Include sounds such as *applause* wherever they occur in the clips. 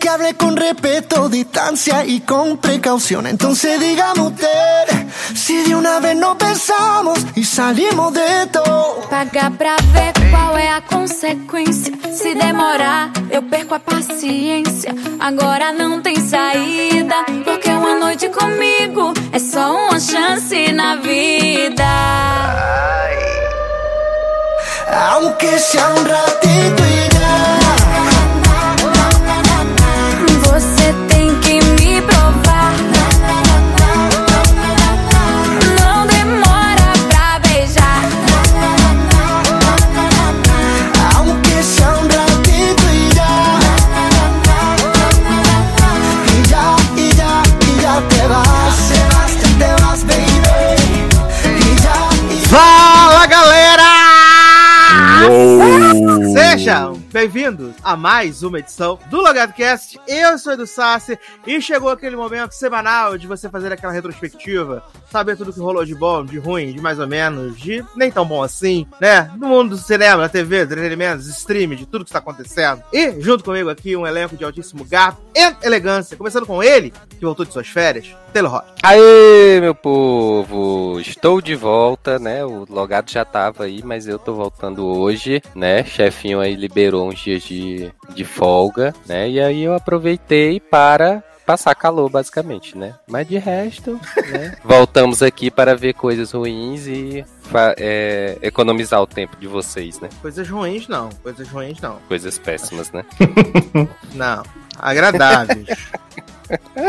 que hable con respeto, distancia y con precaución. Entonces dígame usted si de una vez no pensamos y salimos de todo. Pagar pra ver qual é a consequência. Se demorar, eu perco a paciência. Agora não tem saída, porque uma noite comigo é só uma chance na vida. Aunque sea un ratito Sejam bem-vindos a mais uma edição do LogadoCast. Eu sou Edu Sassi e chegou aquele momento semanal de você fazer aquela retrospectiva, saber tudo que rolou de bom, de ruim, de mais ou menos, de nem tão bom assim, né? No mundo do cinema, da TV, do entretenimento, dos streaming, de tudo que está acontecendo. E junto comigo aqui um elenco de altíssimo gato e elegância, começando com ele, que voltou de suas férias, Taylor Rock. Aê, meu povo! Estou de volta, né? O logado já tava aí, mas eu tô voltando hoje, né? Chefinho aí liberou uns dias de, de folga, né? E aí eu aproveitei para passar calor, basicamente, né? Mas de resto, né? *laughs* Voltamos aqui para ver coisas ruins e é, economizar o tempo de vocês, né? Coisas ruins não, coisas ruins não. Coisas péssimas, né? *laughs* Não, agradáveis. *laughs*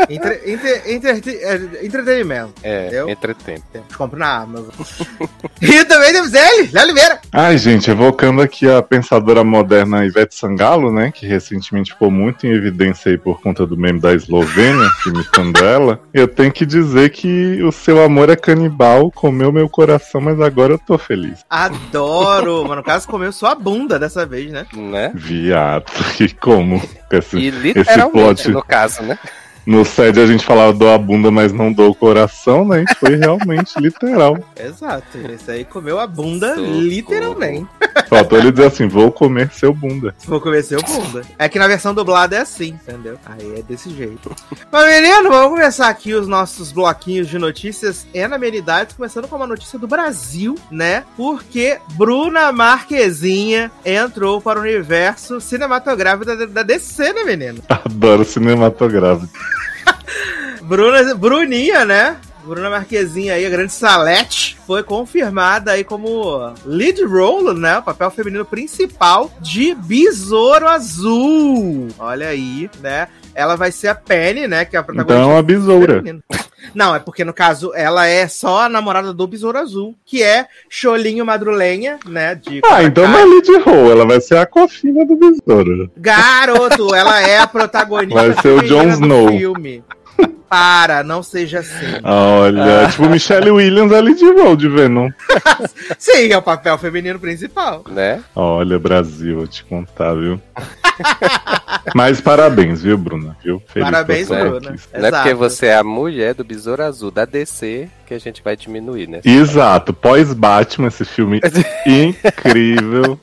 Entre, entre, entre- é, entretenimento. É, Entendeu? entretempo. Temos compra na Amazon. *laughs* e também temos ele, Léo Oliveira. Ai, gente, evocando aqui a pensadora moderna Ivete Sangalo, né? Que recentemente ficou muito em evidência aí por conta do meme da Eslovênia, imitando ela. Eu tenho que dizer que o seu amor é canibal, comeu meu coração, mas agora eu tô feliz. Adoro. Mas no caso, comeu sua bunda dessa vez, né? Né? Viado, *laughs* e como? Esse, E esse literalmente, plot. no caso, né? No SED a gente falava dou a bunda, mas não dou o coração, né? E foi realmente literal. *laughs* Exato. Esse aí comeu a bunda, Socorro. literalmente. Faltou ele dizer assim: vou comer seu bunda. Vou comer seu bunda. É que na versão dublada é assim, entendeu? Aí é desse jeito. Mas, menino, vamos começar aqui os nossos bloquinhos de notícias e amenidades, começando com uma notícia do Brasil, né? Porque Bruna Marquezinha entrou para o universo cinematográfico da, da DC, né, menino? Adoro cinematográfico. Bruna, Bruninha, né? Bruna Marquezinha aí, a grande Salete, foi confirmada aí como lead role, né? O papel feminino principal de Besouro Azul. Olha aí, né? Ela vai ser a Penny, né? Que é a protagonista. Então uma besoura. Não, é porque no caso ela é só a namorada do Besouro Azul, que é Cholinho Madrulenha, né? De Ah, então não é Lid Roll, ela vai ser a cofina do besouro. Garoto, ela é a *laughs* protagonista Vai ser o Jon do Snow. filme. Para, não seja assim. Olha, tipo, Michelle Williams é Lid Roll de Venom. *laughs* Sim, é o papel feminino principal. Né? Olha, Brasil, vou te contar, viu? *laughs* Mas parabéns, viu, Bruna? Viu? Feliz Parabéns, Bruna. Não é porque você é a mulher do Besouro Azul da DC que a gente vai diminuir, né? Exato, pós-Batman, esse filme *laughs* incrível.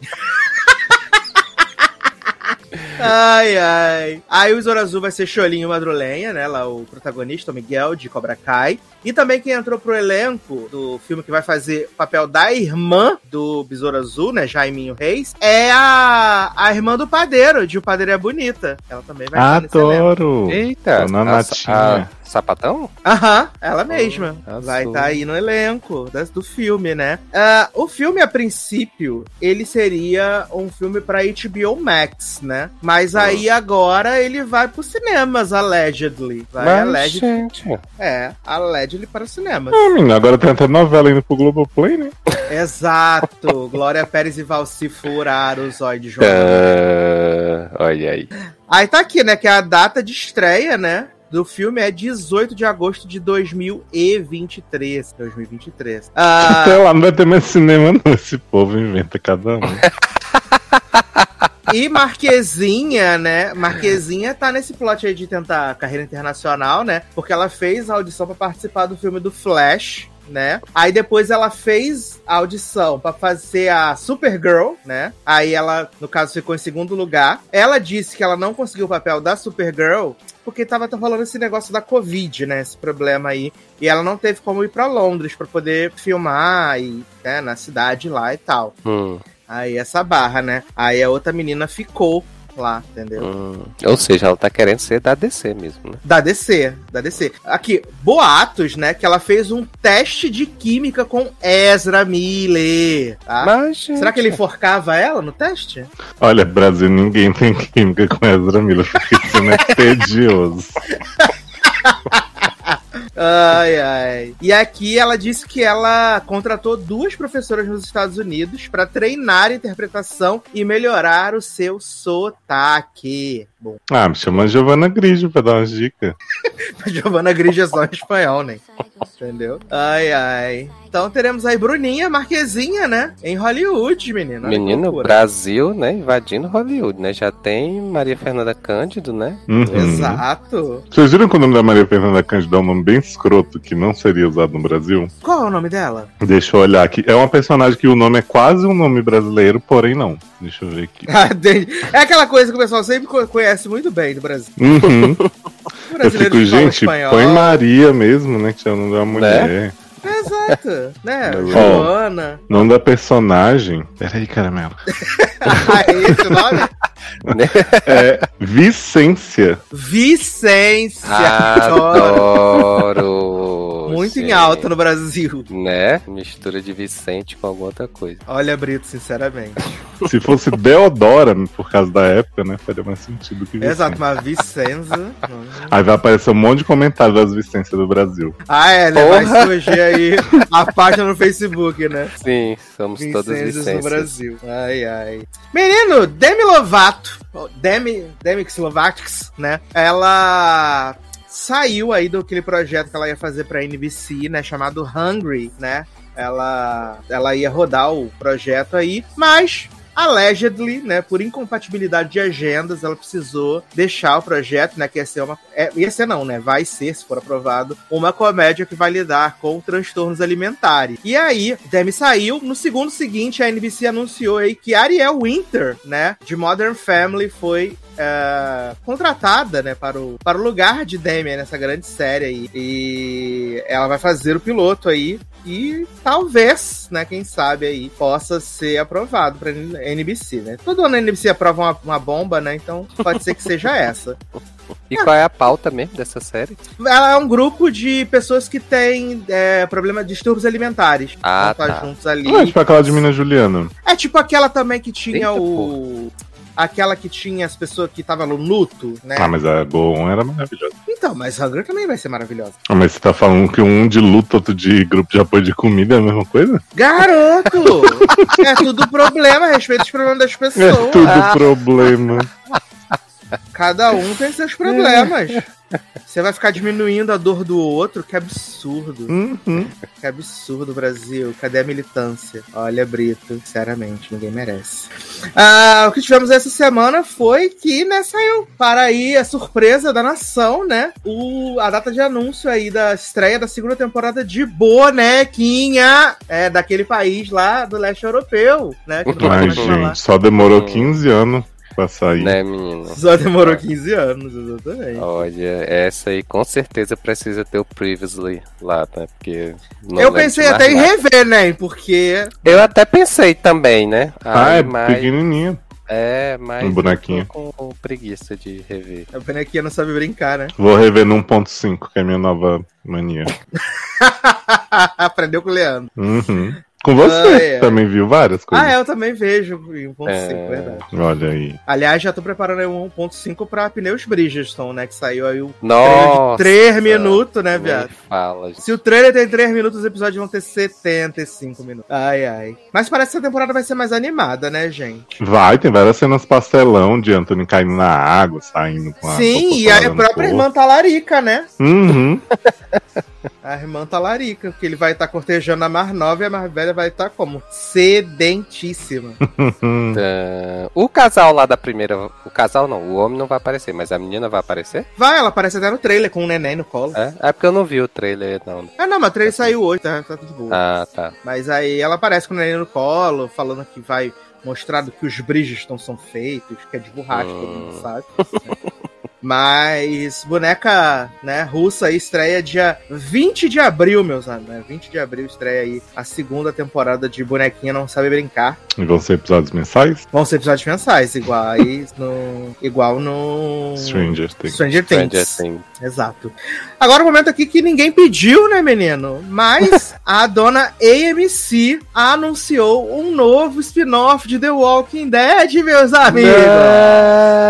Ai, ai. Aí o Besouro Azul vai ser Cholinho Madrulenha, né? Lá o protagonista, o Miguel, de Cobra Kai. E também quem entrou pro elenco do filme que vai fazer o papel da irmã do Besouro Azul, né? Jaiminho Reis, é a, a irmã do padeiro, de O Padeiro é Bonita. Ela também vai. Adoro! Eita, a- Natinha. a- sapatão? Aham, ela mesma. arrasou. vai estar aí no elenco das- do filme, né? Ah, o filme, a princípio, ele seria um filme pra HBO Max, né? Mas aí agora ele vai pros cinemas, allegedly. Vai Mas, allegedly. gente, É, allegedly para os cinemas. Ah, menina, agora tem até novela indo pro Globoplay, né? Exato. *laughs* Glória Pérez e Valci furaram o zóio de João. ah, olha aí. Aí tá aqui, né? Que a data de estreia, né? Do filme é 18 de agosto de 2023. 2023. Ah, Até lá não vai ter mais cinema, não. Esse povo inventa cada um. *laughs* E Marquezinha, né? Marquezinha tá nesse plot aí de tentar carreira internacional, né? Porque ela fez a audição pra participar do filme do Flash. né? Aí depois ela fez a audição pra fazer a Supergirl, né? Aí ela, no caso, ficou em segundo lugar. Ela disse que ela não conseguiu o papel da Supergirl porque tava rolando esse negócio da Covid, né? Esse problema aí. E ela não teve como ir pra Londres pra poder filmar e, né, na cidade lá e tal. Hum, Aí essa barra, né? Aí a outra menina ficou lá, entendeu? hum. Ou seja, ela tá querendo ser da DC mesmo, né? Da DC, da DC. Aqui, boatos, né? Que ela fez um teste de química com Ezra Miller, tá? Mas, gente, Será que ele enforcava ela no teste? Olha, Brasil, ninguém tem química com Ezra Miller, porque isso não é *laughs* tedioso. *laughs* Ai, ai. E aqui ela disse que ela contratou duas professoras nos Estados Unidos para treinar a interpretação e melhorar o seu sotaque. Bom, Ah, me chama Giovanna Grigio pra dar umas dicas. a *laughs* Giovanna Grigio é só em espanhol, né? Entendeu? Ai, ai. Então teremos aí Bruninha Marquezinha, né? Em Hollywood, menina. Menino. Brasil, né? Invadindo Hollywood, né? Já tem Maria Fernanda Cândido, né? Uhum. Exato. Vocês viram que o nome da Maria Fernanda Cândido é um nome bem escroto que não seria usado no Brasil? Qual é o nome dela? Deixa eu olhar aqui. É uma personagem que o nome é quase um nome brasileiro, porém não. Deixa eu ver aqui. *laughs* Ah, é aquela coisa que o pessoal sempre co- conhece muito bem do Brasil. Uhum. *laughs* Eu fico, gente, espanhol. põe Maria mesmo, né? Que é o nome da mulher. Exato, né? Joana. Nome da personagem. Peraí, caramelo. *laughs* Ah, é esse o nome? É Vicência. Vicência. Adoro. Muito em alta no Brasil. Né? Mistura de Vicente com alguma outra coisa. Olha, Brito, sinceramente. Se fosse Deodora, por causa da época, né? Faria mais sentido que Vicência. Exato, mas Vicenza. Aí vai aparecer um monte de comentários das Vicências do Brasil. Ah, é, né? Vai Porra. surgir aí a página no Facebook, né? Sim, somos todos Vicências no Vicências. Brasil. Ai, ai. Menino, Demi Lovato, Demi, Demi Slovatics, né? Ela saiu aí do aquele projeto que ela ia fazer pra NBC, né? Chamado Hungry, né? Ela, ela ia rodar o projeto aí, mas allegedly, né, por incompatibilidade de agendas, ela precisou deixar o projeto, né, que ia ser uma, é, ia ser não, né, vai ser, se for aprovado, uma comédia que vai lidar com transtornos alimentares. E aí, Demi saiu, no segundo seguinte, a NBC anunciou aí que Ariel Winter, né, de Modern Family foi é, contratada, né, para o, para o lugar de Demi nessa grande série aí. E ela vai fazer o piloto aí e talvez, né, quem sabe aí, possa ser aprovado pra NBC, né? Todo ano a NBC aprova uma, uma bomba, né? Então pode ser que seja essa. E qual é a pauta mesmo dessa série? Ela é um grupo de pessoas que têm é, problema de distúrbios alimentares. Ah, tá tá. juntos ali. Não é tipo aquela de Minas Juliana. É tipo aquela também que tinha Eita, o. Aquela que tinha as pessoas que estavam no luto, né? Ah, mas a Go On era maravilhosa. Então, mas Hunger também vai ser maravilhosa. Ah, mas você tá falando que um de luta, outro de grupo de apoio de comida é a mesma coisa? Garoto! *laughs* é tudo problema, respeita os problemas das É pessoas. tudo problema. Cada um tem seus problemas. Você vai ficar diminuindo a dor do outro? Que absurdo. Uhum. Que absurdo, Brasil. Cadê a militância? Olha, Brito, sinceramente, ninguém merece. Ah, o que tivemos essa semana foi que, né, saiu para aí a surpresa da nação, né? O, a data de anúncio aí da estreia da segunda temporada de Bonequinha, é, daquele país lá do leste europeu, né? Ai, gente, só demorou 15 anos pra sair. Né, menino? Só demorou 15 anos, exatamente. Olha, essa aí com certeza precisa ter o Previously lá, né? Porque. não Eu pensei até em rever, né? Porque Eu até pensei também, né? Ah, é mas, pequenininho. é, mas. Um bonequinho. eu tô com preguiça de rever. a bonequinha não sabe brincar, né? Vou rever no 1.5, que é a minha nova mania. *laughs* Aprendeu com o Leandro. Uhum. Com você, Ah, é. também viu várias coisas. Ah, eu também vejo em 1.5, É. verdade. Olha aí. Aliás, já tô preparando aí um 1.5 pra pneus Bridgestone, né? Que saiu aí o Nossa! 3 minutos, né, viado? Fala. Se o trailer tem 3 minutos, os episódios vão ter 75 minutos. Ai, ai. Mas parece que essa temporada vai ser mais animada, né, gente? Vai, tem várias cenas pastelão de Anthony caindo na água, saindo com a. Sim, e a própria corpo. irmã Talarica, né? Uhum. *laughs* A irmã talarica, porque ele vai estar cortejando a mais nova e a mais velha vai estar como? Sedentíssima. Tá. *laughs* O casal lá da primeira. O casal não, o homem não vai aparecer, mas a menina vai aparecer? Vai, ela aparece até no trailer com o neném no colo. É, é porque eu não vi o trailer, não. Ah, não, mas o trailer saiu hoje, tá, tá tudo bom. Ah, tá. Mas aí ela aparece com o neném no colo, falando que vai mostrar que os Bridgestone são feitos, que é de borracha, todo mundo Hum. sabe. *laughs* Mas boneca, né, russa aí estreia dia 20 de abril, meus amigos. Né? 20 de abril estreia aí a segunda temporada de Bonequinha Não Sabe Brincar. E vão ser episódios mensais? Vão ser episódios mensais, iguais no, igual no Stranger Things. Stranger Things. Stranger Things. Exato. Agora o momento aqui que ninguém pediu, né, menino? Mas *laughs* a dona AMC anunciou um novo spin-off de The Walking Dead, meus amigos.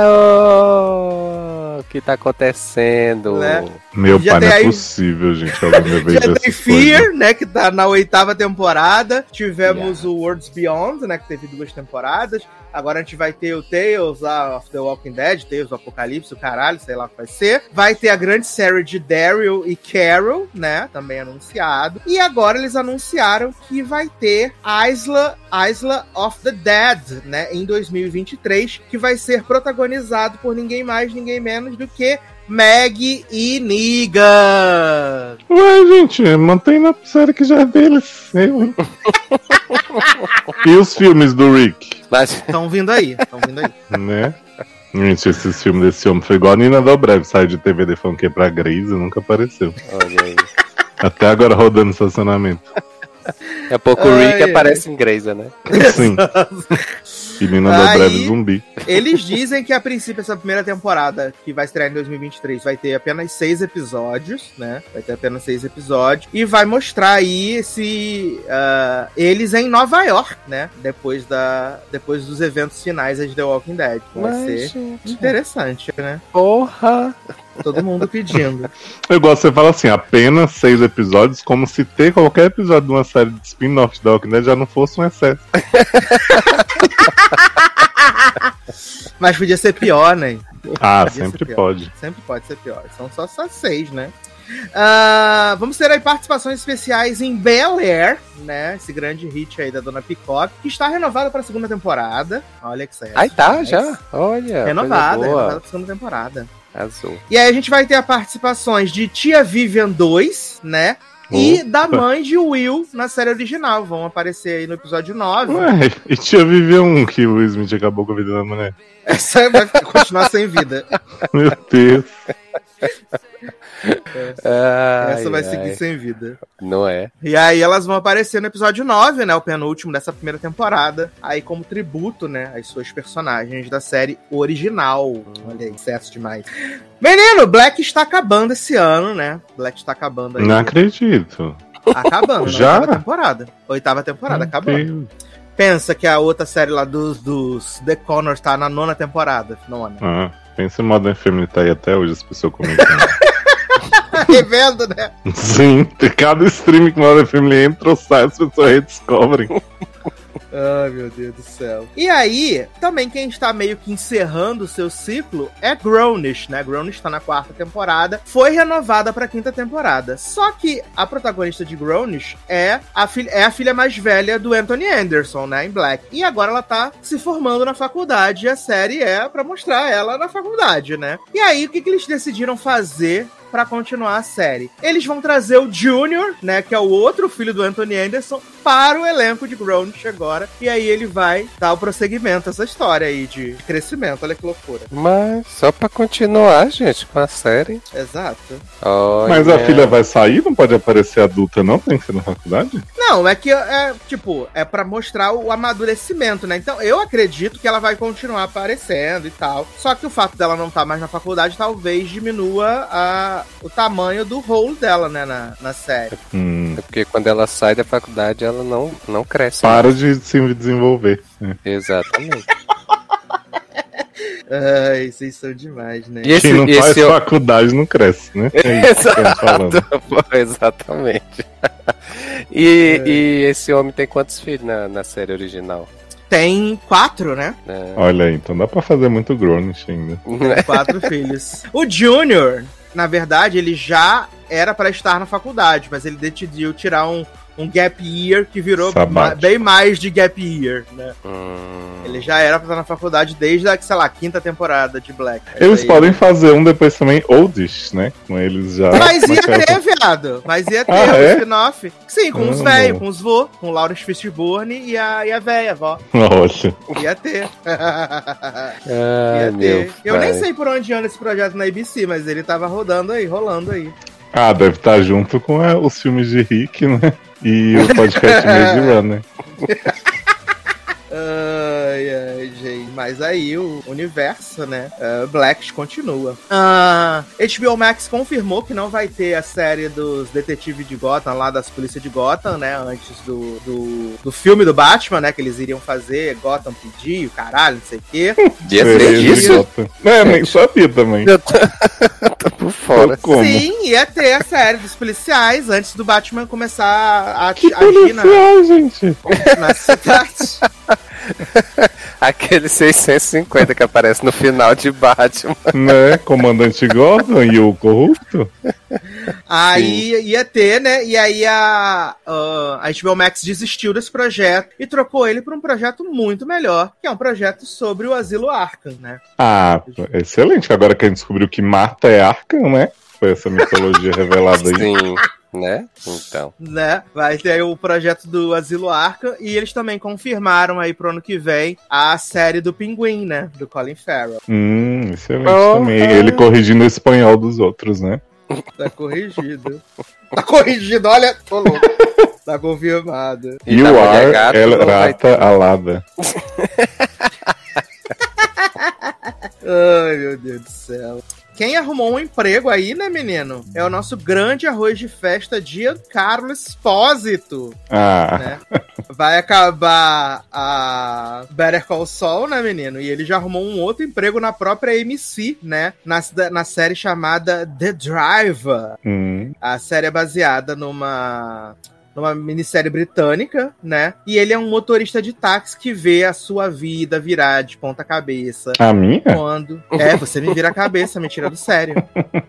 Não! O que tá acontecendo? Né? Meu Já pai, não é aí- possível, gente. *laughs* Já tem Fear, coisas. né, que tá na oitava temporada. Tivemos o Worlds Beyond, né, que teve duas temporadas. Agora a gente vai ter o Tales lá, of the Walking Dead, Tales do Apocalipse, o caralho, sei lá o que vai ser. Vai ter a grande série de Daryl e Carol, né, também anunciado. E agora eles anunciaram que vai ter Isla, Isla of the Dead, né, em 2023, que vai ser protagonizado por ninguém mais, ninguém menos do que Meg e Negan. Ué, gente, mantém na série que já é deles. Eu, *laughs* e os filmes do Rick, Mas, Estão vindo aí, estão vindo aí. né? Gente, esses filmes desse homem foi igual a Nina Dobrev, saiu de TVD falando que é pra Grey's e nunca apareceu. olha aí. Até agora rodando no estacionamento. Daqui a pouco o Rick Ai, ai. aparece em Grey's, né? Sim. *laughs* E Nina Aí- Dobrev zumbi. Eles dizem que a princípio essa primeira temporada, que vai estrear em 2023, vai ter apenas seis episódios, né? Vai ter apenas seis episódios. E vai mostrar aí esse. ah, eles em Nova York, né? Depois, da, depois dos eventos finais de The Walking Dead. Vai Mas, ser gente, interessante, né? porra! Todo mundo pedindo. *laughs* Eu gosto, você fala assim, apenas seis episódios, como se ter qualquer episódio de uma série de spin-off da Walking Dead já não fosse um excesso. *laughs* Mas podia ser pior, né? Ah, Podia sempre pode. Sempre pode ser pior. São só, só seis, né? Ah, vamos ter aí participações especiais em Bel Air, né? Esse grande hit aí da Dona Peacock, que está renovada para a segunda temporada. Olha que certo. Aí tá, já. Olha. Renovada, renovada para a segunda temporada. Azul. E aí a gente vai ter a participações de Tia Vivian 2, né? E da mãe de Will na série original. Vão aparecer aí no episódio 9. Ué, e tinha vivido um que o Will Smith acabou com a vida da mulher. Essa vai continuar sem vida. *laughs* Meu Deus. *laughs* Ai, Essa vai ai. seguir sem vida. Não é? E aí elas vão aparecer no episódio 9, né? O penúltimo dessa primeira temporada. Aí como tributo, né? Às suas personagens da série original. Olha aí, sucesso demais. Menino, Black está acabando esse ano, né? Black está acabando aí. Não acredito. Acabando. na *laughs* Já? Oitava temporada. Oitava temporada, Meu acabando. Deus. Pensa que a outra série lá dos, dos The Connors tá na nona temporada. Nona. Ah, pensa em Modern Family tá aí até hoje, as pessoas comentando. *laughs* Revendo, né? Sim, cada stream que Modern Family entra ou sai, as pessoas redescobrem. Ai, meu Deus do céu. E aí, também quem está meio que encerrando o seu ciclo é Grownish, né? Grownish tá na quarta temporada, foi renovada pra quinta temporada. Só que a protagonista de Grownish é a, filha, é a filha mais velha do Anthony Anderson, né? Em Black. E agora ela tá se formando na faculdade e a série é pra mostrar ela na faculdade, né? E aí, o que, que eles decidiram fazer pra continuar a série. Eles vão trazer o Junior, né, que é o outro filho do Anthony Anderson, para o elenco de Grownish agora. E aí ele vai dar o prosseguimento a essa história aí de crescimento. Olha que loucura. Mas só pra continuar, gente, com a série. Exato. Olha. Mas a filha vai sair, não pode aparecer adulta, não? Tem que ser na faculdade? Não, é que é tipo, é pra mostrar o amadurecimento, né? Então eu acredito que ela vai continuar aparecendo e tal. Só que o fato dela não estar mais na faculdade talvez diminua a, o tamanho do role dela, né, na, na série. Hum, É porque quando ela sai da faculdade, ela não, não cresce. para de se desenvolver. É. Exatamente. *laughs* Ai, vocês são demais, né? E esse, Quem não faz esse faculdade não cresce, né? É isso que eu tô falando. Exato, *laughs* pô, exatamente. E, e esse homem tem quantos filhos na, na série original? Tem quatro, né? É. Olha aí, então dá pra fazer muito Grownish ainda. Quatro filhos. O Junior na verdade, ele já era pra estar na faculdade, mas ele decidiu tirar um, um gap year que virou ma- bem mais de gap year, né? Hum, Ele já era pra estar na faculdade desde a, sei lá, quinta temporada de Black. Eles Aí- podem fazer um depois também, Oldish, né? Com eles já. Mas ia que ter, viado. Mas ia ter Ah, um é? spin-off. Sim, com os Hum. velhos, com os vô, com o Lawrence Fishburne e a, e a véia, vó. Olha. Ia ter. *laughs* ia meu ter. Eu nem sei por onde anda esse projeto na ABC, mas ele tava rodando aí, rolando aí. Ah, deve estar junto com é, os filmes de Rick, né? E o podcast *laughs* Maze Runner. Ai, ai, gente. Mas aí o universo, né? uh, Blacks continua. Ah, HBO Max confirmou que não vai ter a série dos detetives de Gotham, lá das polícias de Gotham, né? Antes do, do, do filme do Batman, né? Que eles iriam fazer. Gotham pedir, o caralho, não sei o quê. Ia Sereia ser de disso? Gotham. É, nem sabia também. Eu tô, *laughs* tô por fora. Como? Sim, ia ter a série dos policiais antes do Batman começar a, Que a agir na, policial, gente. na cidade. *laughs* *laughs* Aquele 650 que aparece no final de Batman. Né? Comandante Gordon e o corrupto. Aí ia ter, né? E aí a, a, a HBO Max desistiu desse projeto e trocou ele para um projeto muito melhor, que é um projeto sobre o Asilo Arkham, né? Ah, excelente. Agora que a gente descobriu que Marta é Arkham, né? Foi essa mitologia revelada aí. Sim, né? Então. né? Vai ter aí o projeto do Asilo Arkham e eles também confirmaram aí pro ano que vem a série do Pinguim, né? Do Colin Farrell. Hum, excelente Oh, também. ah. Ele corrigindo o espanhol dos outros, né? Tá corrigido. *laughs* tá corrigido, olha, tô louco. *laughs* Tá confirmado. E You da Mulher are Gato El não vai Rata Alada. *laughs* Ai, meu Deus do céu. Quem arrumou um emprego aí, né, menino? É o nosso grande arroz de festa, Giancarlo Espósito, Ah, né? Vai acabar a Better Call Saul, né, menino? E ele já arrumou um outro emprego na própria MC, né? Na, na série chamada The Driver. hum, A série é baseada numa numa minissérie britânica, né? E ele é um motorista de táxi que vê a sua vida virar de ponta cabeça. a minha? Quando. É, você me vira a cabeça, me tira do sério.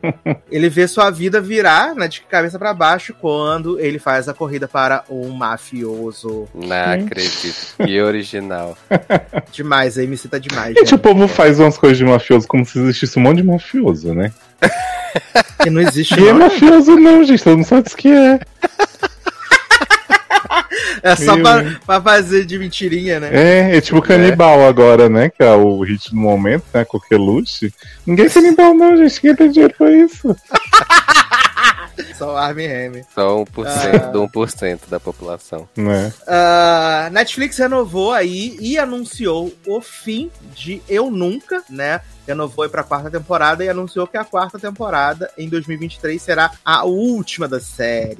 *laughs* Ele vê sua vida virar, né, de cabeça pra baixo quando ele faz a corrida para um mafioso. Não acredito. Que original. *laughs* Demais, aí me cita demais. Gente, né? o povo faz umas coisas de mafioso como se existisse um monte de mafioso, né? Que não existe Que é mafioso não, gente. Todo mundo sabe o que é. *laughs* É só Eu, pra, pra fazer de mentirinha, né? É, é tipo canibal agora, né? Que é o hit do momento, né? Coqueluche. Ninguém é canibal não, gente. Ninguém tem dinheiro pra isso. *laughs* Só o Armin Hammer. Só 1% Ah. do 1% da população. Né? Ah, Netflix renovou aí e anunciou o fim de Eu Nunca, né? Renovou aí pra quarta temporada e anunciou que a quarta temporada em 2023 será a última da série.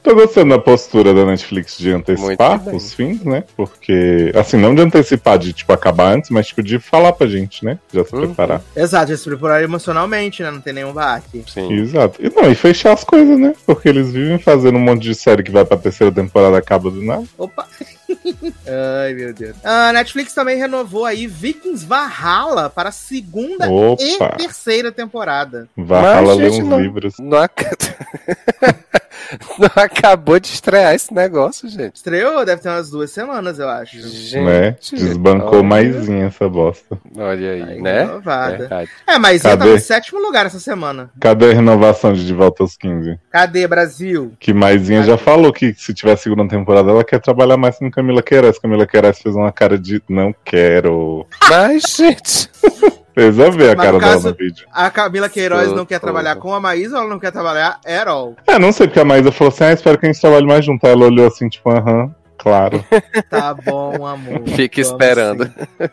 Tô gostando da postura da Netflix de antecipar os fins, né? Porque, assim, não de antecipar, de tipo acabar antes, mas tipo de falar pra gente, né? Já se Uhum. preparar. Exato, já se prepararam emocionalmente, né? Não tem nenhum baque. Sim. Exato. E não, e fechar as coisas, né? Porque eles vivem fazendo um monte de série que vai pra terceira temporada e acaba do nada. Opa! Ai, meu Deus. A Netflix também renovou aí Vikings Valhalla para a segunda Opa! e terceira temporada. Valhalla Mas, lê uns não- livros. Não, ac- *laughs* não acabou de estrear esse negócio, gente. Estreou, deve ter umas duas semanas, eu acho. Gente. né? Desbancou olha- maisinha essa bosta. Olha aí, Aí, né? renovada. É, mas ia Cadê? tava em sétimo lugar essa semana. Cadê a renovação de De Volta aos 15? Cadê, Brasil? Que Maisinha já falou que se tiver segunda temporada ela quer trabalhar mais com Camila Queiroz. Camila Queiroz fez uma cara de não quero. Mas, gente. Vocês vão ver a Mas cara no dela caso- no vídeo. A Camila Queiroz não quer trabalhar com a Maísa ou ela não quer trabalhar at all? É, não sei, porque a Maísa falou assim: ah, espero que a gente trabalhe mais junto. Aí ela olhou assim, tipo, aham, claro. Tá bom, amor. Fique Vamos esperando. sim.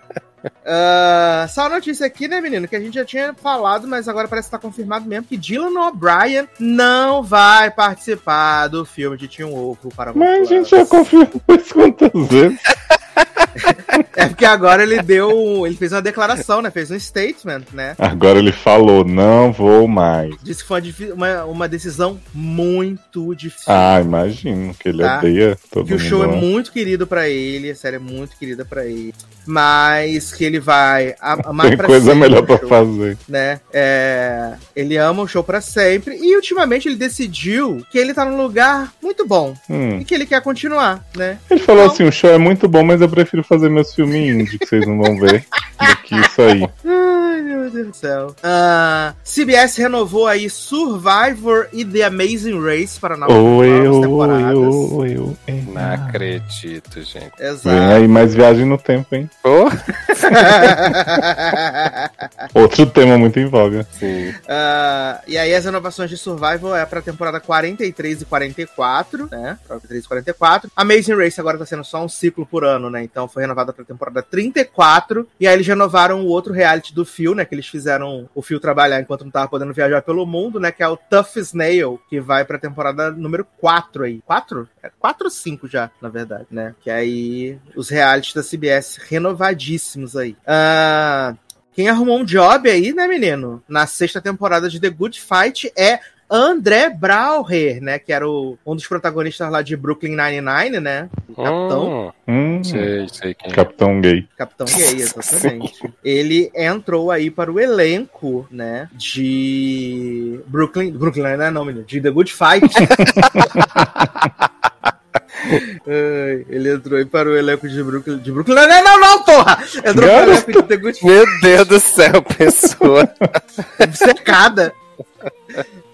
Ah, só uma notícia aqui, né, menino? Que a gente já tinha falado, mas agora parece que tá confirmado mesmo que Dylan O'Brien não vai participar do filme de Tim Ovo para Mas a gente já confirmou *laughs* isso quantas vezes. *laughs* É porque agora ele deu. Ele fez uma declaração, né? Fez um statement, né? Agora ele falou: não vou mais. Disse que foi uma, uma, decisão muito difícil. Ah, imagino que ele Tá. odeia todo que o mundo. show é muito querido pra ele, a série é muito querida pra ele. Mas que ele vai amar Tem pra coisa sempre melhor show, fazer. Né? É, ele ama o show pra sempre e ultimamente ele decidiu que ele tá num lugar muito bom Hum. e que ele quer continuar, né? Ele falou Então- assim: o show é muito bom, mas eu prefiro fazer meus filminhos indie que vocês não vão ver do que isso aí. *laughs* Ai, meu Deus do céu. Ah, CBS renovou aí Survivor e The Amazing Race para novas, novas oi, temporadas. oi. Não acredito, gente. Exato. Vem aí mais viagem no tempo, hein? Oh, *laughs* Outro tema muito em voga. sim. Ah, e aí as renovações de Survival é pra temporada 43 e 44, né? 43 e 44. Amazing Race agora tá sendo só um ciclo por ano, né? Então foi renovada pra temporada 34. E aí eles renovaram o outro reality do Phil, né? Que eles fizeram o Phil trabalhar enquanto não tava podendo viajar pelo mundo, né? Que é o Tough Snail, que vai pra temporada número 4 aí. 4? É 4 ou 5 já, na verdade, né? Que aí os realities da CBS renovadíssimos aí. Ah, quem arrumou um job aí, né, menino? Na sexta temporada de The Good Fight é André Brauer, né? Que era o- um dos protagonistas lá de Brooklyn Nine-Nine, né? O capitão. Hum, Sei, sei quem é. Capitão Gay. Capitão Gay, exatamente. Ele entrou aí para o elenco, né? De Brooklyn. Brooklyn Nine-Nine, não, menino. De The Good Fight. *laughs* Ele entrou aí para o elenco de Brooklyn. De Brooklyn Nine-Nine, não, não, porra! Entrou para o elenco de The Good. Meu Deus do céu, *laughs* pessoa. secada.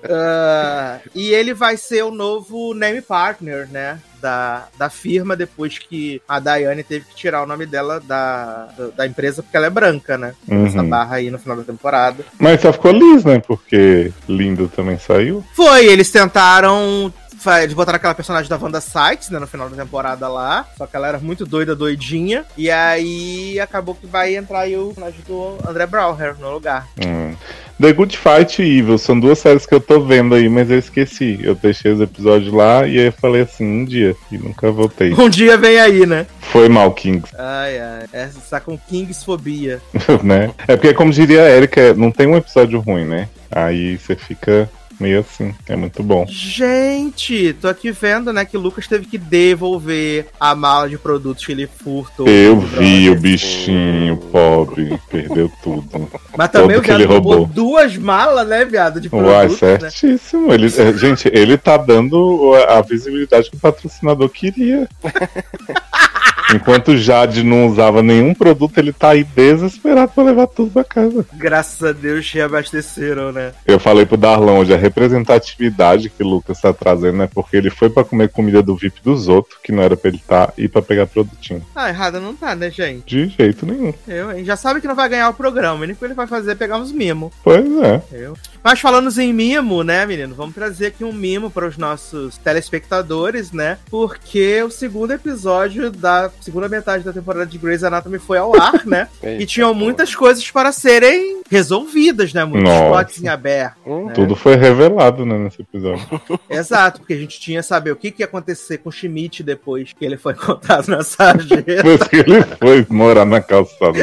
Ah, e ele vai ser o novo name partner, né? Da, da firma, depois que a Daiane teve que tirar o nome dela da, da, da empresa, porque ela é branca, né? Uhum. Essa barra aí no final da temporada. Mas só ficou Liz, né? Porque Lindo também saiu. Foi, eles tentaram. Eles botaram aquela personagem da Wanda Sykes, né, no final da temporada lá. Só que ela era muito doida, doidinha. E aí acabou que vai entrar aí o personagem do André Brauer no lugar. Hum. The Good Fight e Evil são duas séries que eu tô vendo aí, mas eu esqueci. Eu deixei os episódios lá e aí eu falei assim, um dia. E nunca voltei. *laughs* Um dia vem aí, né? Foi mal, Kings, *laughs* Ai, ai. Essa está com Kingsfobia. né? É porque, como diria a Erika, não tem um episódio ruim, né? Aí você fica meio assim. É muito bom. Gente, tô aqui vendo, né, que o Lucas teve que devolver a mala de produtos que ele furtou. Eu vi o bichinho pobre, perdeu tudo. Mas também o que ele viado roubou roubou. duas malas, né, viado, de Uai, produtos, né? certíssimo. Ele, é, gente, ele tá dando a visibilidade que o patrocinador queria. *laughs* Enquanto o Jade não usava nenhum produto, ele tá aí desesperado pra levar tudo pra casa. Graças a Deus reabasteceram, né? Eu falei pro Darlão hoje, a representatividade que o Lucas tá trazendo é porque ele foi pra comer comida do VIP dos outros, que não era pra ele estar, e pra pegar produtinho. Ah, errado não tá, né, gente? De jeito nenhum. Eu, hein? Já sabe que não vai ganhar o programa. O único que ele vai fazer é pegar uns mimos. Pois é. Eu. Mas falando em mimo, né, menino? Vamos trazer aqui um mimo para os nossos telespectadores, né? Porque o segundo episódio da segunda metade da temporada de Grey's Anatomy foi ao ar, né? *laughs* E tinham muitas coisas para serem resolvidas, né? Muitos plots em aberto. Hum, né? Tudo foi revelado, né, nesse episódio. *laughs* Exato, porque a gente tinha que saber o que, que ia acontecer com o Schmidt depois que ele foi *laughs* encontrado na sarjeta. Depois que ele foi morar na calçada.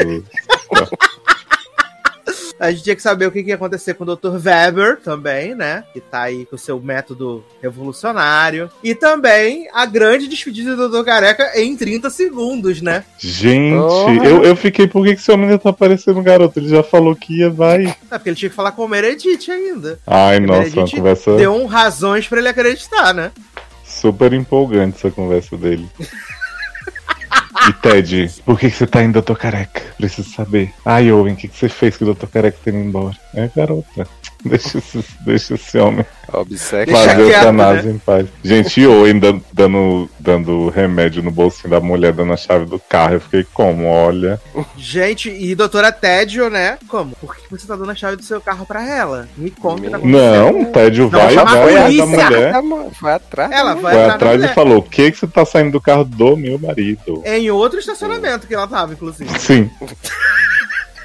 A gente tinha que saber o que, que ia acontecer com o Dr. Weber também, né? Que tá aí com o seu método revolucionário. E também a grande despedida do Dr. Careca em 30 segundos, né? Gente, Porra. eu, eu fiquei, por que, que esse homem ainda tá aparecendo, garoto? Ele já falou que ia, vai. É porque ele tinha que falar com o Meredith ainda. Ai, A nossa, uma conversa Deu um razões pra ele acreditar, né? super empolgante essa conversa dele. *laughs* E Ted, por que, que você tá indo, doutor careca? Preciso saber. Ai, Owen, o que, que você fez que o doutor careca tá indo embora? É, garota. *laughs* Deixa esse, deixa esse homem. Deixa fazer o quieto, Tanase em paz. Gente, e Owen dando, dando, remédio no bolsinho da mulher, dando a chave do carro. Eu fiquei como? Olha. Gente, e doutora Tédio, né? Como? Por que você tá dando a chave do seu carro pra ela? Me conta que tá. Não, o Ted vai, a vai da mulher. Foi atrás. Ela né? vai atrás e falou: O que, que você tá saindo do carro do meu marido? Em outro estacionamento que ela tava, inclusive. Sim. *laughs*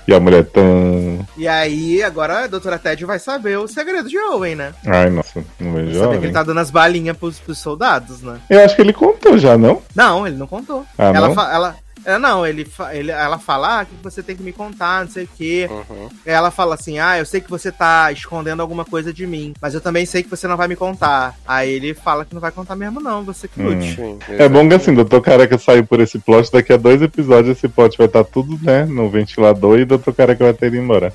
E a mulher tão. E aí, agora a doutora Ted vai saber o segredo de Owen, né? Ai, nossa, não vejo Saber que ele tá dando as balinhas pros, pros soldados, né? Eu acho que ele contou já, não? Não, ele não contou. Ah, ela, não? fa- ela, É, não, ele, ele, ela fala, ah, o que você tem que me contar, não sei o quê. Uhum. Ela fala assim, ah, eu sei que você tá escondendo alguma coisa de mim, mas eu também sei que você não vai me contar. Aí ele fala que não vai contar mesmo não, você que Hum. lute. Sim, É bom que assim, Doutor Careca saiu por esse plot, daqui a dois episódios esse plot vai estar tudo, né, no ventilador e Doutor Careca vai ter ido embora.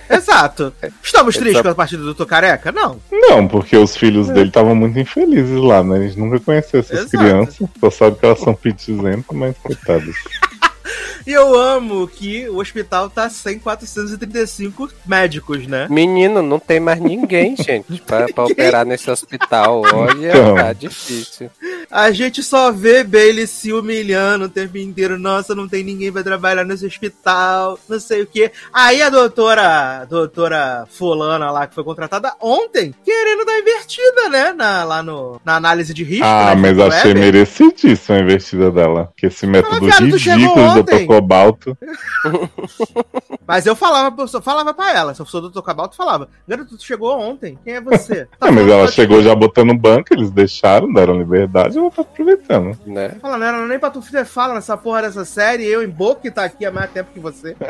*laughs* Exato. Estamos tristes só- com a partida do Dr. Careca? Não. Não, porque os filhos dele estavam muito infelizes lá, né? A gente nunca conheceu essas Exato. crianças, só sabe que elas são pitizentas, mas coitadas. *laughs* *laughs* E eu amo que o hospital tá sem 435 médicos, né? Menino, não tem mais ninguém, *laughs* gente, pra, pra operar nesse hospital. Olha, Então. tá difícil. A gente só vê Bailey se humilhando o tempo inteiro. Nossa, não tem ninguém pra trabalhar nesse hospital, não sei o quê. Aí a doutora, a doutora fulana lá que foi contratada ontem, querendo dar invertida, né? Na, lá no, na análise de risco. Ah, né, mas do achei Weber. merecidíssimo a investida dela. Que esse método tu chegou ridículo do Dr. Cobalto. *laughs* Mas eu falava, eu falava pra ela, se eu sou do Dr. Cabalto, falava, garoto, tu chegou ontem, quem é você? Tá *laughs* Ah, mas ela chegou já botando banco, eles deixaram, deram liberdade, ela tá aproveitando. Né? Fala, não era nem pra tu ter fala nessa porra dessa série, eu em boca que tá aqui há mais tempo que você. *laughs*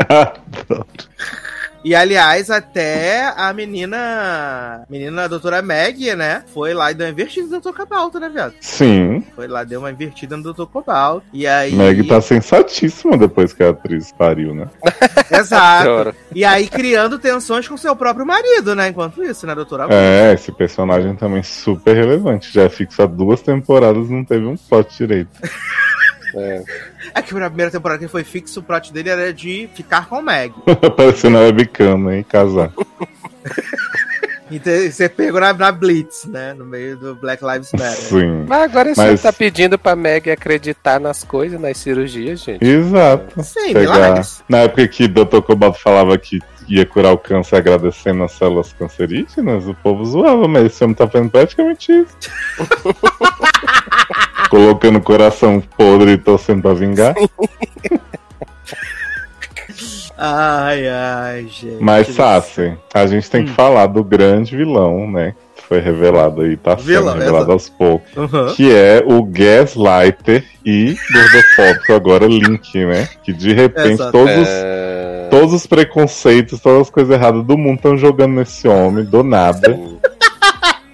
E aliás, até a menina. Menina a doutora Meg, né? Foi lá e deu uma invertida no Dr. Cobalto, né, viado? Sim, Foi lá, deu uma invertida no Dr. Cobalto. E aí. Meg tá sensatíssima depois que a atriz pariu, né? *laughs* Exato. E aí criando tensões com seu próprio marido, né? Enquanto isso, né, doutora? É, esse personagem também super relevante. Já é fixo há duas temporadas, não teve um plot direito. *laughs* É. É que na primeira temporada que foi fixo, o plot dele era de ficar com Meg. *laughs* Aparecendo na webcam, né? E casar. Então você pegou na, na Blitz, né? No meio do Black Lives Matter. Sim. Mas agora esse Mas- senhor tá pedindo pra Meg acreditar nas coisas, nas cirurgias, gente. Exato. Sim, Pegar- milagres. Na época que Dr. Cobalto falava que ia curar o câncer agradecendo as células cancerígenas, o povo zoava, mas esse homem tá fazendo praticamente isso. *laughs* Colocando o coração podre e torcendo pra vingar. *laughs* Ai, ai, gente. Mas, Sassi, a gente tem que Hum. falar do grande vilão, né? Que foi revelado aí, tá sendo Vilão, revelado exato. aos poucos. Uhum. Que é o Gaslighter e gordofóbico agora Link, né? Que de repente Exato. todos, os- É... todos os preconceitos, todas as coisas erradas do mundo estão jogando nesse homem, do nada.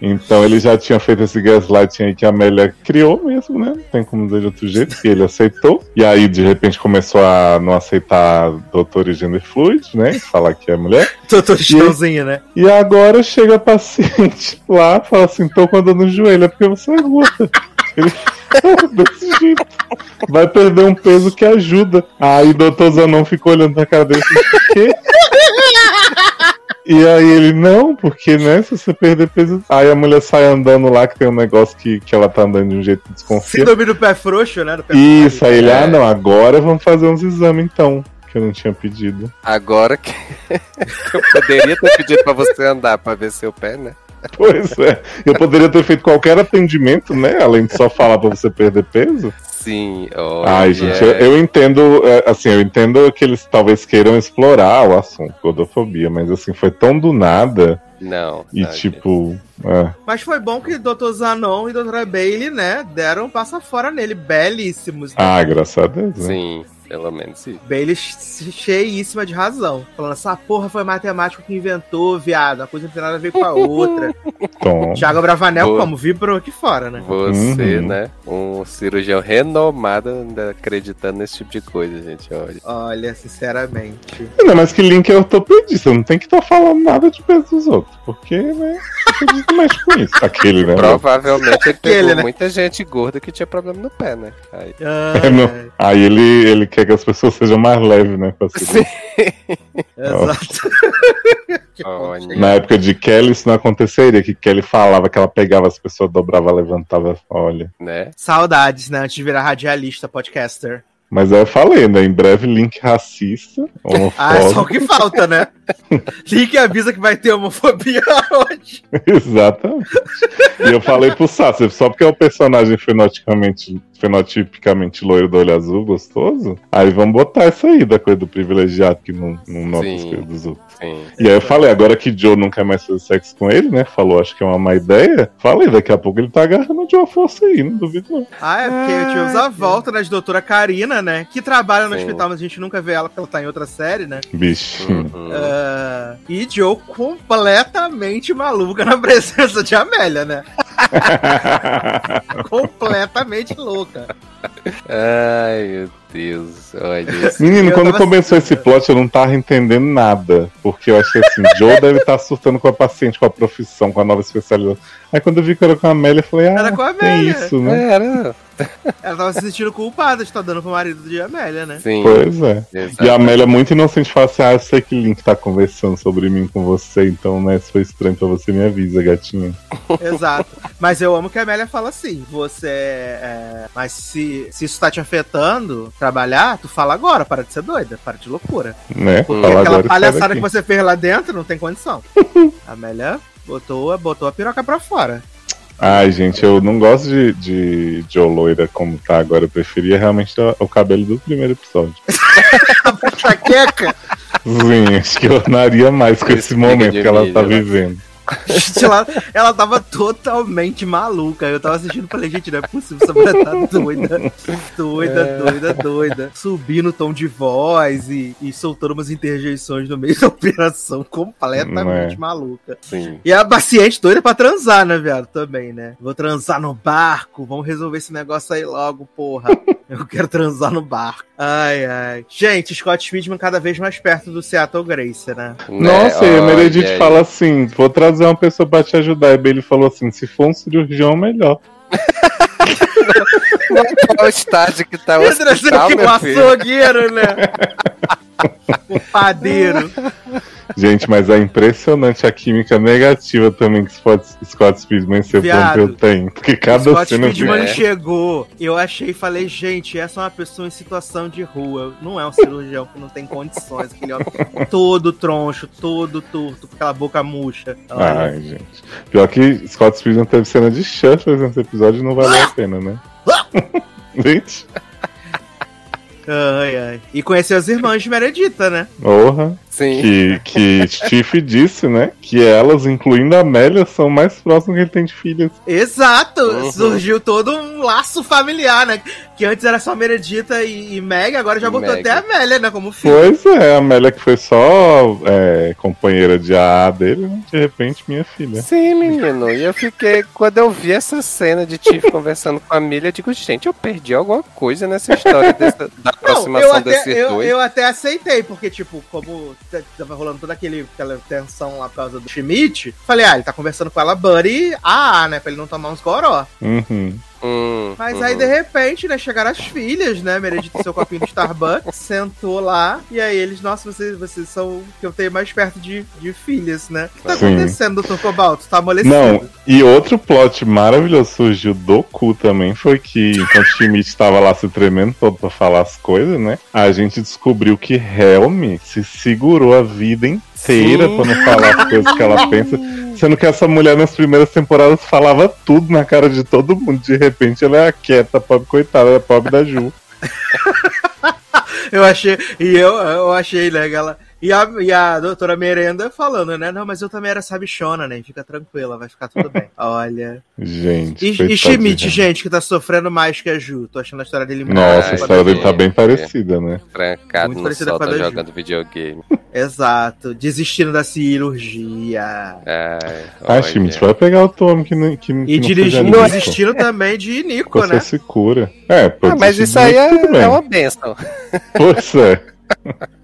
Então ele já tinha feito esse gaslighting aí que a Amélia criou mesmo, né? Não tem como dizer de outro jeito, que ele aceitou. E aí, de repente, começou a não aceitar doutor e gender fluid, né? Falar que é mulher. *laughs* Doutor Chitãozinho, né? E agora chega a paciente lá e fala assim: tô com a dor no joelho, é porque você é gorda. Ele *laughs* desse jeito. Vai perder um peso que ajuda. Aí o doutor Zanon ficou olhando pra e disse, "Por quê? E aí ele, não, porque, né, se você perder peso. Aí a mulher sai andando lá, que tem um negócio que, que ela tá andando de um jeito que desconfia. Síndrome do pé frouxo, né? Do pé Isso, aí ele, É. ah, não, agora vamos fazer uns exames então. Que eu não tinha pedido. Agora que *laughs* eu poderia ter pedido pra você andar pra ver seu pé, né? Pois é. Eu poderia ter feito qualquer atendimento, né? Além de só falar pra você perder peso. Sim, olha. Ai, gente, eu, eu entendo, é, assim, eu entendo que eles talvez queiram explorar o assunto, gordofobia, mas assim, foi tão do nada Não. e não, tipo. é. Mas foi bom que Dr. Zanon e Dra. Bailey, né, deram um passa fora nele. Belíssimos. né? Ah, graças a Deus. Né? Sim, pelo menos sim. Bailey che- cheíssima de razão. Falando, essa porra foi matemático que inventou, viado. A coisa não tem nada a ver com a outra. *laughs* Tom. Thiago Bravanel, Boa. como? Vibrou aqui fora, né? Você, Uhum. né? Um cirurgião renomado ainda acreditando nesse tipo de coisa, gente. Olha. Olha, sinceramente. Não, mas que link é ortopedista, não tem que estar falando nada de peso dos outros, porque, né, ortopedista mexe com isso. Aquele, né? Provavelmente ele Aquele, pegou né? muita gente gorda que tinha problema no pé, né? Aí. É, *laughs* Aí ele, ele quer que as pessoas sejam mais leves, né? se- *laughs* exato. *laughs* Na época de Kelly isso não aconteceria, que Kelly falava que ela pegava as pessoas, dobrava, levantava, olha. Né? Saudades, né? Antes de virar radialista, podcaster. Mas aí eu falei, né? Em breve, link racista, Ah, é só o homofóbico. que falta, né? *laughs* Link avisa que vai ter homofobia *laughs* hoje. Exatamente. E eu falei pro Sassi, só porque é o personagem fenotipicamente, fenotipicamente loiro do olho azul, gostoso, aí vamos botar isso aí da coisa do privilegiado que não, não nota as coisas dos outros. Sim. E aí eu falei, agora que Joe não quer mais fazer sexo com ele, né? Falou, acho que é uma má ideia. Falei, daqui a pouco ele tá agarrando de uma força aí, não duvido não. Ah, é porque tivemos a volta né, de doutora Karina, Né? Que trabalha no Sim. hospital, mas a gente nunca vê ela porque ela tá em outra série, né? Bicho. Uhum. Ah, e Joe completamente maluca na *laughs* presença de Amélia, né? *laughs* completamente louca. Ai, meu Deus. Olha isso. Menino, Eu quando começou assim, esse plot, eu não tava entendendo nada. Porque eu achei assim, Joe deve estar surtando com a paciente, com a profissão, com a nova especialização. Aí quando eu vi que era com a Amélia, eu falei, ah, Era com a tem Amélia. isso, né? Era. Ela tava se sentindo culpada de estar dando pro marido de Amélia, né? Sim. Pois é. E a exatamente. Amélia, muito inocente, fala assim: Ah, eu sei que Link tá conversando sobre mim com você, então, né, se foi estranho pra você, me avisa, gatinha. Exato. Mas eu amo que a Amélia fala assim: você. é, mas se, se isso tá te afetando, trabalhar, tu fala agora, para de ser doida, para de loucura. Né? Porque Fala aquela palhaçada que você fez lá dentro não tem condição. *laughs* A Amélia botou, botou a piroca pra fora. Ai, gente, eu não gosto de, de Joe Loira como tá agora. Eu preferia realmente o- o cabelo do primeiro episódio. *laughs* Chaqueca! Sim, acho que eu ornaria mais com esse momento de que ela tá né? vivendo. Ela, ela tava totalmente maluca. Eu tava assistindo e falei, gente, não é possível, essa mulher tá doida. Doida, É. doida, doida. Subindo o tom de voz e, e soltando umas interjeições no meio da operação, completamente Não maluca. Sim. E a paciente doida pra transar, né, viado? Também, né? Vou transar no barco, vamos resolver esse negócio aí logo, porra. Eu quero transar no barco. Ai, ai. Gente, Scott Speedman cada vez mais perto do Seattle Grace, né? Nossa, e Olha Meredith fala assim: vou trazer uma pessoa pra te ajudar. E ele falou assim: se for um cirurgião, melhor. *laughs* Qual o estágio que tá o Pedro é hospital, que o meu filho? açougueiro, né? *laughs* o padeiro. Gente, mas é impressionante a química negativa também que Scott, Scott Speedman e seu. Pompeu tem. Porque cada Scott cena. Speedman É. chegou, eu achei e falei, gente, essa é uma pessoa em situação de rua. Não é um cirurgião que não tem condições. Aquele homem todo troncho, todo torto, com aquela boca murcha. Olha, Ai, gente. Pior que Scott Speedman teve cena de Shuffles nesse episódio não valeu a pena, né? *laughs* gente, ai, ai. E conheceu as irmãs de Meredita, né? honra. Sim. Que, que *laughs* Steve disse, né? Que elas, incluindo a Amélia, são mais próximas que ele tem de filhas. Exato! Uhum. Surgiu todo um laço familiar, né? Que antes era só Meredita e, e Meg, agora já botou Meg. até a Amélia, né? Como filho. Pois é, a Amélia que foi só é, companheira de AA dele, né? de repente minha filha. Sim, menino. E eu fiquei. Quando eu vi essa cena de Tiff *laughs* conversando com a Milha, eu digo, gente, eu perdi alguma coisa nessa história dessa- da Não, aproximação eu até, desses eu, dois. eu até aceitei, porque, tipo, como tava rolando toda aquele, aquela tensão lá por causa do Schmidt, falei, ah, ele tá conversando com ela Buddy AA, né? Pra ele não tomar uns goró. Uhum. Hum, Mas uhum. aí, de repente, né, chegaram as filhas, né? Meredith seu copinho do Starbucks, *laughs* sentou lá, e aí eles, nossa, vocês, vocês são o que eu tenho mais perto de, de filhas, né? O que tá Sim. acontecendo, doutor Cobalto? Tá amolecido. Não, e outro plot maravilhoso surgiu do cu também foi que enquanto o Schmidt estava lá se tremendo todo pra falar as coisas, né? A gente descobriu que Helm se segurou a vida inteira Sim. pra não falar as coisas que ela pensa. Sendo que essa mulher nas primeiras temporadas falava tudo na cara de todo mundo. De repente ela é a quieta, pobre coitada, a pobre da Ju. *laughs* Eu achei, e eu, eu achei, né, ela. E a, e a doutora Merenda falando, né? Não, mas eu também era sabichona, né? Fica tranquila, vai ficar tudo bem. *laughs* Olha. Gente. E, e Schmidt, gente, que tá sofrendo mais que a Ju. Tô achando a história dele muito Nossa, a história dele tá bem parecida, né? Trancado Muito no parecida com a sótão da Ju. jogando videogame. Exato. Desistindo da cirurgia. Ai, Ah. Schmidt vai pegar o Tom que não, que, que E não seja dirigindo, desistindo também de Nico, Você né? se cura. É, pô, Ah, mas isso aí é, é uma benção. Pois é. *laughs*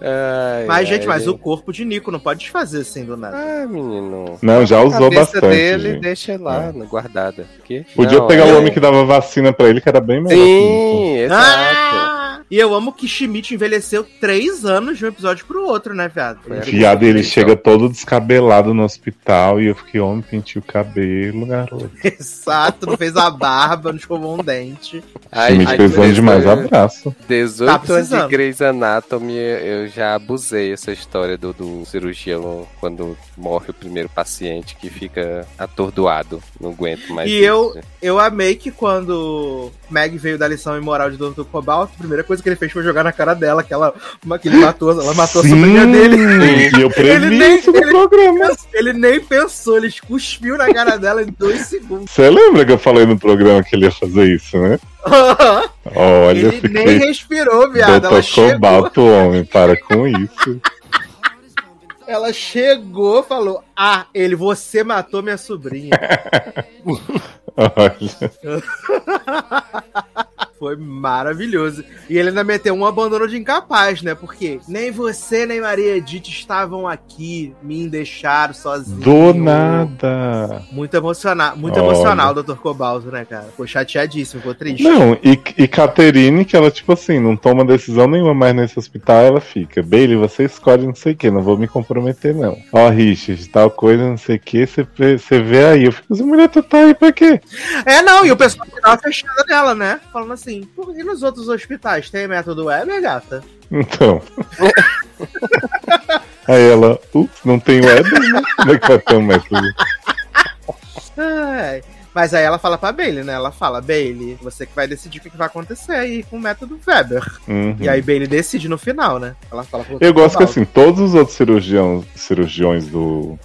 Ai, Mas, ai, gente, mas o corpo de Nico não pode desfazer assim do nada. Ah, menino. Não, já A usou cabeça bastante. dele gente. deixa lá, É. guardada. Que? Podia Não, pegar é- o homem que dava vacina pra ele, que era bem melhor. Sim, exato. Ah! E eu amo que Schmidt envelheceu três anos de um episódio pro outro, né, viado? Viado, ele Então. chega todo descabelado no hospital e eu fiquei, homem, pintei o cabelo, garoto. Exato, não fez a barba, não escovou um dente. Ai, Schmidt ai, precisando de mais dezoito- abraço. 18 Tá anos de. Grey's Anatomy, eu já abusei essa história do, do cirurgião quando morre o primeiro paciente que fica atordoado. Não aguento mais. E isso. eu- Eu amei que quando Meg veio da lição imoral de Dr. Cobalt, a primeira coisa que ele fez foi jogar na cara dela, que ela, que ele matou, ela matou Sim, a sobrinha dele. E eu previ Ele nem- isso no ele- programa. Ele nem pensou, ele cuspiu na cara dela em dois segundos. Você lembra que eu falei no programa que ele ia fazer isso, né? *laughs* Olha, ele nem respirou, viado. Chegou, Cobalto, homem, para com isso. *laughs* ela chegou falou: Ah, ele, você matou minha sobrinha. *laughs* Olha. *laughs* Foi maravilhoso. E ele ainda meteu um abandono de incapaz, né? Porque nem você nem Maria Edith estavam aqui, me deixaram sozinho. Do nada. Muito emocional, muito Olha. emocional Dr. Cobalto, né, cara? Ficou chateadíssimo, ficou triste. Não, e, e Caterine, que ela, tipo assim, não toma decisão nenhuma mais nesse hospital, ela fica. Bailey, você escolhe não sei o que, não vou me comprometer, não. Ó, Richard, tal coisa, não sei o que, você vê- aí. Eu fico assim, mulher, tu tá aí pra quê? É, não, e o pessoal tava fechada dela, né? Falando assim, por que nos outros hospitais tem método Weber, gata? Então. aí ela, ups, não tem Weber, né? Como é que vai ter um método? Ai. Mas aí ela fala pra Bailey, né? Ela fala, Bailey, você que vai decidir o que que vai acontecer aí com o método Weber. Uhum. E aí Bailey decide no final, né? Ela fala pro Eu gosto que assim, todos os outros cirurgiões, cirurgiões do,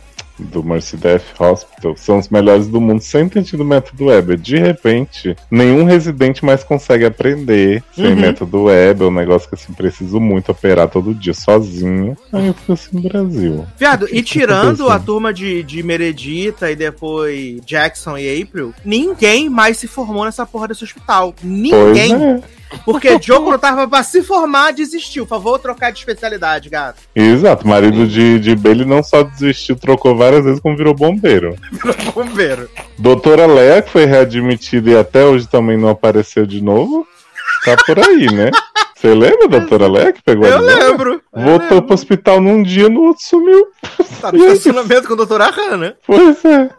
do Mercy Death Hospital são os melhores do mundo sem ter tido método Weber. De repente, nenhum residente mais consegue aprender sem Uhum. método Weber, um negócio que assim, preciso muito operar todo dia sozinho. Aí eu fico assim, Brasil. Viado, e tirando acontecendo? a turma de, de Meredita e depois Jackson e April, ninguém mais se formou nessa porra desse hospital. Ninguém. Porque *laughs* Joe, quando tava pra se formar, desistiu. Por favor, trocar de especialidade, gato. Exato, marido de, de Bailey não só desistiu, trocou várias vezes, como virou bombeiro. *laughs* Bombeiro. Doutora Leia, que foi readmitida e até hoje também não apareceu de novo, tá por aí, né? Você lembra, doutora Leia, que pegou Eu lembro. Eu Voltou lembro. pro hospital num dia, no outro sumiu. Tá no estacionamento com a doutora Hanna. Pois é.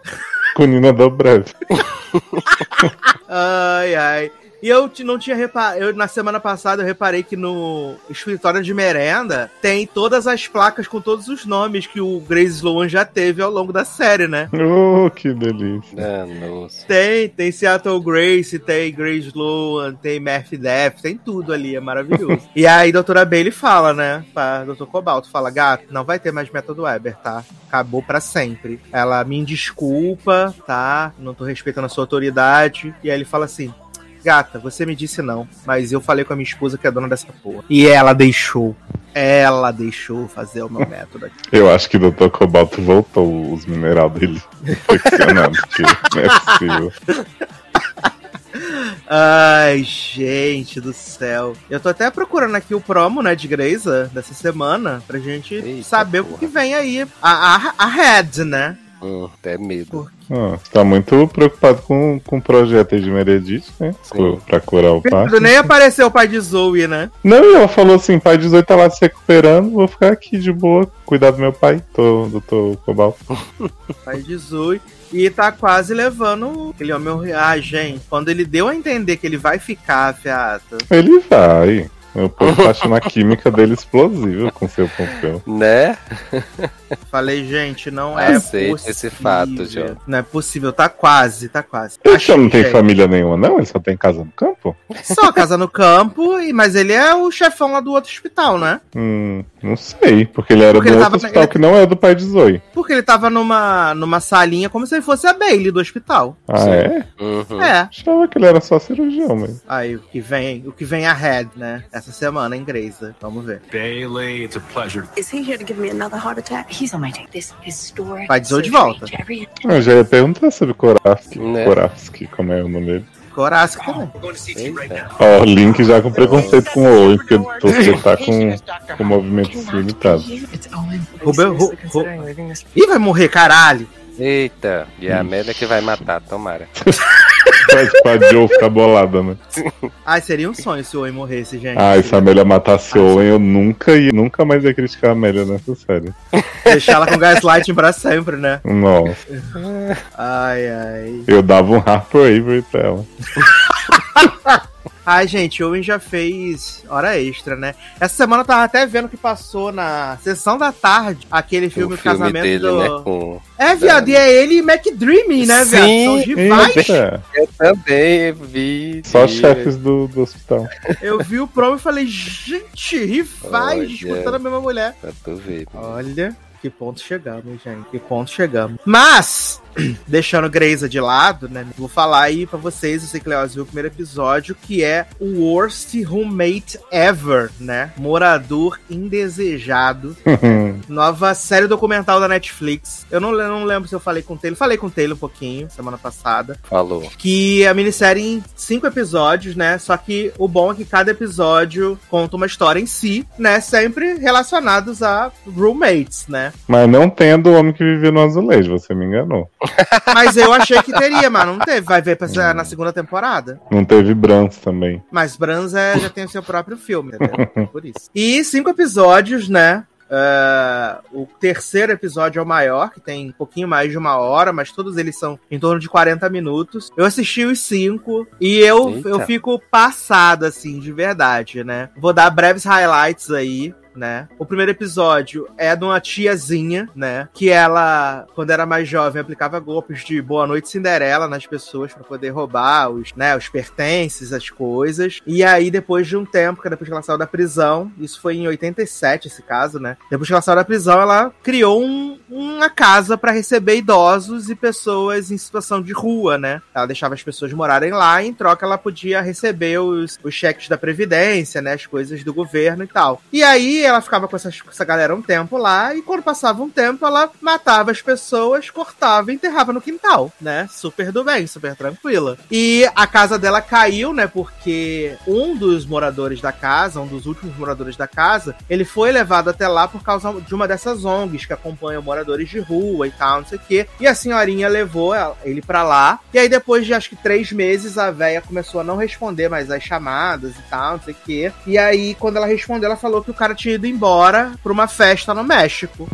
Com Nina Dobrev. *laughs* Ai, ai. E eu não tinha reparado. Eu, na semana passada eu reparei que no escritório de merenda tem todas as placas com todos os nomes que o Grace Sloan já teve ao longo da série, né? Oh, que delícia. Ah, nossa. Tem, tem Seattle Grace, tem Grace Sloan, tem Murphy Death, tem tudo ali, é maravilhoso. *laughs* e aí a doutora Bailey fala, né, pra Dr. Cobalto, fala, gato, não vai ter mais método Weber, tá? Acabou pra sempre. Ela me desculpa, tá? Não tô respeitando a sua autoridade. E aí ele fala assim, gata, você me disse não, mas eu falei com a minha esposa que é dona dessa porra. E ela deixou. Ela deixou fazer o meu *laughs* método aqui. Eu acho que o Dr. Cobalto voltou os minerais dele infeccionados, *laughs* porque não é possível. Ai, gente do céu. Eu tô até procurando aqui o promo, né, de Greisa dessa semana, pra gente Eita, saber o porra. que vem aí. A, a, a Red, né? Hum, até medo. Ah, tá muito preocupado com, com o projeto aí de Meredith, né? Sim. Pra curar o pai. Nem apareceu o pai de Zoe, né? Não, e ela falou assim, pai 18 tá lá se recuperando, vou ficar aqui de boa, cuidar do meu pai, tô, doutor Cobalto. *laughs* Pai de Zoe. E tá quase levando aquele homem. Ah, gente, quando ele deu a entender que ele vai ficar, fiata. Ele vai. O povo tá achando a química dele explosiva com seu Pompeu. *laughs* Né? Falei, gente, não é possível. esse fato, Joe. Não é possível, tá quase, tá quase. Ele só não tem família nenhuma, não? Ele só tem casa no campo? Só casa no campo, e- mas ele é o chefão lá do outro hospital, né? Hum, não sei, porque ele era Porque do ele outro tava- hospital ele- que não é do pai de Zoe. Porque ele tava numa, numa salinha como se ele fosse a Bailey do hospital. Ah, Sim. é? Uhum. É. Achava que ele era só cirurgião mesmo. Aí o que vem, o que vem ahead, né? Essa semana em Grey's. Vamos ver. Bailey, it's a pleasure. Is he here to give me another heart attack? He's on my take. This historic. Vai de Zoe de volta. Eu já ia perguntar sobre Koravski. Né? Koravski, como é o nome dele. Também. CT right now. Ó, Link já com preconceito com o Owen, porque você tá com, com movimentos limitados. Rubel, Ru, Ru... Ih, vai morrer, caralho! Eita, e a Amélia que vai matar, tomara. Faz pra Joe ficar bolada, né? Ai, seria um sonho se o Owen morresse, gente. Ah, se a Amélia matasse o Owen, eu nunca ia, nunca mais ia criticar a Amélia nessa série. Deixar ela com gaslighting pra sempre, né? Nossa, Ai, ai. eu dava um Harper Avery pra ela. *laughs* Ai, gente, Owen já fez hora extra, né? Essa semana eu tava até vendo que passou na sessão da tarde aquele filme, o filme Casamento dele, do. né? Com... É, viado, e é ele e McDreamy, né, viado? Sim, São os rivais. Eu também vi. só vi- chefes do, do hospital. Eu vi o promo e falei, gente, rivais disputando a mesma mulher. Pra tu ver. Olha, que ponto chegamos, gente. Que ponto chegamos. Mas, *clears throat* deixando Greisa de lado, né? Vou falar aí pra vocês, eu sei que o Leoz viu o primeiro episódio, que é o Worst Roommate Ever, né? Morador Indesejado. *laughs* Nova série documental da Netflix. Eu não, não lembro se eu falei com o Taylor. Falei com o Taylor um pouquinho, semana passada. Falou. Que é a minissérie em cinco episódios, né? Só que o bom é que cada episódio conta uma história em si, né? Sempre relacionados a roommates, né? Mas não tem a do homem que vivia no azulejo, você me enganou. Mas eu achei que teria, mas não teve. Vai ver pra- na segunda temporada. Não teve Brans também. Mas Brans é- já tem o seu próprio filme, entendeu? Por isso. E cinco episódios, né? É, o terceiro episódio é o maior, que tem um pouquinho mais de uma hora, mas todos eles são em torno de 40 minutos. Eu assisti os cinco e eu, Eita. eu fico passada, assim, de verdade, né? Vou dar breves highlights aí. Né? O primeiro episódio é de uma tiazinha, né? Que ela, quando era mais jovem, aplicava golpes de Boa Noite Cinderela nas pessoas pra poder roubar os, né, os pertences, as coisas. E aí, depois de um tempo, que depois que ela saiu da prisão, isso foi em 87 esse caso, né? Depois que ela saiu da prisão, ela criou um- uma casa pra receber idosos e pessoas em situação de rua, né? Ela deixava as pessoas morarem lá e em troca ela podia receber os, os cheques da Previdência, né? As coisas do governo e tal. E aí ela ficava com, essas- com essa galera um tempo lá e quando passava um tempo ela matava as pessoas, cortava e enterrava no quintal, né? Super do bem, super tranquila. E a casa dela caiu, né? Porque um dos moradores da casa, um dos últimos moradores da casa, ele foi levado até lá por causa de uma dessas ONGs que acompanham moradores de rua e tal, não sei o quê. E a senhorinha levou ele pra lá. E aí, depois de acho que três meses, a véia começou a não responder mais as chamadas e tal, não sei o quê. E aí, quando ela respondeu, ela falou que o cara tinha ido embora pra uma festa no México.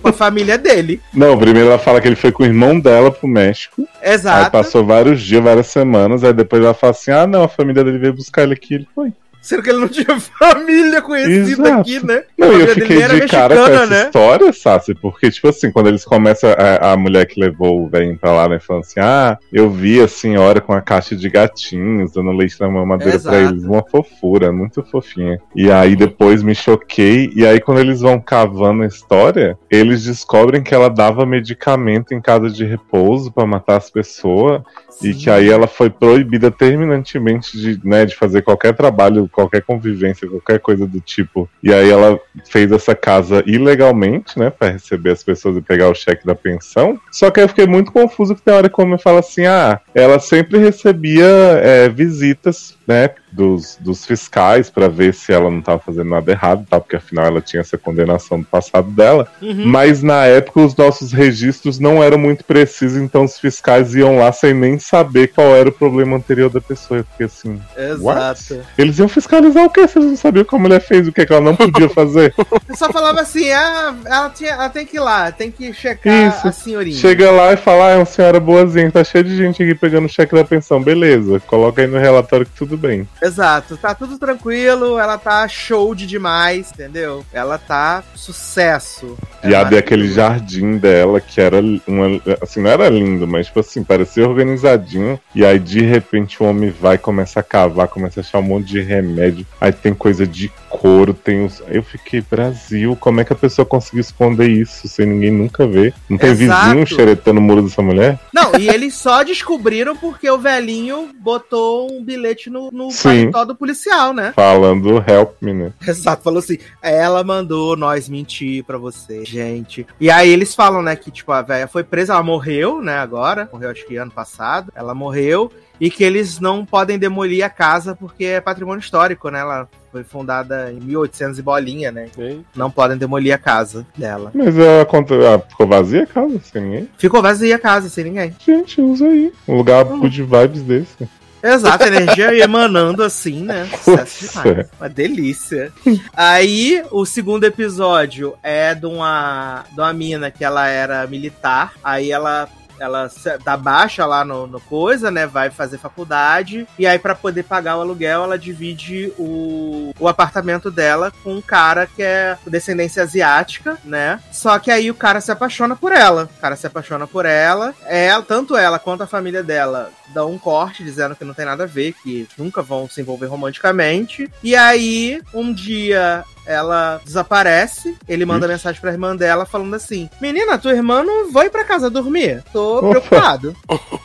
com a família dele. Não, primeiro ela fala que ele foi com o irmão dela pro México. Aí Exato. passou vários dias, várias semanas. Aí depois ela fala assim: ah, não, a família dele veio buscar ele aqui. Ele foi. Sendo que ele não tinha *laughs* família conhecida Exato. aqui, né? Não, eu fiquei de cara com essa né? história, Sassi, porque, tipo assim, quando eles começam, a, a mulher que levou o velho pra lá, né, falando assim, ah, eu vi a senhora com a caixa de gatinhos, dando leite na mamadeira Exato. pra eles, uma fofura, muito fofinha. E aí depois me choquei, e aí quando eles vão cavando a história, eles descobrem que ela dava medicamento em casa de repouso pra matar as pessoas, e que aí ela foi proibida terminantemente de, né, de fazer qualquer trabalho, qualquer convivência, qualquer coisa do tipo. E aí ela fez essa casa ilegalmente, né, Pra receber as pessoas e pegar o cheque da pensão. Só que aí eu fiquei muito confuso que tem hora como eu falo assim, ah, ela sempre recebia é, visitas, né, dos, dos fiscais pra ver se ela não tava fazendo nada errado, tá? Porque afinal ela tinha essa condenação do passado dela. Uhum. Mas na época os nossos registros não eram muito precisos, então os fiscais iam lá sem nem saber qual era o problema anterior da pessoa. Fiquei assim, Exato. eles iam fiscalizar o quê? Se eles não sabiam o que a mulher fez, o que, que ela não podia fazer. *laughs* Eu só falava assim, ah, ela, tinha, ela tem que ir lá, tem que checar Isso. a senhorinha. Chega lá e fala, ah, é uma senhora boazinha, tá cheio de gente aqui pegando o cheque da pensão. Beleza, coloca aí no relatório que tudo bem. Exato, tá tudo tranquilo, ela tá show de demais, entendeu? Ela tá sucesso. E Ela- abre aquele jardim dela, que era uma. Assim, não era lindo, mas, tipo assim, parecia organizadinho. E aí, de repente, o homem vai, começa a cavar, começa a achar um monte de remédio. Aí tem coisa de couro, tem os. Eu fiquei, Brasil, como é que a pessoa conseguiu esconder isso sem ninguém nunca ver? Não tem Exato. vizinho xeretando o muro dessa mulher? Não, e eles só descobriram porque o velhinho botou um bilhete no, no Sim. paletó do policial, né? Falando help me, né? *laughs* Exato, falou assim: ela mandou nós mentir pra você, gente. E aí eles falam, né, que tipo, a velha foi presa, ela morreu, né, agora. Morreu acho que ano passado. Ela morreu. E que eles não podem demolir a casa porque é patrimônio histórico, né? Ela foi fundada em 1800 e bolinha, né? Ei, Não podem demolir a casa dela. Mas a conta. ah, ficou vazia a casa sem ninguém? Ficou vazia a casa, sem ninguém. Gente, usa aí. Um lugar good vibes desse. Exato, a energia *laughs* emanando assim, né? Sucesso demais. Uma delícia. Aí, o segundo episódio é de uma, de uma mina que ela era militar. Aí ela ela dá baixa lá no, no coisa, né? Vai fazer faculdade. E aí, pra poder pagar o aluguel, ela divide o, o apartamento dela com um cara que é descendência asiática, né? Só que aí o cara se apaixona por ela. O cara se apaixona por ela. É, tanto ela quanto a família dela dão um corte dizendo que não tem nada a ver, que nunca vão se envolver romanticamente. E aí, um dia ela desaparece, ele manda mensagem pra irmã dela falando assim: Menina, tua irmã não vai pra casa dormir? Tô Opa. preocupado.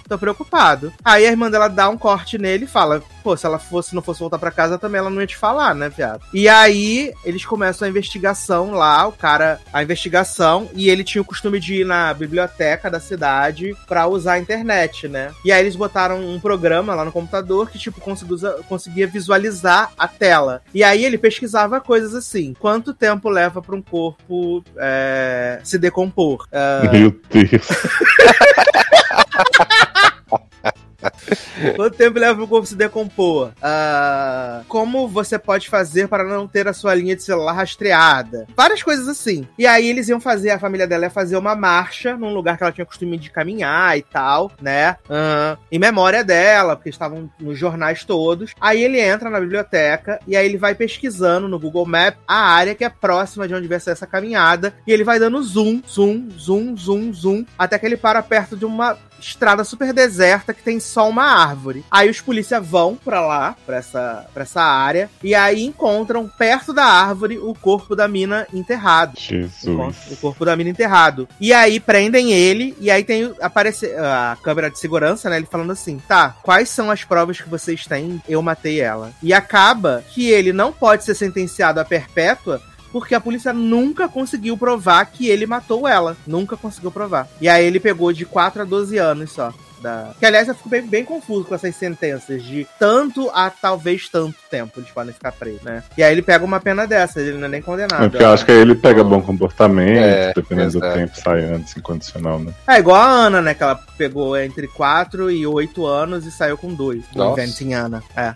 Tô preocupado. Aí a irmã dela dá um corte nele e fala: Pô, se ela fosse, não fosse voltar pra casa também, ela não ia te falar, né, viado? E aí eles começam a investigação lá, o cara, a investigação, e ele tinha o costume de ir na biblioteca da cidade pra usar a internet, né? E aí eles botaram um programa lá no computador que, tipo, conseguia, visualizar a tela. E aí ele pesquisava coisas assim: quanto tempo leva pra um corpo é, se decompor? Ah, Meu Deus. *laughs* *laughs* Quanto tempo leva pro corpo se decompor? Ah, como você pode fazer para não ter a sua linha de celular rastreada? Várias coisas assim. E aí eles iam fazer, a família dela ia fazer uma marcha num lugar que ela tinha costume de caminhar e tal, né? Em memória dela, porque estavam nos jornais todos. Aí ele entra na biblioteca e aí ele vai pesquisando no Google Maps a área que é próxima de onde vai ser essa caminhada. E ele vai dando zoom, zoom, zoom, zoom, zoom, até que ele para perto de uma estrada super deserta que tem só uma árvore. Aí os polícia vão pra lá, pra essa, pra essa área, e aí encontram perto da árvore o corpo da mina enterrado. Jesus. Encontram O corpo da mina enterrado. E aí prendem ele, e aí tem aparece a câmera de segurança, né? Ele falando assim: tá, quais são as provas que vocês têm? Eu matei ela. E acaba que ele não pode ser sentenciado a perpétua. Porque a polícia nunca conseguiu provar que ele matou ela. Nunca conseguiu provar. E aí ele pegou de 4 a 12 anos só. Da... Que aliás eu fico bem, bem confuso com essas sentenças de tanto a talvez tanto tempo eles podem ficar presos, né? E aí ele pega uma pena dessa, ele não é nem condenado. É porque eu acho que aí ele pega bom comportamento, É, dependendo do exato. tempo, sai antes incondicional, né? É igual a Ana, né? Que ela pegou entre 4 e 8 anos e saiu com 2. Nossa. Inventing Ana. É.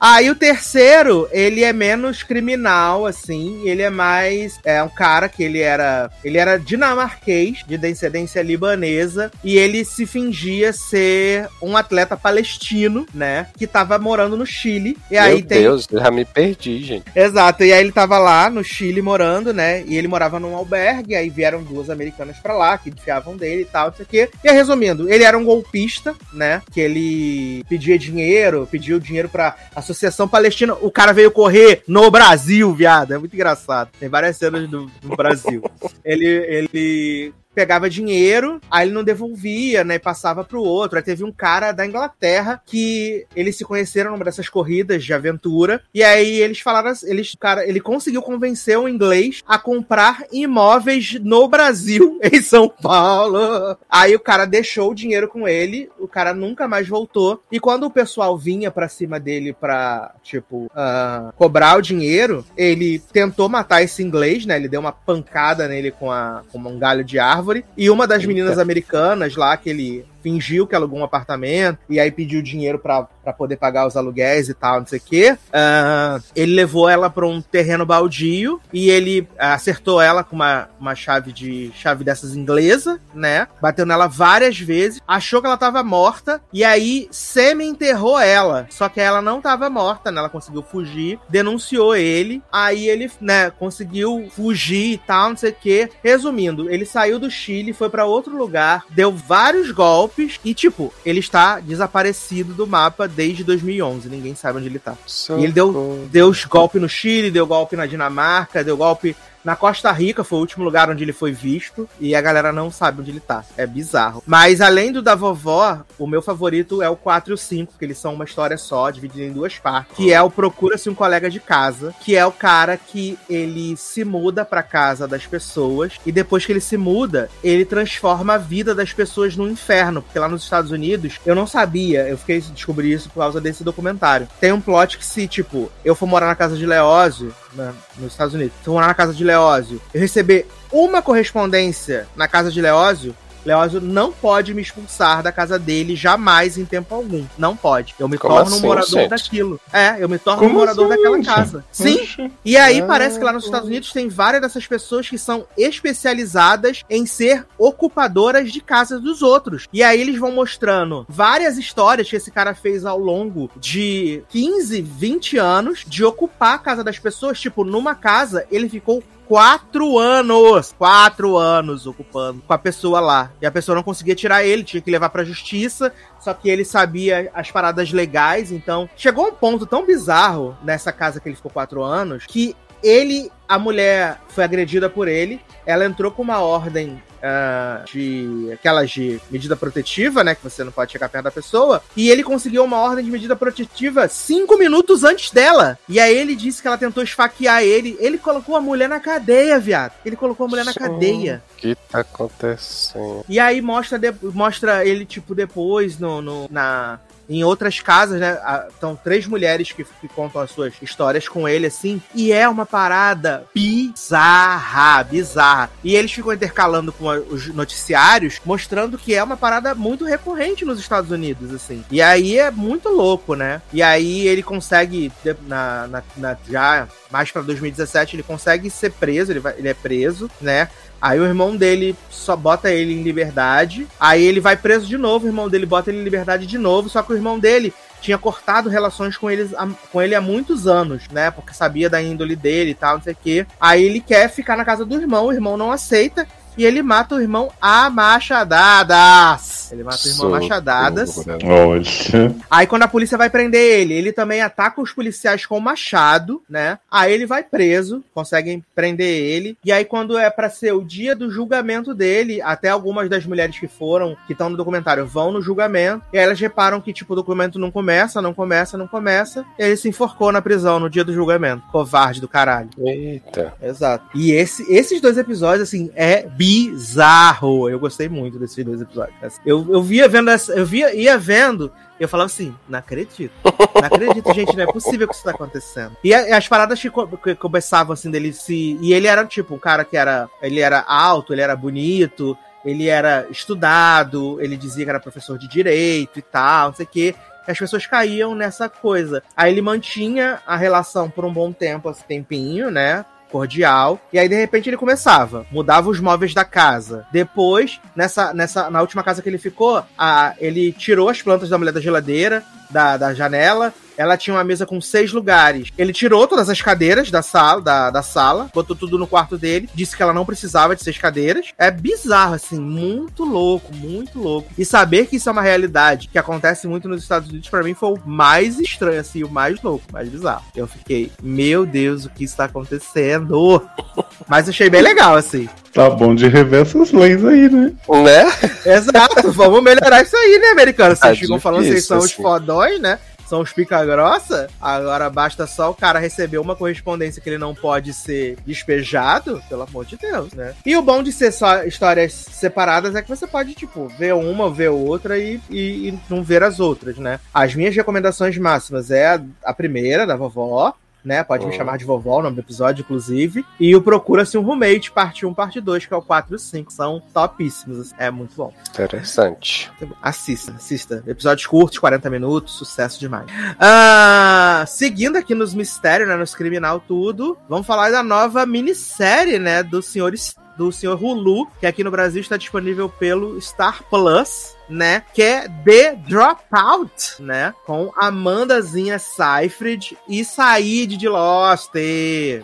Aí o terceiro, ele é menos criminal, assim. Ele é mais. É um cara que ele era. Ele era dinamarquês, de descendência libanesa. E ele se fingia ser um atleta palestino, né? Que tava morando no Chile. E Meu aí tem. Deus, eu já me perdi, gente. Exato, e aí ele tava lá no Chile morando, né? E ele morava num albergue, aí vieram duas americanas pra lá, que desfiavam dele e tal, não sei o quê. E aí, resumindo, ele era um golpista, né? Que ele pedia dinheiro, pediu dinheiro pra Associação Palestina. O cara veio correr no Brasil, viado. É muito engraçado. Tem várias cenas do, do Brasil. *laughs* ele, ele pegava dinheiro, aí ele não devolvia, né? E passava pro outro. Aí teve um cara da Inglaterra que eles se conheceram numa dessas corridas de aventura. E aí eles falaram, eles, cara, ele conseguiu convencer o inglês a comprar imóveis no Brasil, *laughs* em São Paulo. Aí o cara deixou o dinheiro com ele, o cara nunca mais voltou. E quando o pessoal vinha pra cima dele pra, tipo, ah, cobrar o dinheiro, ele tentou matar esse inglês, né? Ele deu uma pancada nele com, a, com um galho de árvore. E uma das meninas americanas lá, que ele fingiu que alugou um apartamento e aí pediu dinheiro pra poder pagar os aluguéis e tal, não sei o quê. Ah, ele levou ela pra um terreno baldio e ele acertou ela com uma, uma chave de chave dessas inglesa, né? Bateu nela várias vezes, achou que ela tava morta e aí semi-enterrou ela. Só que ela não tava morta, né? Ela conseguiu fugir, denunciou ele, aí ele, né, conseguiu fugir e tal, não sei o quê. Resumindo, ele saiu do Chile, foi pra outro lugar, deu vários golpes e, tipo, ele está desaparecido do mapa desde 2011. Ninguém sabe onde ele tá. E ele deu, deu golpe no Chile, deu golpe na Dinamarca, deu golpe na Costa Rica, foi o último lugar onde ele foi visto, e a galera não sabe onde ele tá. É bizarro. Mas além do da vovó, o meu favorito é o 4 e o 5, que eles são uma história só, dividida em duas partes, que é o Procura-se um Colega de Casa, que é o cara que ele se muda pra casa das pessoas, e depois que ele se muda, ele transforma a vida das pessoas no inferno, porque lá nos Estados Unidos, eu não sabia, eu fiquei descobri isso por causa desse documentário. Tem um plot que se, tipo, eu for morar na casa de Leózio, né, nos Estados Unidos, se eu morar na casa de Leózio, eu receber uma correspondência na casa de Leózio, Leózio não pode me expulsar da casa dele jamais em tempo algum. Não pode. Eu me Como torno um assim, morador gente? daquilo. É, eu me torno Como um morador assim, daquela casa. Sim. E aí Ah. parece que lá nos Estados Unidos tem várias dessas pessoas que são especializadas em ser ocupadoras de casas dos outros. E aí eles vão mostrando várias histórias que esse cara fez ao longo de 15, 20 anos de ocupar a casa das pessoas. Tipo, numa casa ele ficou quatro anos, quatro anos ocupando com a pessoa lá. E a pessoa não conseguia tirar ele, tinha que levar pra justiça. Só que ele sabia as paradas legais, então chegou um ponto tão bizarro nessa casa que ele ficou quatro anos que ele, a mulher foi agredida por ele, ela entrou com uma ordem ah, de aquelas de medida protetiva, né? Que você não pode chegar perto da pessoa. E ele conseguiu uma ordem de medida protetiva cinco minutos antes dela. E aí ele disse que ela tentou esfaquear ele. Ele colocou a mulher na cadeia, viado. Ele colocou a mulher na cadeia. O que tá acontecendo? E aí mostra, de- mostra ele, tipo, depois no, no- na. Em outras casas, né? Estão três mulheres que, que contam as suas histórias com ele, assim. E é uma parada bizarra, bizarra. E eles ficam intercalando com a- os noticiários, mostrando que é uma parada muito recorrente nos Estados Unidos, assim. E aí é muito louco, né? E aí ele consegue, na, na- na- já mais pra 2017, ele consegue ser preso, ele, vai- ele é preso, né? Aí o irmão dele só bota ele em liberdade. Aí ele vai preso de novo, o irmão dele bota ele em liberdade de novo. Só que o irmão dele tinha cortado relações com, eles, com ele há muitos anos, né? Porque sabia da índole dele e tal, não sei o quê. Aí ele quer ficar na casa do irmão, o irmão não aceita. E ele mata o irmão a machadadas. Ele mata o irmão a machadadas. Socorro. Olha. Aí quando a polícia vai prender ele, ele também ataca os policiais com o machado, né? Aí ele vai preso, conseguem prender ele. E aí quando é pra ser o dia do julgamento dele, até algumas das mulheres que foram, que estão no documentário, vão no julgamento. E aí elas reparam que tipo o documento não começa, não começa, não começa. E ele se enforcou na prisão no dia do julgamento. Covarde do caralho. Eita. Exato. E esse, esses dois episódios, assim, é bizarro. Eu gostei muito desses dois episódios. Eu, eu via vendo essa, eu via, ia vendo, eu falava assim, não acredito. Não acredito, gente, não é possível que isso tá acontecendo. E as paradas que, que começavam, assim, dele se. E ele era, tipo, um cara que era. Ele era alto, ele era bonito. Ele era estudado, ele dizia que era professor de direito e tal, não sei o quê. E as pessoas caíam nessa coisa. Aí ele mantinha a relação por um bom tempo, esse tempinho, né? Cordial. E aí, de repente, ele começava. Mudava os móveis da casa. Depois, nessa, nessa, na última casa que ele ficou, a, ele tirou as plantas da mulher da geladeira, da, da janela. Ela tinha uma mesa com seis lugares. Ele tirou todas as cadeiras da sala, da, da sala, botou tudo no quarto dele, disse que ela não precisava de seis cadeiras. É bizarro, assim, muito louco, muito louco. E saber que isso é uma realidade que acontece muito nos Estados Unidos, pra mim, foi o mais estranho, assim, o mais louco, o mais bizarro. Eu fiquei, meu Deus, o que está acontecendo? *laughs* Mas achei bem legal, assim. Tá bom de rever essas leis aí, né? Né? *laughs* Exato, vamos melhorar isso aí, né, americano? Vocês Tá ficam falando que vocês são os assim. fodões, né? São os pica-grossa. Agora basta só o cara receber uma correspondência que ele não pode ser despejado, pelo amor de Deus, né? E o bom de ser só histórias separadas é que você pode, tipo, ver uma, ver outra e, e, e não ver as outras, né? As minhas recomendações máximas é a, a primeira, da vovó, né? Pode me Uhum. chamar de vovó, o nome do episódio, inclusive. E o Procura-se um Roommate, parte 1, parte 2, que é o 4 e o 5. São topíssimos. É muito bom. Interessante. Assista, assista. Episódios curtos, 40 minutos, sucesso demais. Ah, seguindo aqui nos mistérios, né? Nos criminal tudo, vamos falar da nova minissérie, né? Do senhor, do senhor Hulu, que aqui no Brasil está disponível pelo Star Plus. Né, que é The Dropout, né? Com Amandazinha Seyfried e Said de Lost. Que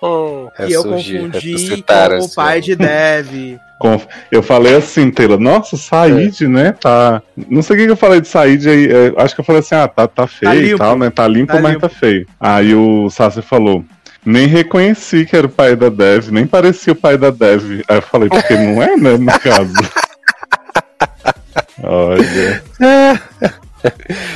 eu Ressurgir, confundi com o pai de Dev. *laughs* Eu falei assim, Taylor, nossa, Said, né? Tá. Não sei o que eu falei de Said aí. é, acho que eu falei assim, ah, tá, tá feio e limpo. tal, né? Tá limpo, Tá mas limpo. tá feio. Aí o Sassi falou. Nem reconheci que era o pai da Dev, nem parecia o pai da Dev. Aí eu falei, porque não é, né, no caso. *laughs* Olha. *laughs*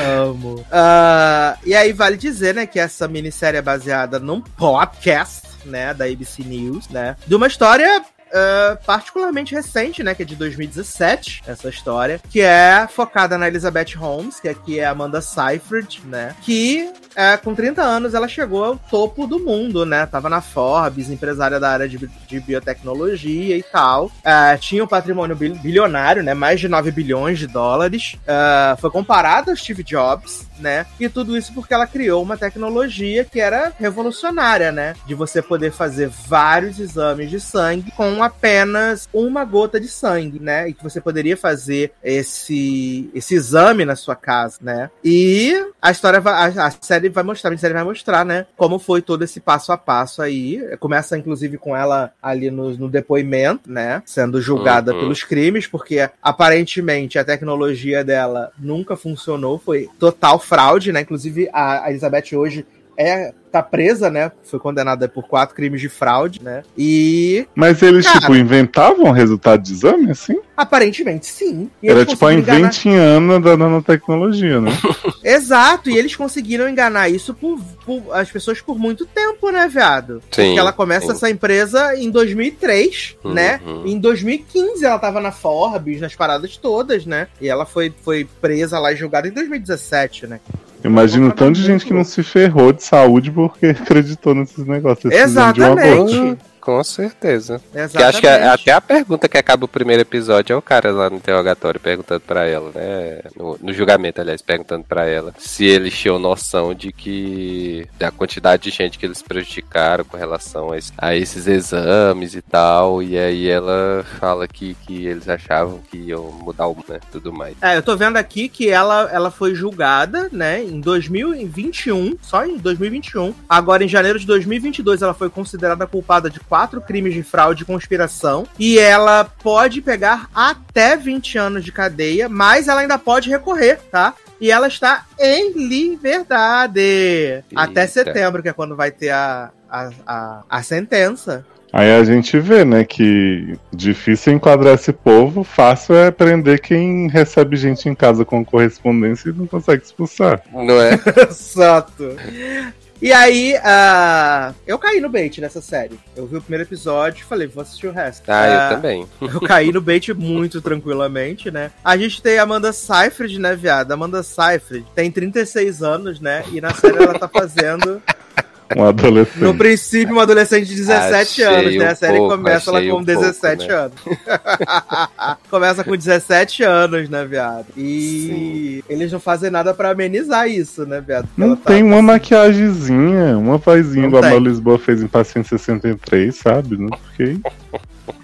Amo. Ah, e aí vale dizer, né, que essa minissérie é baseada num podcast, né, da ABC News, né, de uma história ah, particularmente recente, né, que é de 2017, essa história, que é focada na Elizabeth Holmes, que aqui é Amanda Seyfried, né, que é, com 30 anos, ela chegou ao topo do mundo, né? Tava na Forbes, empresária da área de, de biotecnologia e tal. É, tinha um patrimônio bil- bilionário, né? Mais de 9 bilhões de dólares. É, foi comparada ao Steve Jobs, né? E tudo isso porque ela criou uma tecnologia que era revolucionária, né? De você poder fazer vários exames de sangue com apenas uma gota de sangue, né? E que você poderia fazer esse, esse exame na sua casa, né? E a história a, a série vai mostrar, a série vai mostrar, né? Como foi todo esse passo a passo aí. Começa, inclusive, com ela ali no, no depoimento, né? Sendo julgada Uhum. pelos crimes, porque aparentemente a tecnologia dela nunca funcionou, foi total fraude, né? Inclusive, a, a Elizabeth hoje é tá presa, né? Foi condenada por quatro crimes de fraude, né? E Mas eles, Cara. tipo, inventavam resultado de exame, assim? aparentemente sim. E Era tipo a conseguiram enganar- inventiana da nanotecnologia, né? *laughs* Exato, e eles conseguiram enganar isso por, por- as pessoas por muito tempo, né, viado? Sim, Porque ela começa sim. essa empresa em 2003, Uhum. né? Em 2015 ela tava na Forbes, nas paradas todas, né? E ela foi, foi presa lá e julgada em 2017, né? Imagina o tanto de gente que não se ferrou de saúde porque *laughs* acreditou nesses negócios. esse exame de uma gota. Exatamente. Com certeza. Que Exatamente. acho que até a pergunta que acaba o primeiro episódio é o cara lá no interrogatório perguntando pra ela, né? No, no julgamento, aliás, perguntando pra ela se eles tinham noção de que da quantidade de gente que eles prejudicaram com relação a, esse- a esses exames e tal. E aí ela fala que, que eles achavam que iam mudar o né, tudo mais. É, eu tô vendo aqui que ela, ela foi julgada, né, em 2021, só em 2021. Agora, em janeiro de 2022, ela foi considerada culpada de quatro crimes de fraude e conspiração. E ela pode pegar até 20 anos de cadeia, mas ela ainda pode recorrer, tá? E ela está em liberdade. Até Eita. setembro, que é quando vai ter a, a, a, a sentença. Aí a gente vê, né, que difícil enquadrar esse povo, fácil é prender quem recebe gente em casa com correspondência e não consegue expulsar. Não é? *laughs* Exato. E aí, ah, eu caí no bait nessa série. Eu vi o primeiro episódio e falei, vou assistir o resto. Ah, Ah, eu também. *laughs* Eu caí no bait muito tranquilamente, né? A gente tem a Amanda Seyfried, né, viado? Amanda Seyfried tem 36 anos, né? E na série ela tá fazendo, Um adolescente. no princípio, uma adolescente de 17 Achei anos, né? A um série pouco, começa ela com um pouco, 17 né? anos. *laughs* começa com 17 anos, né, viado? E eles não fazem nada pra amenizar isso, né, viado? Porque Não ela tá tem uma maquiagemzinha, uma vozinha Não igual a tem. Malu Lisboa fez em Paciente 63, sabe? Não fiquei.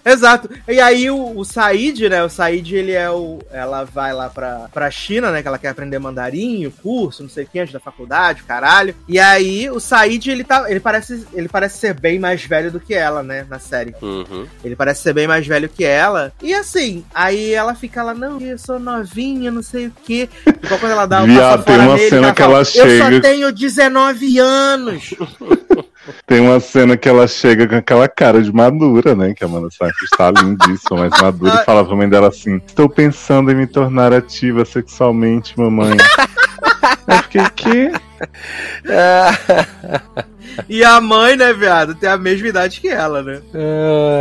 Exato. E aí o, o Said, né? O Said, ele é o. Ela vai lá pra, pra China, né? Que ela quer aprender mandarim, o curso, não sei o que, antes da faculdade, o caralho. E aí o Said, ele tá. Ele parece, ele parece ser bem mais velho do que ela, né? Na série. Uhum. Ele parece ser bem mais velho que ela. E assim, aí ela fica lá, não, eu sou novinha, não sei o quê. E quando ela dá o Viado, tem uma nele, cena que fala, ela Eu chega- só tenho 19 anos. *laughs* Tem uma cena que ela chega com aquela cara de madura, né? Que a Amanda Seyfried está lindíssima, mas madura, e fala pra mãe dela assim: Estou pensando em me tornar ativa sexualmente, mamãe. *laughs* Eu fiquei, que? E a mãe, né, viado, tem a mesma idade que ela, né?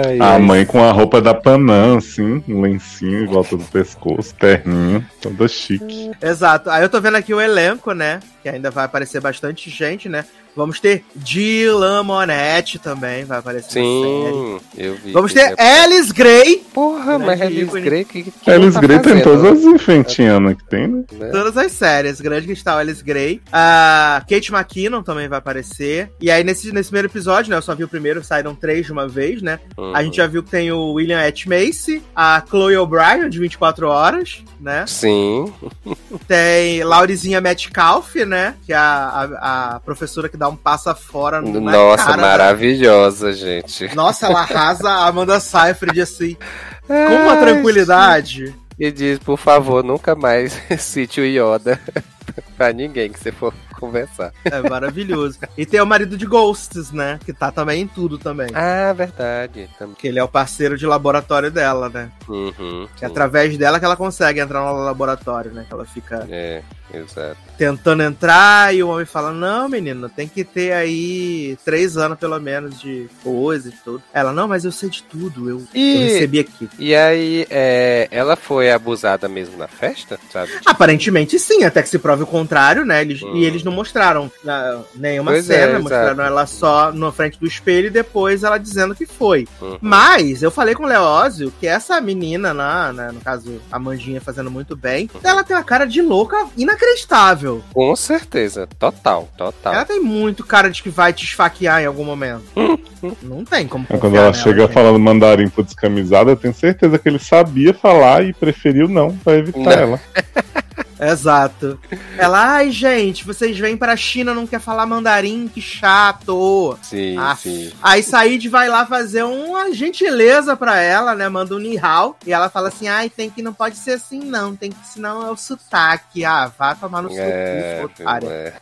Ai, A ai. mãe com a roupa da Panam, assim, um lencinho em volta do pescoço, terninho, toda chique. Exato. Aí eu tô vendo aqui o elenco, né? Que ainda vai aparecer bastante gente, né? Vamos ter Dylan Monetti também, vai aparecer na série. Sim, eu vi. Vamos ter ia- Alice Gray, Porra, mas Alice ícone. Grey que, que Alice tá Grey tem fazendo, todas as infentianas que tem, né? né? todas as séries. Grande cristal Alice Gray. A Kate McKinnon também vai aparecer. E aí, nesse, nesse primeiro episódio, né? Eu só vi o primeiro, saíram três de uma vez, né? Uhum. A gente já viu que tem o William H. Macy, a Chloe O'Brien, de 24 horas, né? Sim, Tem Laurizinha Metcalf, né? Que é a, a, a professora que dá um passa fora no nossa, cara da- maravilhosa, gente. Nossa, ela arrasa a Amanda Seyfried assim, com uma tranquilidade. E diz, por favor, nunca mais *laughs* cite o Yoda *laughs* pra ninguém que você for *laughs* conversar. É maravilhoso. E tem o marido de Ghosts, né? Que tá também em tudo também. Ah, verdade. Também. Que ele é o parceiro de laboratório dela, né? Uhum, Que é através dela que ela consegue entrar no laboratório, né? Que ela fica. É, exato. tentando entrar e o homem fala: Não, menino, tem que ter aí três anos pelo menos de coisa e tudo. Ela, não, mas eu sei de tudo, eu, E- eu recebi aqui. E aí, é, ela foi abusada mesmo na festa, sabe? Aparentemente sim, até que se prove o contrário, né? Eles, Hum. E eles não mostraram ah, nenhuma Pois é, cena, exato. mostraram ela só na frente do espelho e depois ela dizendo que foi. Uhum. Mas eu falei com o Leózio que essa menina lá, né, no caso a Mandinha fazendo muito bem, Uhum. ela tem uma cara de louca inacreditável. Com certeza, total, total. Ela tem muito cara de que vai te esfaquear em algum momento. não tem como confiar Quando ela nela, chega gente. falando mandarim pro descamisado, eu tenho certeza que ele sabia falar e preferiu não, pra evitar Não. ela. *laughs* Exato. Ela, ai, gente, vocês vêm pra China, não quer falar mandarim, que chato. Sim, Ah, sim. Aí Said vai lá fazer uma gentileza pra ela, né? Manda um nihao. E ela fala assim: ai, tem que não pode ser assim, não. Tem que, senão é o sotaque. Ah, vá tomar no seu É, cu, otária. é.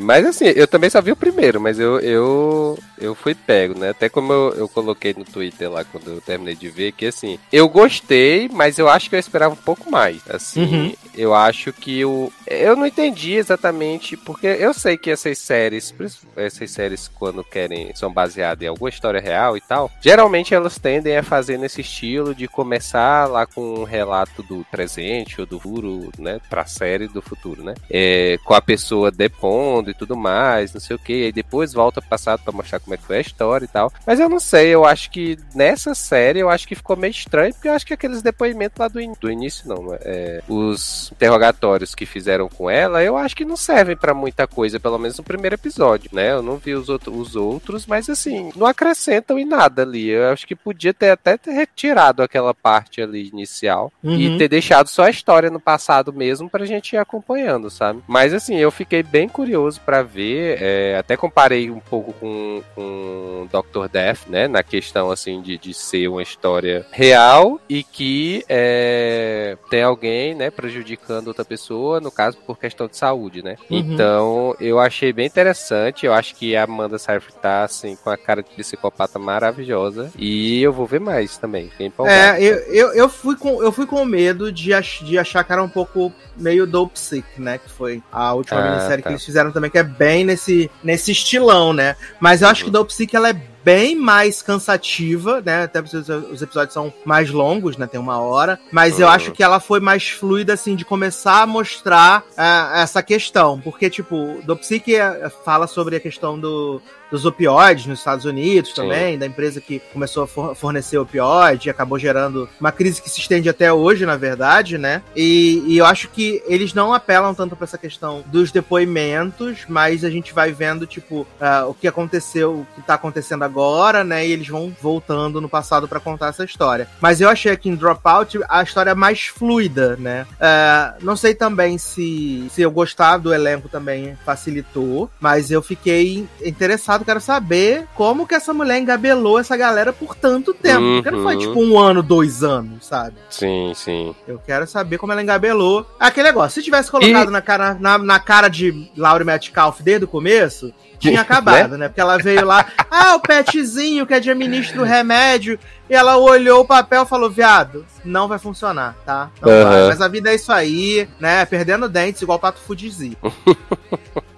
Mas assim, eu também só vi o primeiro, mas eu, eu, eu fui pego, né? Até como eu, eu coloquei no Twitter lá quando eu terminei de ver, que assim, eu gostei, mas eu acho que eu esperava um pouco mais. Assim, Uhum. eu acho que o. Eu não entendi exatamente, porque eu sei que essas séries, essas séries, quando querem, são baseadas em alguma história real e tal, geralmente elas tendem a fazer nesse estilo de começar lá com um relato do presente ou do futuro, né? Pra série do futuro, né? É, com a pessoa depondo e tudo mais, não sei o que, aí depois volta pro passado pra mostrar como é que foi a história e tal. Mas eu não sei, eu acho que nessa série eu acho que ficou meio estranho, porque eu acho que aqueles depoimentos lá do, in- do início, não, é, os interrogatórios que fizeram com ela, eu acho que não servem pra muita coisa, pelo menos no primeiro episódio, né? Eu não vi os, outro- os outros, mas assim, não acrescentam em nada ali. Eu acho que podia ter até ter retirado aquela parte ali inicial e Uhum. ter deixado só a história no passado mesmo pra gente ir acompanhando, sabe? Mas assim, eu fiquei bem curioso pra ver, é, até comparei um pouco com, com Dr. Death, né? Na questão assim de, de ser uma história real e que é, tem alguém, né, prejudicando outra pessoa, no caso por questão de saúde, né? Uhum. Então, eu achei bem interessante, eu acho que a Amanda Seyfried tá assim com a cara de psicopata maravilhosa e eu vou ver mais também. É, eu, eu, eu, fui com, eu fui com medo de, ach, de achar que era um pouco meio Dope Sick, né? Que foi a última Ah, minissérie tá. que eles fizeram também, que é bem nesse, nesse estilão, né? Mas eu acho Uhum. que Dope Sick ela é bem mais cansativa, né? Até porque os, os episódios são mais longos, né? Tem uma hora. Mas eu Uhum. acho que ela foi mais fluida, assim, de começar a mostrar ah, essa questão. Porque, tipo, Dope Sick é- fala sobre a questão do, dos opioides nos Estados Unidos Sim. também, da empresa que começou a for- fornecer opioide e acabou gerando uma crise que se estende até hoje, na verdade, né? E, e eu acho que eles não apelam tanto pra essa questão dos depoimentos, mas a gente vai vendo, tipo, ah, o que aconteceu, o que tá acontecendo agora, né? E eles vão voltando no passado pra contar essa história. Mas eu achei aqui em Dropout a história mais fluida, né? Ah, não sei também se, se eu gostar do elenco também facilitou, mas eu fiquei interessado, quero saber como que essa mulher engabelou essa galera por tanto tempo. Porque não foi Uhum. tipo um ano, dois anos, sabe? Sim, sim. Eu quero saber como ela engabelou. Aquele negócio, se tivesse colocado na, cara, na, na cara de Laura Metcalf desde o começo, tinha acabado, né? Porque ela veio lá, ah, o petzinho que administra o remédio. E ela olhou o papel e falou: viado, não vai funcionar, tá? Não Aham. vai. Mas a vida é isso aí, né? Perdendo dentes igual pato fudizi. *laughs*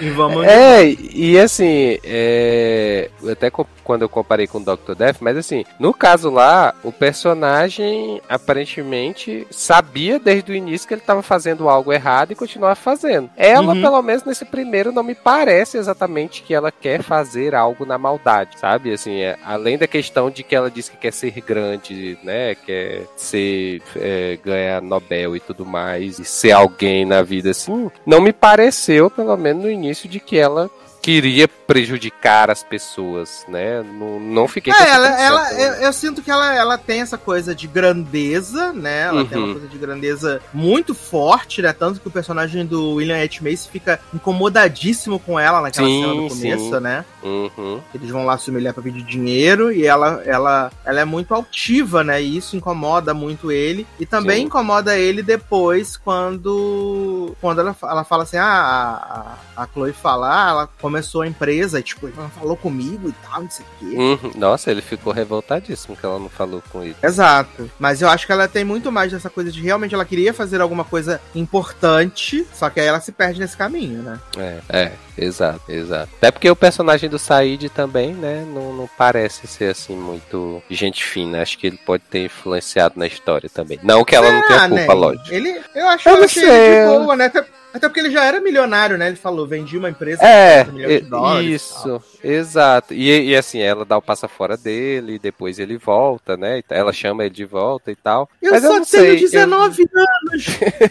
e vamos. É, e assim, é, até quando eu comparei com o Dr. Death, mas assim, no caso lá, o personagem aparentemente sabia desde o início que ele estava fazendo algo errado e continuava fazendo. Ela, Uhum. pelo menos nesse primeiro, não me parece exatamente que ela quer fazer algo na maldade, sabe? Assim, é, além da questão de que ela disse que quer ser grande, né? Quer ser, é, ganhar Nobel e tudo mais, e ser alguém na vida assim, não me pareceu, pelo menos no início, de que ela queria prejudicar as pessoas, né? Não, não fiquei com É, essa ela, ela, eu, eu sinto que ela, ela tem essa coisa de grandeza, né? Ela tem uma Uhum. coisa de grandeza muito forte, né? Tanto que o personagem do William H. Macy fica incomodadíssimo com ela naquela Sim, cena do começo, sim. né? Uhum. Eles vão lá se humilhar pra pedir dinheiro e ela, ela, ela é muito altiva, né? E isso incomoda muito ele. E também Sim. incomoda ele depois quando quando ela, ela fala assim, ah, a, a, Chloe fala, ah, ela, começou a empresa, tipo, ela falou comigo e tal, não sei o quê. Uhum. Nossa, ele ficou revoltadíssimo que ela não falou com ele. Exato. Mas eu acho que ela tem muito mais dessa coisa de realmente ela queria fazer alguma coisa importante, só que aí ela se perde nesse caminho, né? É, é, exato, exato. Até porque o personagem do Said também, né, não, não parece ser assim muito gente fina. Acho que ele pode ter influenciado na história também. Não que ela não tenha Ah, culpa, né? lógico. Ele, eu acho Eu sei. ele de boa, né? Até, porque ele já era milionário, né? Ele falou, vendi uma empresa É, por 50 milhões de dólares isso, exato. E, e assim, ela dá o passa fora dele, depois ele volta, né? Ela chama ele de volta e tal. Eu Mas só eu não tenho sei. 19 anos.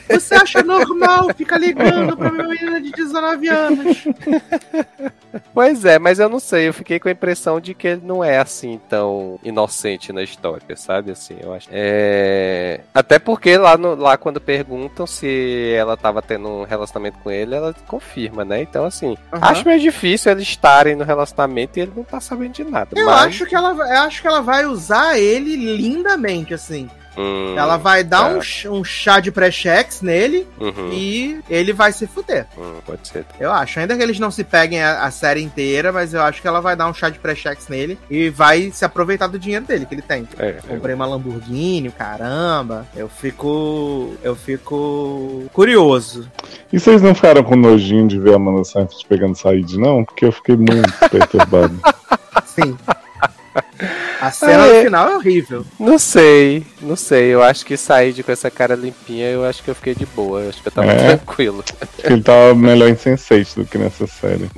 Você acha normal ficar ligando pra minha menina de 19 anos? eu- Pois é, mas eu não sei. Eu fiquei com a impressão de que ele não é assim tão inocente na história, sabe? Assim, eu acho. É... Até porque lá, no- lá quando perguntam se ela tava tendo um relacionamento com ele, ela confirma, né? Então, assim, Aham. acho meio difícil eles estarem no relacionamento e ele não tá sabendo de nada. Eu mas... acho que ela, eu acho que ela vai usar ele lindamente, assim. Hum, Ela vai dar tá. um, um chá de pré-chex nele uhum, e ele vai se fuder. hum, pode ser. Eu acho. Ainda que eles não se peguem a, a série inteira, mas eu acho que ela vai dar um chá de pré-chex nele e vai se aproveitar do dinheiro dele que ele tem. É, eu- Comprei uma Lamborghini, caramba. Eu fico. Eu fico curioso. E vocês não ficaram com nojinho de ver a Amanda Seyfried pegando Said, não? Porque eu fiquei muito *laughs* perturbado. Sim. A cena Ah, é. final é horrível. Não sei, não sei. Eu acho que sair de com essa cara limpinha, eu acho que eu fiquei de boa. Eu acho que eu tava É? tranquilo. Acho que ele tava melhor em Sense8 do que nessa série.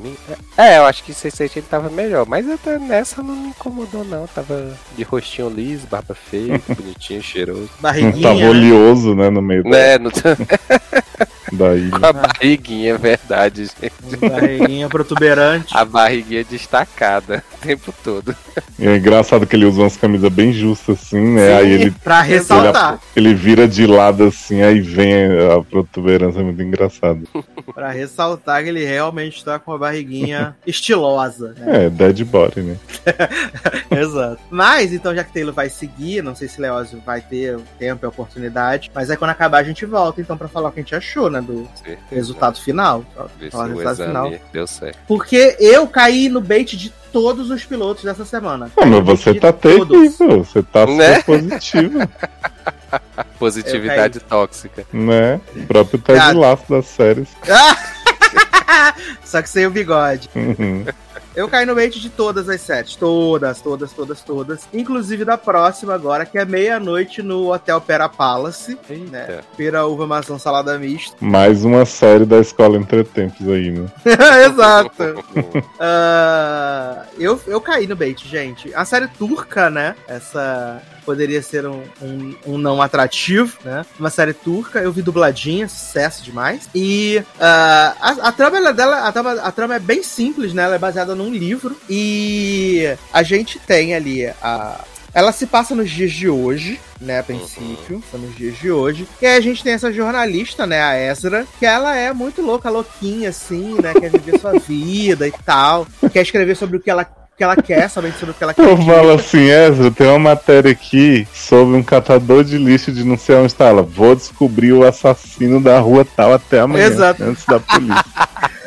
É, eu acho que Sense8 ele tava melhor. Mas até nessa não me incomodou, não. Tava de rostinho liso, barba feia, *laughs* bonitinho, cheiroso. Barriguinha. tava né? oleoso, né, no meio da, Né, no... *laughs* da ilha. com a barriguinha, é verdade, gente. Barriguinha protuberante. A barriguinha destacada o tempo todo. E é engraçado que ele usa umas camisas bem justas, assim, né? Aí ele, Pra ressaltar. ele vira de lado, assim, aí vem a protuberância, é muito engraçado. *laughs* Pra ressaltar que ele realmente tá com a barriguinha *laughs* estilosa, né? É, dead body, né? *laughs* Exato. Mas, então, já que Taylor vai seguir, não sei se Leózio vai ter o tempo e a oportunidade, mas aí quando acabar a gente volta, então, pra falar o que a gente achou, né, do Certeza. resultado final. Pra Ver se falar o resultado final. deu certo. Porque eu caí no bait de todos os pilotos dessa semana. Caí no mas você tá todos. terrível, você tá *laughs* Né? super positivo, *laughs* Positividade tóxica. né? O próprio Ted. Laço das séries. *laughs* Só que sem o bigode. Uhum. Eu caí no bait de todas as séries. Todas, todas, todas, todas. Inclusive da próxima agora, que é meia-noite no Hotel Pera Palace. Eita. Né? Pera, uva, maçã, salada mista. *laughs* Mais uma série da escola Entretempos aí, né? *laughs* Exato. Ah, eu, eu caí no bait, gente. A série turca, né? Essa poderia ser um, um, um não atrativo, né? Uma série turca, eu vi dubladinha, sucesso demais. E ah, a, a trama ela- dela, a trama, a trama é bem simples, né? Ela é baseada num livro. E a gente tem ali a. Ela se passa nos dias de hoje, né, a princípio, são nos dias de hoje. E aí a gente tem essa jornalista, né, a Ezra, que ela é muito louca, louquinha, assim, né, quer viver sua *laughs* vida e tal, quer escrever sobre o que ela, que ela quer, somente sobre o que ela *laughs* quer. Eu falo assim, Ezra, tem uma matéria aqui sobre um catador de lixo de não sei onde está. Ela, vou descobrir o assassino da rua tal até amanhã, Exato. antes da polícia. *laughs*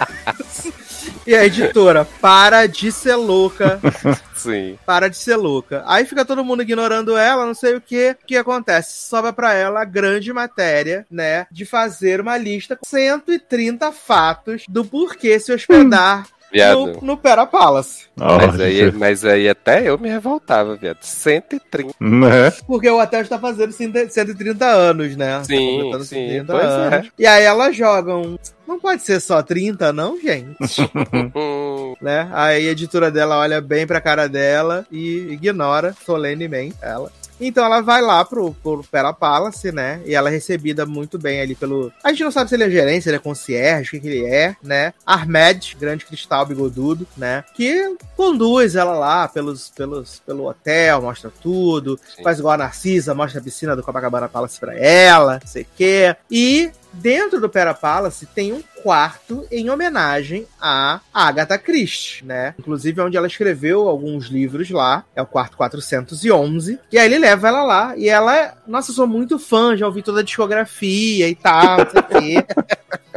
E a editora, para de ser louca, *laughs* Sim. para de ser louca. Aí fica todo mundo ignorando ela, não sei o que. O que acontece? Sobra pra ela a grande matéria, né? De fazer uma lista com 130 fatos do porquê se hospedar Viado. no, no Pera Palace. Mas aí, mas aí até eu me revoltava, viado. 130. né? Porque o hotel está fazendo 130 anos, né? Sim, Tá sim, 130 pois é. anos. E aí elas jogam. Não pode ser só 30, não, gente. *laughs* Hum, né? Aí a editora dela olha bem pra cara dela e ignora solenemente ela. Então ela vai lá pro, pro Pera Palace, né? E ela é recebida muito bem ali pelo. A gente não sabe se ele é gerente, se ele é concierge, o que, que ele é, né? Ahmed, grande cristal bigodudo, né? Que conduz ela lá pelos, pelos, pelo hotel, mostra tudo, Sim. faz igual a Narcisa, mostra a piscina do Copacabana Palace pra ela, não sei o quê. E dentro do Pera Palace tem um quarto em homenagem a Agatha Christie, né? Inclusive onde ela escreveu alguns livros lá, é o quarto 411. E aí ele leva ela lá e ela, é- nossa, sou muito fã, já ouvi toda a discografia e tal, não sei o quê.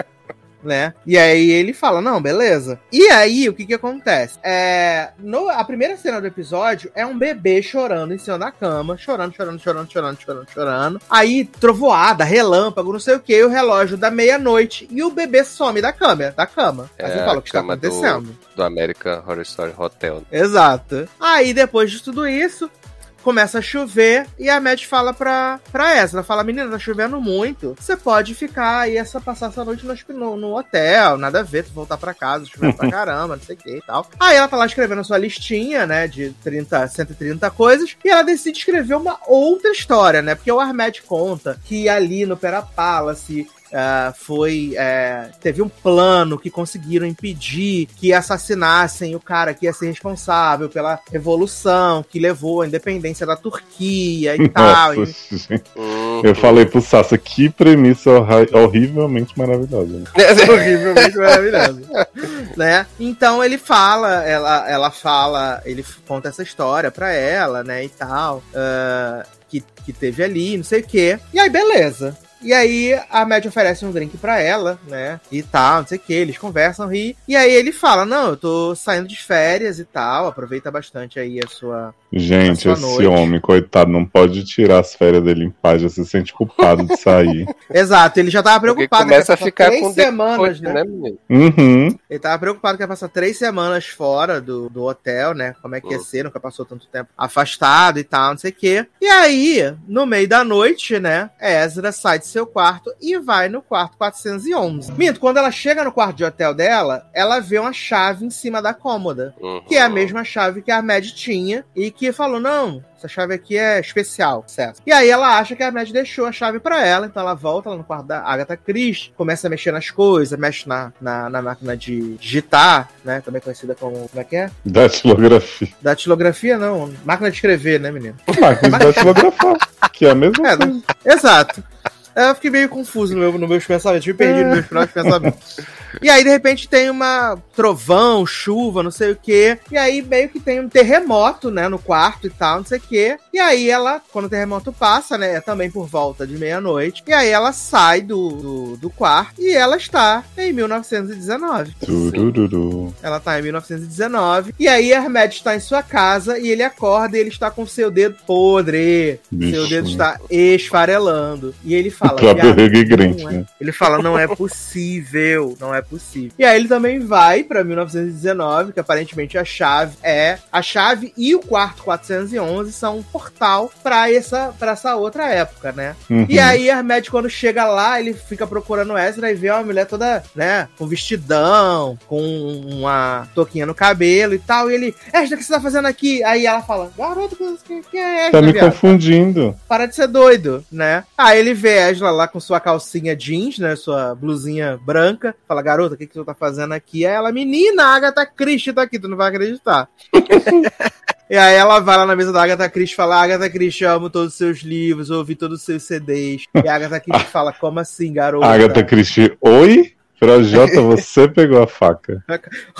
*laughs* né? E aí ele fala, não, beleza. E aí, o que que acontece? É, no, a primeira cena do episódio é um bebê chorando em cima da cama, chorando, chorando, chorando, chorando, chorando, chorando. Aí, trovoada, relâmpago, não sei o que, o relógio da meia-noite e o bebê some da câmera, da cama. Aí É você fala, a o que está cama do- acontecendo? Do American Horror Story Hotel. Exato. Aí, depois de tudo isso, começa a chover e a Matt fala pra, pra Ezra, fala, menina, tá chovendo muito, você pode ficar aí, essa, passar essa noite no, no hotel, nada a ver, tu voltar pra casa, chovendo pra *laughs* caramba, não sei o que e tal. Aí ela tá lá escrevendo a sua listinha, né, de 30, 130 coisas, e ela decide escrever uma outra história, né, porque o Armed conta que ali no Pera Palace ah, foi. é, teve um plano que conseguiram impedir que assassinassem o cara que ia ser responsável pela revolução que levou à independência da Turquia e *laughs* tal. Nossa, E- gente. Uhum. Eu falei pro Sassa, que premissa horrivelmente maravilhosa. né? horrivelmente maravilhoso. né? Então ele fala, ela, ela fala, ele conta essa história pra ela, né, e tal, ah, que, que teve ali, não sei o quê. E aí, beleza. E aí a Mad oferece um drink pra ela, né? E tal, não sei o que, eles conversam, ri. E aí ele fala: Não, eu tô saindo de férias e tal, aproveita bastante aí a sua. Gente, Essa esse noite. homem, coitado, não pode tirar as férias dele em paz, já se sente culpado de sair. *laughs* Exato, ele já tava Porque preocupado. começa que ia a passar ficar três com semanas, depois, né? né? Uhum. Ele tava preocupado que ia passar três semanas fora do, do hotel, né? Como é que ia Hum. ser, nunca passou tanto tempo afastado e tal, não sei o quê. E aí, no meio da noite, né? Ezra sai de seu quarto e vai no quarto 411. Minto, quando ela chega no quarto de hotel dela, ela vê uma chave em cima da cômoda. Uhum. Que é a mesma chave que a Med tinha e que falou: não, essa chave aqui é especial, certo? E aí ela acha que a Med deixou a chave pra ela, então ela volta lá no quarto da Agatha Christie, começa a mexer nas coisas, mexe na, na, na máquina de digitar, né? Também conhecida como. Como é que é? Datilografia. Datilografia, não. Máquina de escrever, né, menino? Máquina de *laughs* datilografar, que é a mesma É, coisa. né? Exato. Eu fiquei meio confuso no meu, nos meus pensamentos, me perdi nos meus próprios pensamentos. *laughs* E aí, de repente, tem uma trovão, chuva, não sei o quê. E aí, meio que tem um terremoto, né, no quarto e tal, não sei o quê. E aí, ela, quando o terremoto passa, né, é também por volta de meia-noite. E aí, ela sai do, do, do quarto e ela está em 1919. Turururu. Ela tá em 1919. E aí, Hermed está em sua casa e ele acorda e ele está com seu dedo podre. Seu Bicho. dedo está esfarelando. E ele fala. O próprio "Viado, Hugh Grant, não é." né? Ele fala, não é possível, não é possível. E aí ele também vai pra 1919, que aparentemente a chave é a chave e o quarto 411 são um portal pra essa para essa outra época, né? Uhum. E aí Hermed quando chega lá, ele fica procurando Ezra e vê uma mulher toda, né, com vestidão, com uma touquinha no cabelo e tal, e ele, Ezra, o que você tá fazendo aqui? Aí ela fala, garoto, que, que é Ezra, Tá me viado? confundindo. para de ser doido, né? Aí ele vê a Angela lá com sua calcinha jeans, né? Sua blusinha branca. Fala, garota, o que, que tu tá fazendo aqui? Aí ela, menina, a Agatha Christie tá aqui, tu não vai acreditar. *laughs* E aí ela vai lá na mesa da Agatha Christie e fala, Agatha Christie, eu amo todos os seus livros, ouvi todos os seus CDs. E a Agatha Christie fala, como assim, garota? Agatha Christie, oi? Projota, você pegou a faca.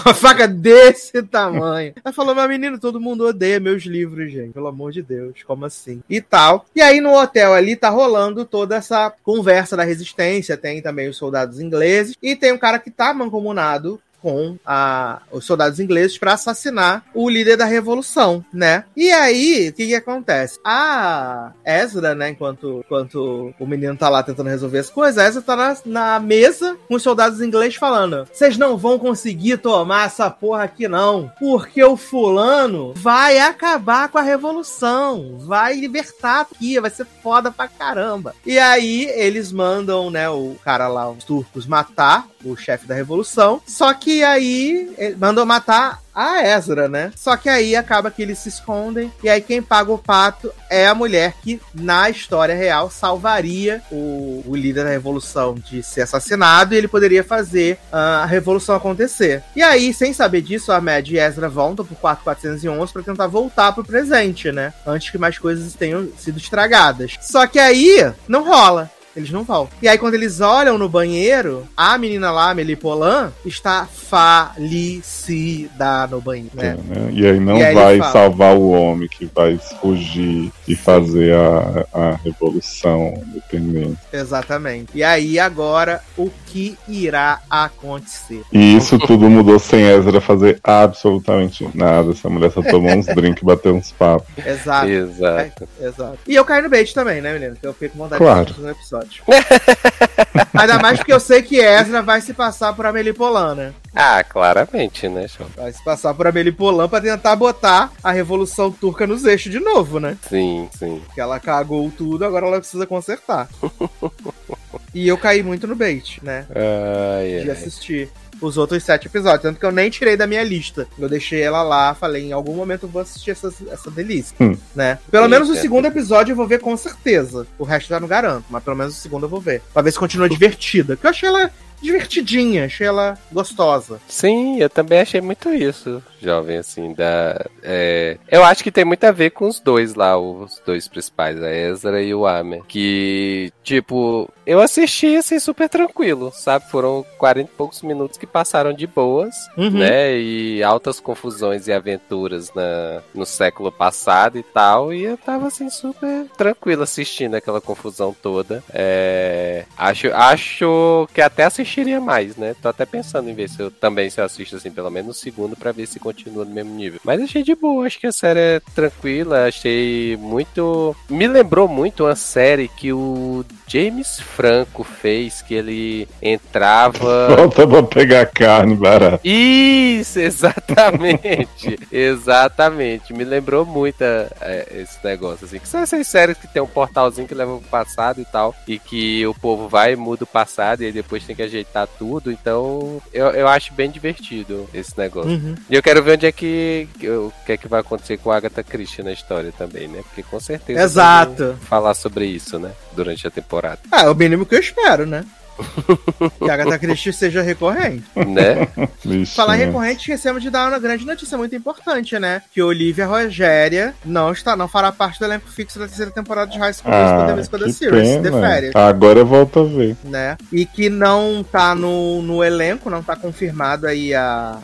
Uma faca desse tamanho. Ela falou, meu menino, todo mundo odeia meus livros, gente. Pelo amor de Deus, como assim? E tal. E aí no hotel ali tá rolando toda essa conversa da resistência. Tem também os soldados ingleses. E tem um cara que tá mancomunado com a- os soldados ingleses para assassinar o líder da revolução, né? E aí, o que que acontece? A Ezra, né, enquanto, enquanto o menino tá lá tentando resolver as coisas, a Ezra tá na, na mesa com os soldados ingleses falando: vocês não vão conseguir tomar essa porra aqui, não, porque o fulano vai acabar com a revolução, vai libertar aqui, vai ser foda pra caramba. E aí, eles mandam, né, o cara lá, os turcos, matar o chefe da revolução, só que aí ele mandou matar a Ezra, né? Só que aí acaba que eles se escondem e aí quem paga o pato é a mulher que na história real salvaria o, o líder da revolução de ser assassinado e ele poderia fazer ah, a revolução acontecer. E aí, sem saber disso, a Mad e Ezra voltam pro 4411 para tentar voltar pro presente, né? Antes que mais coisas tenham sido estragadas. Só que aí não rola. Eles não voltam. E aí, quando eles olham no banheiro, a menina lá, a Melipolan, está falecida no banheiro, né? né? E aí não E aí vai salvar o homem que vai fugir e fazer a, a revolução independente. Exatamente. E aí, agora, o que irá acontecer? E isso tudo mudou sem Ezra fazer absolutamente nada. Essa mulher só tomou uns *laughs* drinks e bateu uns papos. Exato. Exato. Exato. E eu caio no bait também, né, menino? Que eu fiquei com vontade Claro. de assistir um episódio. *laughs* Ainda mais porque eu sei que Ezra vai se passar por Amelie Polan, né? Ah, claramente, né, João? Vai se passar por Amelie Polan pra tentar botar a Revolução Turca nos eixos de novo, né? Sim, sim. Que ela cagou tudo, agora ela precisa consertar. *laughs* e eu caí muito no bait, né? Ai, De ai. assistir os outros sete episódios. Tanto que eu nem tirei da minha lista. Eu deixei ela lá, falei, em algum momento eu vou assistir essa, essa delícia. Hum. Né? Pelo Sim, menos o segundo episódio eu vou ver com certeza. O resto eu já não garanto, mas pelo menos o segundo eu vou ver. Pra ver se continua divertida. Porque eu achei ela divertidinha, achei ela gostosa. Sim, eu também achei muito isso, jovem, assim, da... é, Eu acho que tem muito a ver com os dois lá, os dois principais, a Ezra e o Amer. Que, tipo, eu assisti, assim, super tranquilo, sabe? Foram 40 e poucos minutos que passaram de boas, Uhum. né? E altas confusões e aventuras na, no século passado e tal. E eu tava, assim, super tranquilo assistindo aquela confusão toda. É, acho, acho que até assistiria mais, né? Tô até pensando em ver se eu também se eu assisto, assim, pelo menos o segundo pra ver se continua no mesmo nível. Mas achei de boa, acho que a série é tranquila, achei muito... Me lembrou muito uma série que o James Franco fez, que ele entrava... *laughs* Volta pra pegar carne barata. Isso, exatamente. *laughs* exatamente. Me lembrou muito é, esse negócio, assim. Que são essas séries que tem um portalzinho que leva pro passado e tal. E que o povo vai e muda o passado e aí depois tem que ajeitar tudo. Então, eu, eu acho bem divertido esse negócio. Uhum. E eu quero ver onde é que. O que é que vai acontecer com a Agatha Christie na história também, né? Porque com certeza. Exato. Falar sobre isso, né? Durante a temporada. Ah, é o mínimo que eu espero, né? Que *laughs* a Agatha Christie seja recorrente. Né? *laughs* Falar né? recorrente, esquecemos de dar uma grande notícia muito importante, né? Que Olivia Rogéria não está, não fará parte do elenco fixo da terceira temporada de High School Musical Ah, The Musical The Series, The. Férias, Agora eu volto a ver. né? E que não tá no, no elenco, não tá confirmado aí a,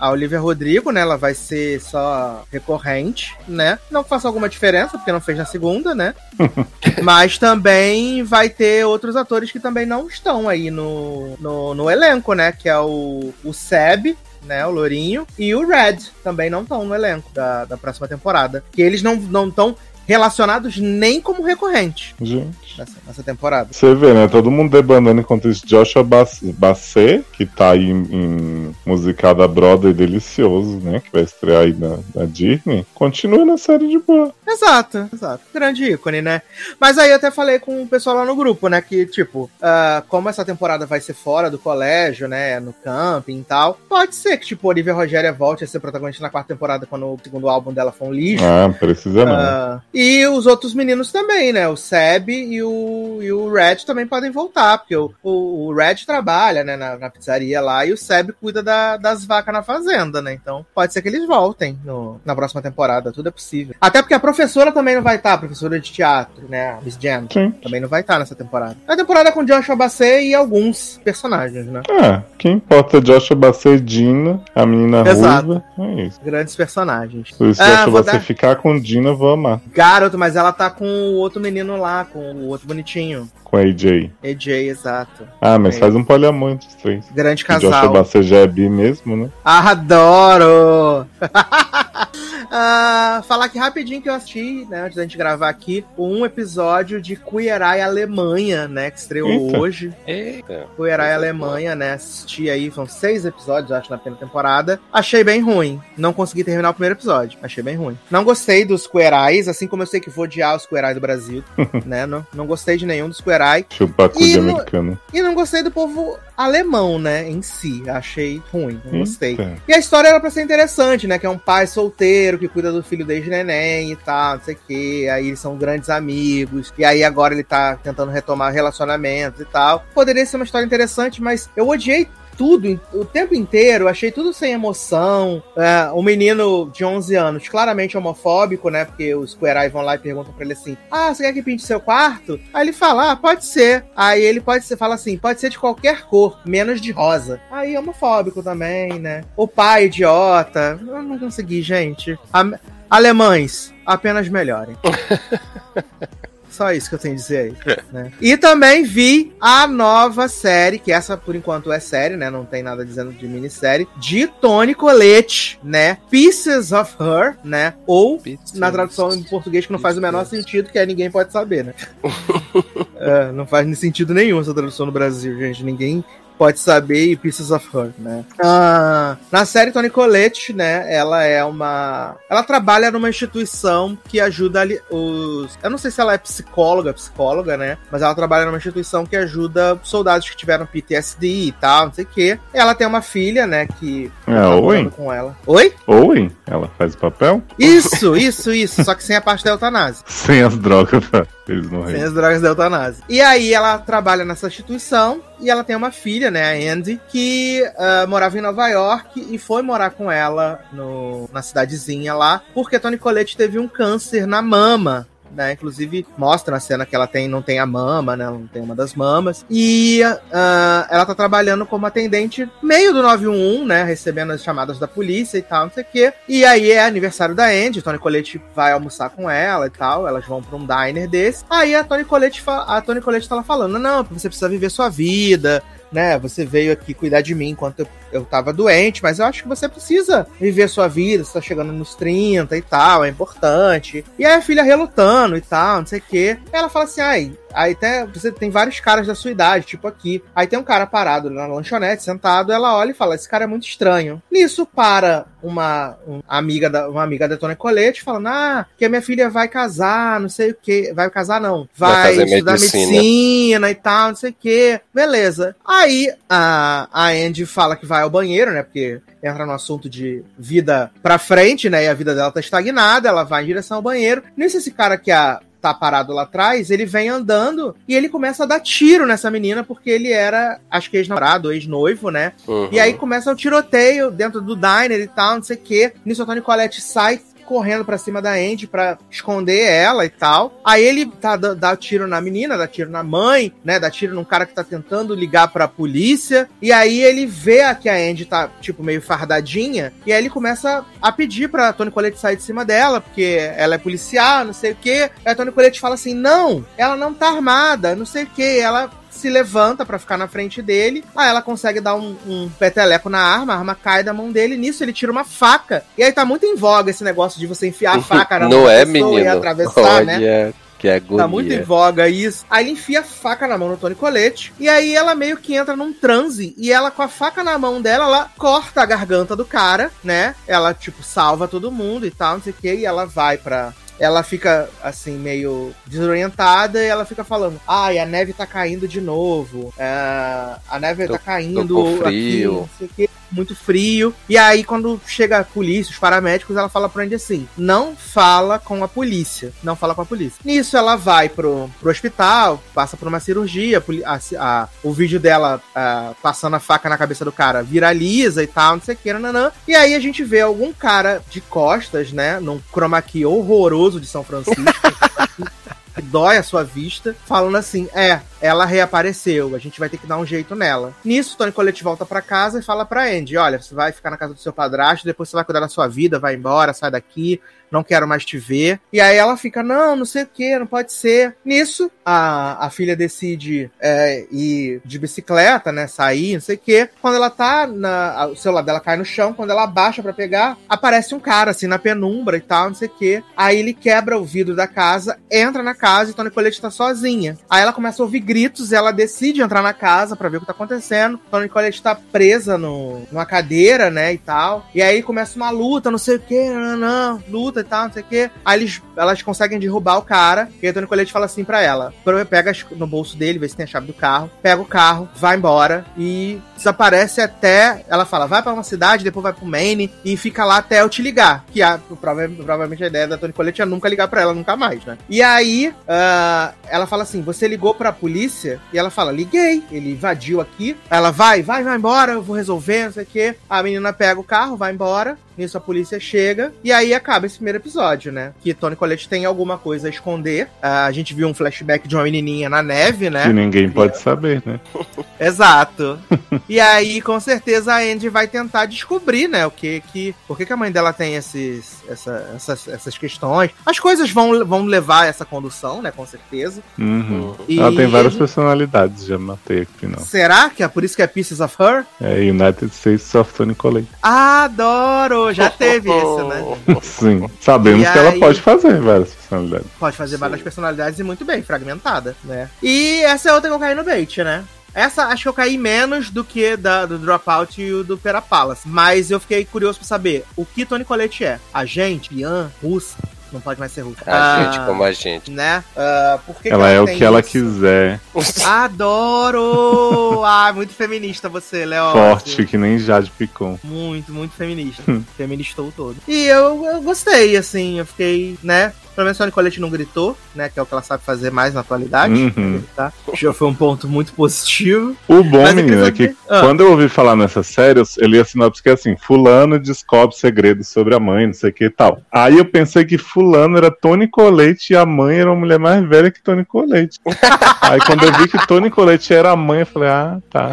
a Olivia Rodrigo, né? Ela vai ser só recorrente, né? Não que faça alguma diferença, porque não fez na segunda, né? *laughs* Mas também vai ter outros atores que também não estão aí no, no, no elenco, né? Que é o, o Seb, né? O Lourinho, e o Red também não estão no elenco da, da próxima temporada. Que eles não estão relacionados nem como recorrente Gente. nessa, nessa temporada. Você vê, né? Todo mundo debandando enquanto isso. Joshua Bas- Basset, que tá aí em, em musical da Broadway delicioso, né? Que vai estrear aí na, na Disney. Continua na série de boa. Exato, exato. Grande ícone, né? Mas aí eu até falei com o pessoal lá no grupo, né? Que, tipo, ah, como essa temporada vai ser fora do colégio, né? No camping e tal, pode ser que, tipo, Olivia Rogéria volte a ser protagonista na quarta temporada quando o segundo álbum dela for um lixo. Ah, precisa não. Ah, e os outros meninos também, né? O Seb e o, e o Red também podem voltar, porque o, o, o Red trabalha, né, na, na pizzaria lá e o Seb cuida da- das vacas na fazenda, né? Então pode ser que eles voltem no- na próxima temporada, tudo é possível. Até porque a professora também não vai estar, a professora de teatro, né? Miss Jen. Sim. Também não vai estar nessa temporada. É a temporada com Joshua Basset e alguns personagens, né? Ah, quem importa é Joshua Basset, Dina, a menina Exato. ruiva. É isso. Grandes personagens. Se Ah, Joshua Basset dar- ficar com Dina, eu vou amar. Garoto, mas ela tá com o outro menino lá, com o outro bonitinho. Com a AJ. AJ, exato. Ah, mas É. faz um poliamor entre os três. Grande O Joshua casal. Basset já é bi mesmo, né? Adoro! *laughs* *laughs* Ah, falar aqui rapidinho que eu assisti, né, antes da gente gravar aqui, um episódio de Queer Eye Alemanha, né, que estreou Eita. hoje. Eita. Queer Eye Alemanha, né, assisti aí, são seis episódios, acho, na primeira temporada. Achei bem ruim. Não consegui terminar o primeiro episódio. Achei bem ruim. Não gostei dos Queer Eyes, assim como eu sei que vou odiar os Queer Eye do Brasil, *laughs* né, não, não gostei de nenhum dos Queer Eye. Chupacu E de no- americano. E não gostei do povo alemão, né, em si. Achei ruim, não gostei. Eita. E a história era pra ser interessante, né? Que é um pai solteiro que cuida do filho desde neném e tal, não sei o quê. Aí eles são grandes amigos. E aí agora ele tá tentando retomar relacionamentos e tal. Poderia ser uma história interessante, mas eu odiei tudo, o tempo inteiro, achei tudo sem emoção. É, o menino de 11 anos, claramente homofóbico, né? Porque os Queer Eye vão lá e perguntam pra ele assim: Ah, você quer que pinte seu quarto? Aí ele fala: Ah, pode ser. Aí ele pode ser, fala assim: pode ser de qualquer cor, menos de rosa. Aí homofóbico também, né? O pai idiota. Eu não consegui, gente. A- Alemães, apenas melhorem. *laughs* Só isso que eu tenho a dizer aí. né? E também vi a nova série, que essa por enquanto é série, né? Não tem nada dizendo de minissérie, de Tony Colette, né? Pieces of Her, né? Ou na tradução em português que não faz o menor sentido, que é ninguém pode saber, né? *laughs* É, não faz sentido nenhum essa tradução no Brasil, gente. Ninguém pode saber e Pieces of Her, né? Ah, na série Tony Colette, né? Ela é uma. Ela trabalha numa instituição que ajuda ali os. Eu não sei se ela é psicóloga, psicóloga, né? Mas ela trabalha numa instituição que ajuda soldados que tiveram PTSD e tal, não sei o quê. Ela tem uma filha, né? Que. É, tá Owen? com ela. Oi? Owen, ela faz o papel Isso, isso, isso. Só que sem a parte da eutanásia. *laughs* sem as drogas pra eles Sem morrerem. as drogas da eutanásia. E aí ela trabalha nessa instituição e ela tem uma filha, né, a Andy, que ah, morava em Nova York e foi morar com ela no, na cidadezinha lá, porque Tony Colette teve um câncer na mama. Né, inclusive mostra na cena que ela tem, não tem a mama, né? Não tem uma das mamas. E ah, ela tá trabalhando como atendente meio do 911, né? Recebendo as chamadas da polícia e tal, não sei o quê. E aí é aniversário da Andy, Tony Colette vai almoçar com ela e tal. Elas vão pra um diner desse. Aí a Tony Colette, a Tony Colette tá lá falando: não, você precisa viver sua vida, né? Você veio aqui cuidar de mim enquanto eu, eu tava doente, mas eu acho que você precisa viver sua vida, você tá chegando nos 30 e tal, é importante. E aí a filha relutando e tal, não sei o quê. Ela fala assim: ai, aí até você tem vários caras da sua idade, tipo aqui. Aí tem um cara parado na lanchonete, sentado, ela olha e fala: esse cara é muito estranho. Nisso para uma, um- amiga da, uma amiga da Tony Colette falando: ah, que a minha filha vai casar, não sei o quê. Vai casar, não. Vai Vai, estudar medicina. medicina e tal, não sei o quê. Beleza. Aí a, a Andy fala que vai ao banheiro, né? Porque entra no assunto de vida pra frente, né? E a vida dela tá estagnada, ela vai em direção ao banheiro. Nisso, esse cara que a, tá parado lá atrás, ele vem andando e ele começa a dar tiro nessa menina, porque ele era, acho que ex-namorado, ex-noivo, né? Uhum. E aí começa o tiroteio dentro do diner e tal, não sei o quê. Nisso, a Tony Colette sai correndo pra cima da Andy pra esconder ela e tal. Aí ele tá dá, dá tiro na menina, dá tiro na mãe, né? Dá tiro num cara que tá tentando ligar pra polícia. E aí ele vê que a Andy tá, tipo, meio fardadinha. E aí ele começa a pedir pra Tony Colette sair de cima dela, porque ela é policial, não sei o quê. Aí a Tony Colette fala assim: não, ela não tá armada, não sei o quê. Ela se levanta pra ficar na frente dele. Aí ela consegue dar um, um peteleco na arma, a arma cai da mão dele. Nisso ele tira uma faca. E aí tá muito em voga esse negócio de você enfiar a *laughs* faca na mão é, e atravessar, né? Olha, que agonia. Tá muito em voga isso. Aí ele enfia a faca na mão do Tony Colette. E aí ela meio que entra num transe. E ela, com a faca na mão dela, ela corta a garganta do cara, né? Ela, tipo, salva todo mundo e tal, não sei o que. E ela vai pra. Ela fica, assim, meio desorientada e ela fica falando: Ai, a neve tá caindo de novo. É, a neve Tô- tá caindo tô com aqui, frio." não sei o quê muito frio. E aí, quando chega a polícia, os paramédicos, ela fala pra Andy assim: não fala com a polícia. Não fala com a polícia. Nisso, ela vai pro, pro hospital, passa por uma cirurgia. a a- a- o vídeo dela ah, passando a faca na cabeça do cara viraliza e tal, não sei o que, nananã. E aí a gente vê algum cara de costas, né? Num chroma key horroroso de São Francisco. *laughs* dói a sua vista, falando assim: é, ela reapareceu, a gente vai ter que dar um jeito nela. Nisso, Tony Colette volta pra casa e fala pra Andy: olha, você vai ficar na casa do seu padrasto, depois você vai cuidar da sua vida, vai embora, sai daqui, não quero mais te ver. E aí ela fica: não, não sei o que, não pode ser. Nisso, a, a filha decide é, ir de bicicleta, né, sair, não sei o que. Quando ela tá, na, o celular dela cai no chão, quando ela abaixa pra pegar, aparece um cara assim na penumbra e tal, não sei o que. Aí ele quebra o vidro da casa, entra na casa e Tony Colette tá sozinha. Aí ela começa a ouvir gritos ela decide entrar na casa pra ver o que tá acontecendo. Tony Colette tá presa no, numa cadeira, né, e tal. E aí começa uma luta, não sei o que, não, não, luta e tal, não sei o que. Aí eles, elas conseguem derrubar o cara. E aí Tony Colette fala assim pra ela: pega no bolso dele, vê se tem a chave do carro, pega o carro, vai embora e desaparece até. Ela fala: vai pra uma cidade, depois vai pro Maine e fica lá até eu te ligar. Que a, prova- provavelmente a ideia da Tony Colette é nunca ligar pra ela, nunca mais, né? E aí ah, ela fala assim: você ligou pra polícia? Polícia e ela fala: liguei, ele invadiu aqui. Ela vai, vai, vai embora, eu vou resolver, não sei o quê. A menina pega o carro, vai embora. Nisso a polícia chega e aí acaba esse primeiro episódio, né? Que Tony Colette tem alguma coisa a esconder. Ah, a gente viu um flashback de uma menininha na neve, né? Que ninguém pode saber, né? *laughs* Exato. e aí, com certeza, a Andy vai tentar descobrir, né? O que que. Por que, que a mãe dela tem esses, essa- essas, essas questões. As coisas vão, vão levar essa condução, né? Com certeza. Uhum. E- Ela tem várias personalidades, já matei aqui, não. Será que é por isso que é Pieces of Her? É United States of Tony Colette. Adoro! Já *laughs* teve esse, né? *laughs* Sim. Sabemos E que ela aí- pode fazer várias personalidades. Pode fazer várias personalidades e muito bem, fragmentada, né? E essa é outra que eu caí no bait, né? Essa acho que eu caí menos do que da, do Dropout e o do Pera Palace. Mas eu fiquei curioso pra saber o que Tony Colette é. Agente, Ian, russa. Não pode mais ser russa. A Ah, gente como a gente. Né? Ah, por que que ela é o que ela isso? quiser. Adoro! *laughs* ah, muito feminista você, Léo. Forte, que nem Jade Picon. Muito, muito feminista. *laughs* Feministou todo. E eu, eu gostei, assim, eu fiquei, né? Pelo menos a Nicolette não gritou, né? Que é o que ela sabe fazer mais na atualidade. Uhum. Tá? *laughs* Já foi um ponto muito positivo. O bom, Mas menino, é que Ah. quando eu ouvi falar nessa série, eu eu li a sinopse que é assim: Fulano descobre segredos sobre a mãe, não sei o que e tal. Aí eu pensei que Fulano era Tony Colette e a mãe era uma mulher mais velha que Tony Colette. *laughs* Aí quando eu vi que Tony Colette era a mãe, eu falei: ah, tá.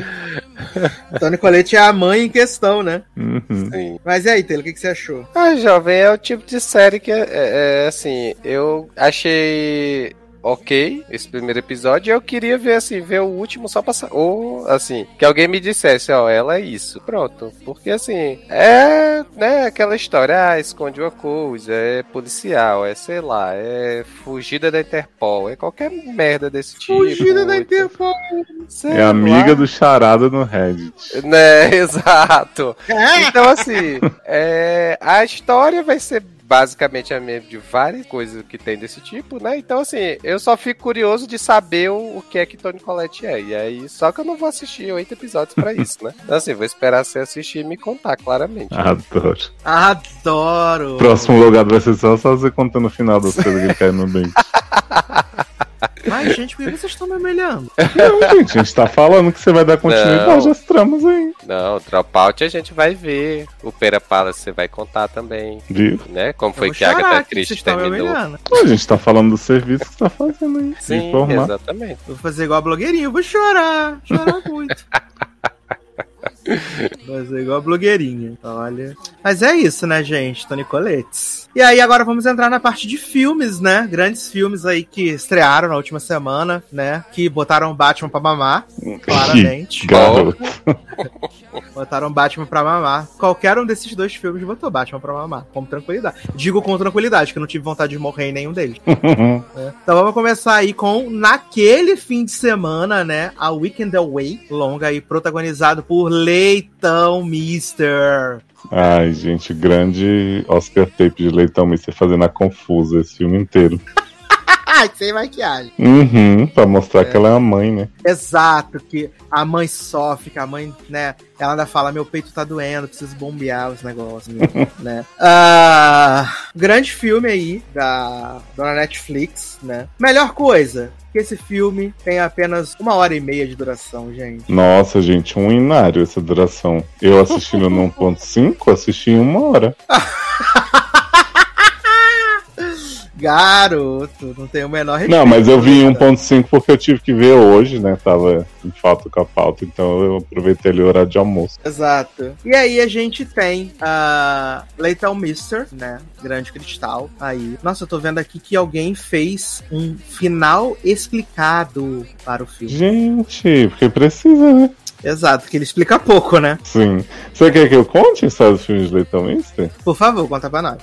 *laughs* Tony Colette é a mãe em questão, né? Uhum. Sim. Mas e aí, Taylor, o que, que você achou? Ah, jovem, é o tipo de série que é, é- é, assim, eu achei ok esse primeiro episódio e eu queria ver assim, ver o último só passar. Ou assim, que alguém me dissesse, ó, ela é isso. Pronto. Porque assim, é né, aquela história, ah, esconde uma coisa, é policial, é sei lá, é fugida da Interpol, é qualquer merda desse tipo. Fugida da Interpol. sei É amiga lá. do charada no Reddit. Né, *laughs* exato. *laughs* Então, assim, é, a história vai ser basicamente a mesma de várias coisas que tem desse tipo, né? Então, assim, eu só fico curioso de saber o, o que é que Tony Collette é. E aí, só que eu não vou assistir oito episódios pra *laughs* isso, né? Então, assim, vou esperar você assistir e me contar claramente. Adoro. Adoro! Próximo lugar vai ser só só você contando o final das coisas que ele cai no dente. *laughs* Mas, gente, por que vocês estão me humilhando? Não, gente, a gente tá falando que você vai dar continuidade Não. às tramas aí. Não, Dropout a gente vai ver. O Pera Palace você vai contar também, Viu? né? Como foi que a Agatha Christie terminou. A gente tá falando do serviço que você tá fazendo aí. Sim, informar. exatamente. Vou fazer igual a blogueirinha, eu vou chorar, chorar muito. *laughs* Vou fazer igual a blogueirinha, olha. Mas é isso, né, gente? Tony Coletes. E aí, agora vamos entrar na parte de filmes, né? Grandes filmes aí que estrearam na última semana, né? Que botaram Batman pra mamar, claramente. *laughs* Botaram Batman pra mamar. Qualquer um desses dois filmes botou Batman pra mamar, com tranquilidade. Digo com tranquilidade, que eu não tive vontade de morrer em nenhum deles. né? *laughs* Então vamos começar aí com naquele fim de semana, né? A Weekend Away, longa aí, protagonizado por Leitão Mister. Ai, gente, grande Oscar Tape de Leitão Mister fazendo a confusa esse filme inteiro. *laughs* Ai, sem maquiagem. Uhum, pra mostrar que ela é a mãe, né? Exato, que a mãe sofre, que a mãe, né? Ela ainda fala: meu peito tá doendo, preciso bombear os negócios, *laughs* né? Ah, grande filme aí da, da Netflix, né? Melhor coisa. Que esse filme tem apenas uma hora e meia de duração, gente. Nossa, gente, um inário essa duração. Eu assistindo no *laughs* 1.5, assisti em uma hora. *laughs* Garoto, não tem o menor Não, mas eu vi em respeito, né? 1.5 porque eu tive que ver hoje, né? Tava em falta com a pauta, então eu aproveitei ali o horário de almoço. Exato. E aí a gente tem a Leitão Mister, né? Grande Cristal. Aí. Nossa, eu tô vendo aqui que alguém fez um final explicado para o filme. Gente, porque precisa, né? Exato, que ele explica pouco, né? Sim. Você quer que eu conte a história dos filmes de Leitão Mister? Por favor, conta pra nós.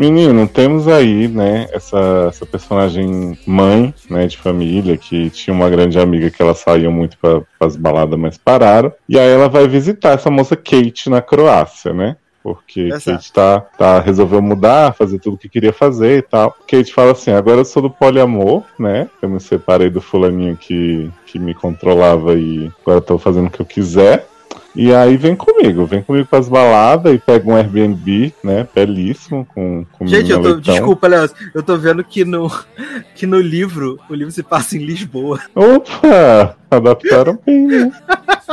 Menino, temos aí, né, essa, essa personagem mãe, né, de família, que tinha uma grande amiga que ela saía muito para as baladas, mas pararam. E aí ela vai visitar essa moça Kate na Croácia, né? Porque Exato. Kate tá, tá, resolveu mudar, fazer tudo o que queria fazer e tal. Kate fala assim: agora eu sou do poliamor, né? Eu me separei do fulaninho que, que me controlava e agora eu tô fazendo o que eu quiser. E aí vem comigo, vem comigo pras baladas e pega um Airbnb, né? Belíssimo, com, com Gente, eu tô, leitão. desculpa, Léo, eu tô vendo que no, *laughs* que no livro, o livro se passa em Lisboa. Opa! Adaptaram bem, né?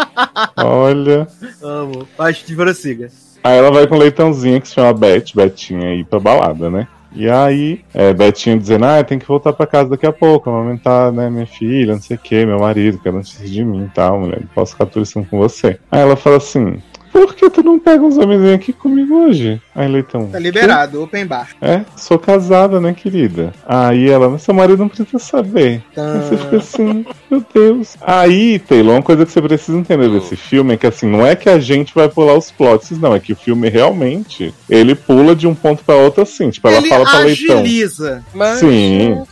*laughs* Olha. Amo. Mas prossiga. Aí ela vai com o leitãozinho que se chama Beth, Betinha, aí pra balada, né? E aí, é, Betinha dizendo, ah, tem que voltar pra casa daqui a pouco, amamentar, né, minha filha, não sei o que, meu marido, quer notícia de mim e tal, mulher, não posso ficar turistando com você. Aí ela fala assim, por que tu não pega uns homenzinhos aqui comigo hoje? Aí, Leitão. Tá liberado, open bar. É, sou casada, né, querida? Aí ela, mas seu marido não precisa saber. Aí você fica assim, meu Deus. Aí, Taylor, uma coisa que você precisa entender desse filme é que assim, não é que a gente vai pular os plots, não, é que o filme realmente, ele pula de um ponto pra outro assim, tipo, ela Ele fala pra Leitão. agiliza. Mas, Sim.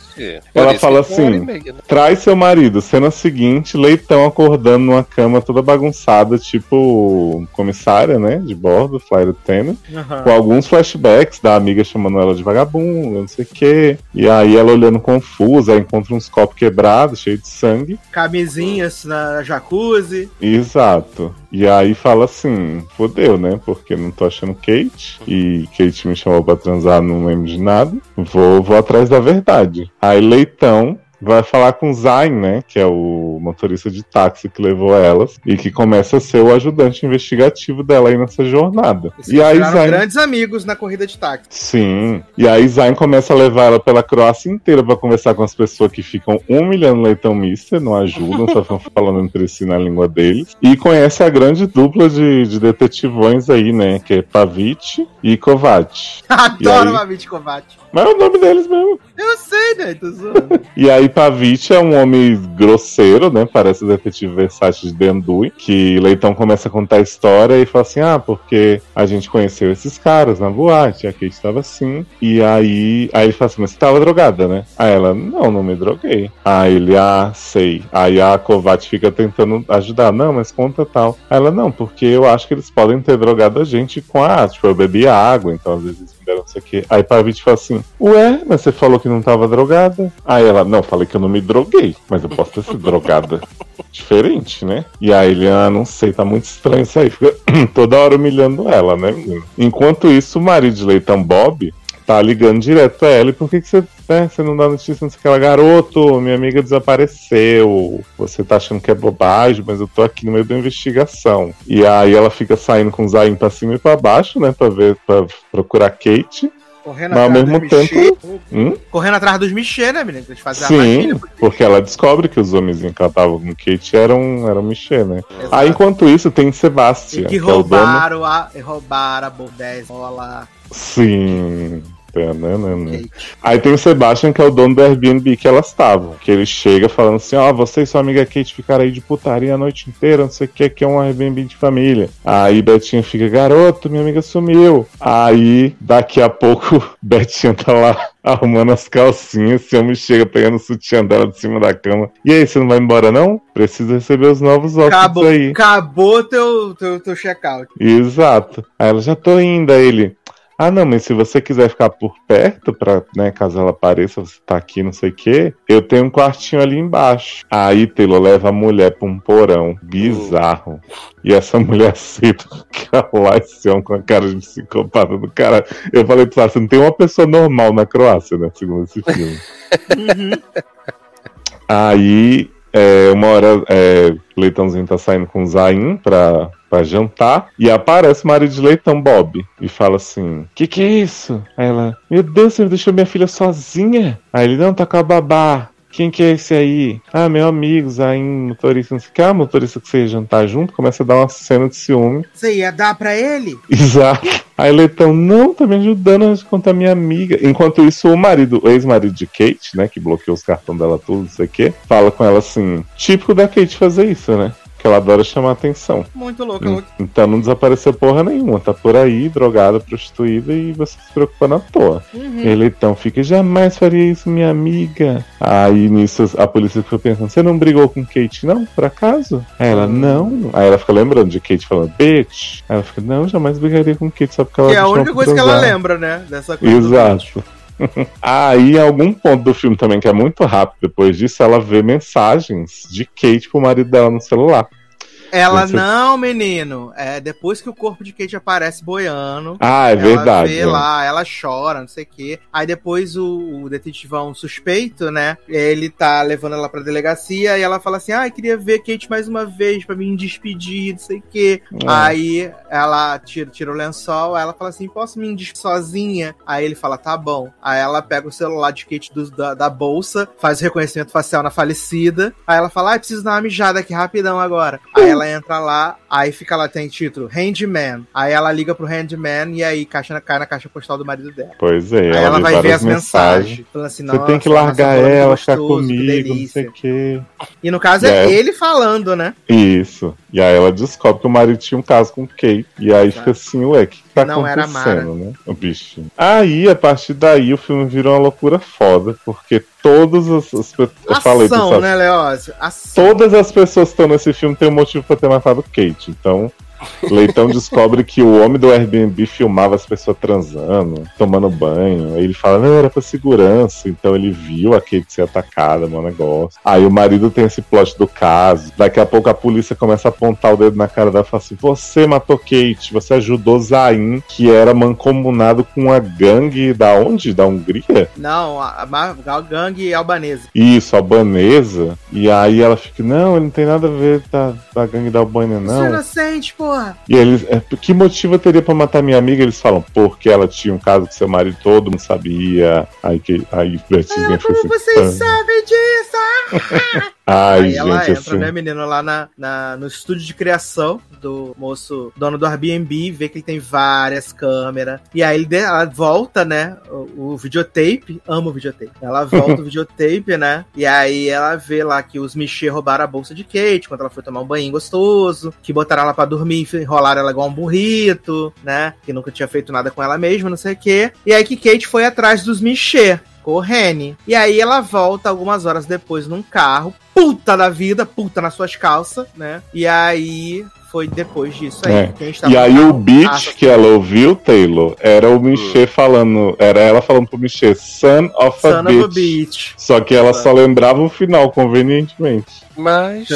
Ela fala hora assim, meia, né? Traz seu marido. Cena seguinte, Leitão acordando numa cama toda bagunçada, tipo comissária, né? De bordo, flight attendant. Aham. Com alguns flashbacks da amiga chamando ela de vagabundo, não sei o quê. E aí ela olhando confusa, encontra uns copos quebrados, cheios de sangue. Camisinhas na jacuzzi. Exato. E aí fala assim, fodeu, né? Porque não tô achando Kate. E Kate me chamou pra transar, não lembro de nada. Vou, vou atrás da verdade. Aí Leitão vai falar com Zayn, né? Que é o motorista de táxi que levou elas. E que começa a ser o ajudante investigativo dela aí nessa jornada. Eles E aí Zayn. grandes amigos na corrida de táxi. Sim. E aí Zayn começa a levar ela pela Croácia inteira pra conversar com as pessoas que ficam humilhando Leitão Mister, não ajudam, só ficam falando entre si na língua deles. E conhece a grande dupla de, de detetivões aí, né? Que é Pavic e Kovac. *laughs* Adoro aí? uma Kovac. Mas é o nome deles mesmo. Eu sei, né? Tô zoando. *laughs* E aí Pavic é um homem grosseiro, né? Parece o detetive versátil de Dendui, que Leitão começa a contar a história e fala assim: "Ah, porque a gente conheceu esses caras na boate, a Kate estava assim". E aí, aí ele fala assim: "Mas você tava drogada, né?". Aí ela: "Não, não me droguei". Aí ele: "Ah, sei". Aí a Kovac fica tentando ajudar: "Não, mas conta tal". Aí ela: "Não, porque eu acho que eles podem ter drogado a gente com a, tipo, eu bebi água, então às vezes deram não sei o quê". Aí Pavic fala assim: "Ué, mas você falou que não tava drogada?". Aí ela: "Não, falei que eu não me droguei, mas eu posso ter sido drogada". *laughs* Diferente, né? E aí ele, ah, não sei, tá muito estranho isso aí. Fica *clears throat* toda hora humilhando ela, né, menino? Enquanto isso, o marido de Leitão Bob tá ligando direto pra ela. E por que, que você, né, você não dá notícia não sei aquela garoto? Minha amiga desapareceu. Você tá achando que é bobagem, mas eu tô aqui no meio da investigação. E aí ela fica saindo com o Zayn pra cima e pra baixo, né? Pra ver, pra procurar Kate. Correndo Mas ao atrás mesmo dos tempo- Michê. Hum? Correndo atrás dos Michê, né, menino? Eles fazem a Sim, armadilha. porque ela descobre que os homenzinhos que ela tava com Kate eram, eram Michê, né? Exato. Aí enquanto isso tem Sebastian, E que que é o dono. roubaram a, roubaram a rola. Sim. Tananana. Kate. Aí tem o Sebastian, que é o dono do Airbnb que elas estavam. Que ele chega falando assim: Ó, você e sua amiga Kate ficaram aí de putaria a noite inteira, não sei o que, que é um Airbnb de família. Aí Betinha fica: Garoto, minha amiga sumiu. Aí daqui a pouco *laughs* Betinha tá lá arrumando as calcinhas. Esse homem chega pegando o sutiã dela de cima da cama. E aí, você não vai embora não? Precisa receber os novos Acabou, aí. acabou teu, teu, teu check-out. Exato. Aí ela já tô indo, aí ele. Ah, não, mas se você quiser ficar por perto, pra, né, caso ela apareça, você tá aqui, não sei o quê, eu tenho um quartinho ali embaixo. Aí Taylor leva a mulher pra um porão bizarro. E essa *laughs* mulher aceita ficar lá esse homem com a cara de psicopata do cara. Eu falei pra você, não tem uma pessoa normal na Croácia, né, segundo esse filme. *laughs* Aí, é, uma hora, é, Leitãozinho tá saindo com o Zayn pra, pra jantar. E aparece o marido de Leitão, Bob. E fala assim: Que que é isso? Aí ela: Meu Deus, você deixou minha filha sozinha? Aí ele: Não, tá com a babá. Quem que é esse aí? Ah, meu amigo, Zayn, motorista, não sei o que. Ah, motorista que você ia jantar junto. Começa a dar uma cena de ciúme. Você ia dar pra ele? *laughs* Exato. Aí Leitão, não, tá me ajudando a contar minha amiga. Enquanto isso, o marido, o ex-marido de Kate, né, que bloqueou os cartões dela tudo, não sei o quê, fala com ela assim, típico da Kate fazer isso, né? Que ela adora chamar atenção. Muito louco. Hum, Então não desapareceu porra nenhuma, tá por aí, drogada, prostituída e você se preocupando à toa. Uhum. Ele então fica, jamais faria isso, minha amiga. Aí nisso a polícia fica pensando, você não brigou com Kate, não? Por acaso? Aí ela, não. Aí ela fica lembrando de Kate falando, bitch. Aí ela fica, não, jamais brigaria com Kate, só porque ela Que é a única coisa que ela transar." lembra, né? Dessa coisa. Exato. *laughs* Aí, em algum ponto do filme também, que é muito rápido depois disso, ela vê mensagens de Kate pro marido dela no celular. Ela não, menino. É depois que o corpo de Kate aparece boiando. Ah, é ela verdade. vê é. lá, ela chora, não sei o quê. Aí depois o, o detetivão suspeito, né? Ele tá levando ela pra delegacia e ela fala assim: Ah, queria ver Kate mais uma vez pra me despedir, não sei o quê. É. Aí ela tira, tira o lençol, aí ela fala assim: Posso me despedir sozinha? Aí ele fala: Tá bom. Aí ela pega o celular de Kate do- da, da bolsa, faz o reconhecimento facial na falecida. Aí ela fala: Ah, preciso dar uma mijada aqui rapidão agora. Aí ela entra lá, aí fica lá, tem título: Handman. Aí ela liga pro Handman e aí caixa, cai na caixa postal do marido dela. Pois é, Aí ela, ela vai ver as mensagens. Falando assim, Você tem "Nossa, que largar como ela, ficar gostoso, comigo, não delícia." sei o quê. E no caso E é ele falando, né? Isso. E aí ela descobre que o marido tinha um caso com Kate. E aí fica assim, ué, o que tá Não era Mara. né? O bichinho. Aí, a partir daí, o filme virou uma loucura foda, porque todas as, as pe- eu falei, né, Leózio? Ação. todas as pessoas que estão nesse filme têm um motivo pra ter matado Kate. Então, Leitão descobre que o homem do Airbnb filmava as pessoas transando, tomando banho. Aí ele fala, não, era pra segurança. Então ele viu a Kate ser atacada no negócio. Aí o marido tem esse plot do caso. Daqui a pouco a polícia começa a apontar o dedo na cara dela e fala assim: Você matou Kate, você ajudou Zain, que era mancomunado com uma gangue da onde? Da Hungria? Não, a, a, a gangue albanesa. Isso, albanesa. E aí ela fica, não, ele não tem nada a ver da, da gangue da Albânia, Você é não. inocente, porra. E eles, é, que motivo eu teria pra matar minha amiga? Eles falam, porque ela tinha um caso com seu marido, todo mundo sabia. Aí, que, aí Bertizinha Ah, como assim, vocês sabem disso? *laughs* Ai, Aí ela gente, entra, assim. né, menino, lá na, na- no estúdio de criação do moço, dono do Airbnb, vê que ele tem várias câmeras. E aí ele, ela volta, né, o, o videotape, amo o videotape. Ela volta o *laughs* videotape, né, e aí ela vê lá que os Michê roubaram a bolsa de Kate quando ela foi tomar um banho gostoso, que botaram ela pra dormir, enrolaram ela igual um burrito, né, que nunca tinha feito nada com ela mesma, não sei o quê. E aí que Kate foi atrás dos Michê com o Rene. E aí ela volta algumas horas depois num carro, puta da vida, puta nas suas calças, né? E aí foi depois disso aí. É. que a gente tava E aí o beat acha- que ela ouviu, Taylor, era o Michê falando, era ela falando pro Michê, son of a Son bitch. of a Beach. Só que ela só lembrava o final, convenientemente. Mas.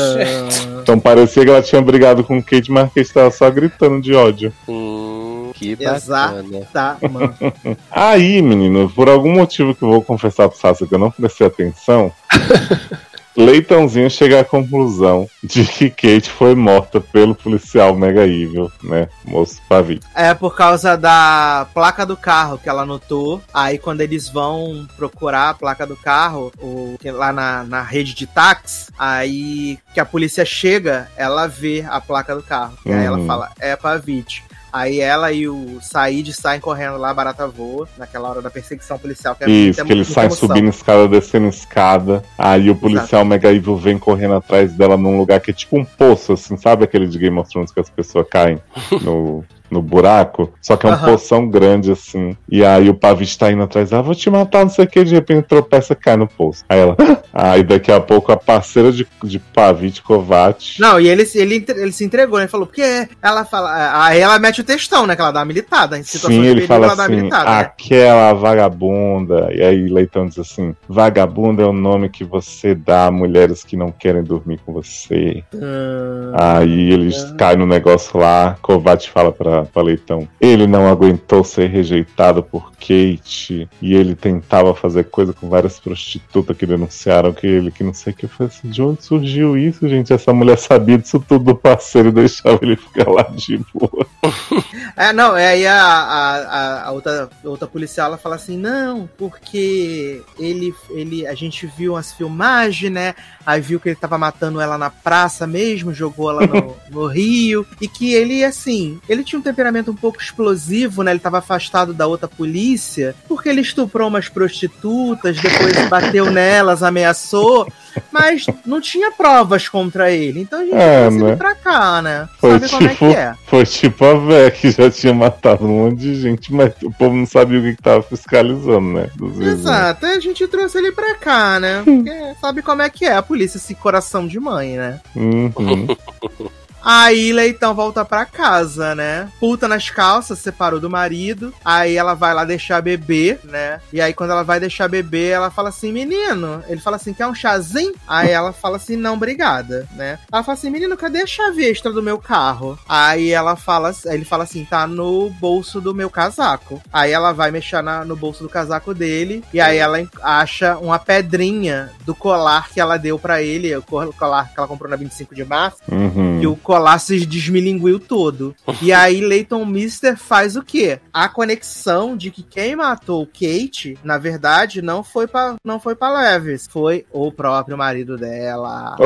Então parecia que ela tinha brigado com Kate, mas tava só gritando de ódio. Hum, que Exato. bacana. Tá, mano. *laughs* Aí, menino, por algum motivo que eu vou confessar pro Sasha que eu não prestei atenção, *laughs* Leitãozinho chega à conclusão de que Kate foi morta pelo policial mega evil, né? Moço Pavi. É por causa da placa do carro que ela anotou. Aí quando eles vão procurar a placa do carro, o, lá na, na rede de táxi, aí que a polícia chega, ela vê a placa do carro. E aí ela Uhum. fala, é Pavite. Aí ela e o Said saem correndo lá, a barata voa, naquela hora da perseguição policial. Que é Isso, que eles saem emoção. subindo escada, descendo escada. Aí o policial mega evil vem correndo atrás dela num lugar que é tipo um poço, assim, sabe aquele de Game of Thrones que as pessoas caem *laughs* no, no buraco? Só que é um Aham. poção grande, assim. E aí o Pavite tá indo atrás dela, vou te matar, não sei o que, de repente tropeça e cai no poço. Aí ela. aí daqui a pouco a parceira de, de Pavite, Kovac. Não, e ele, ele, ele se entregou, né? Ele falou, porque ela fala. Aí ela mete o textão, né? Que ela dá uma militada. Em Sim, ele perigo, fala assim, militada. né? aquela vagabunda. E aí Leitão diz assim: vagabunda é o nome que você dá a mulheres que não querem dormir com você. Hum, Aí eles caem no negócio lá, Kovac fala pra, pra Leitão. Ele não aguentou ser rejeitado por Kate. E ele tentava fazer coisa com várias prostitutas que denunciaram que ele, que não sei o que. Eu falei assim, de onde surgiu isso, gente? Essa mulher sabia disso tudo do parceiro e deixava ele ficar lá de boa. *laughs* É, não, é aí a, a, a- outra, a outra policial ela fala assim, não, porque ele, ele, a gente viu umas filmagens, né? Aí viu que ele tava matando ela na praça mesmo, jogou ela no, *laughs* no rio, e que ele, assim, ele tinha um temperamento um pouco explosivo, né? Ele tava afastado da outra polícia, porque ele estuprou umas prostitutas, depois bateu *laughs* nelas, ameaçou, mas não tinha provas contra ele. Então a gente É, trouxe né? ele pra cá, né? Foi Sabe como é tipo, que é? foi tipo a véia que já tinha matado um monte de gente, mas o povo não sabia o que, que tava fiscalizando, né? Dos vizinhos. Exato, a gente trouxe ele pra cá, né? *laughs* Porque sabe como é que é a polícia, esse coração de mãe, né? Uhum. *laughs* Aí Leitão volta pra casa, né? Puta nas calças, separou do marido. Aí ela vai lá deixar bebê, né? E aí quando ela vai deixar bebê, ela fala assim: menino. Ele fala assim: quer um chazinho? Aí ela fala assim: não, obrigada, né? Ela fala assim: menino, cadê a chave extra do meu carro? Aí ela fala, ele fala assim: tá no bolso do meu casaco. Aí ela vai mexer na, no bolso do casaco dele. E aí ela acha uma pedrinha do colar que ela deu para ele, o colar que ela comprou na 25 de março. Uhum. E o colar se desmilinguiu todo. E aí Leighton Mister faz o quê? A conexão de que quem matou Kate, na verdade, não foi para não foi para Levis, foi o próprio marido dela. *laughs*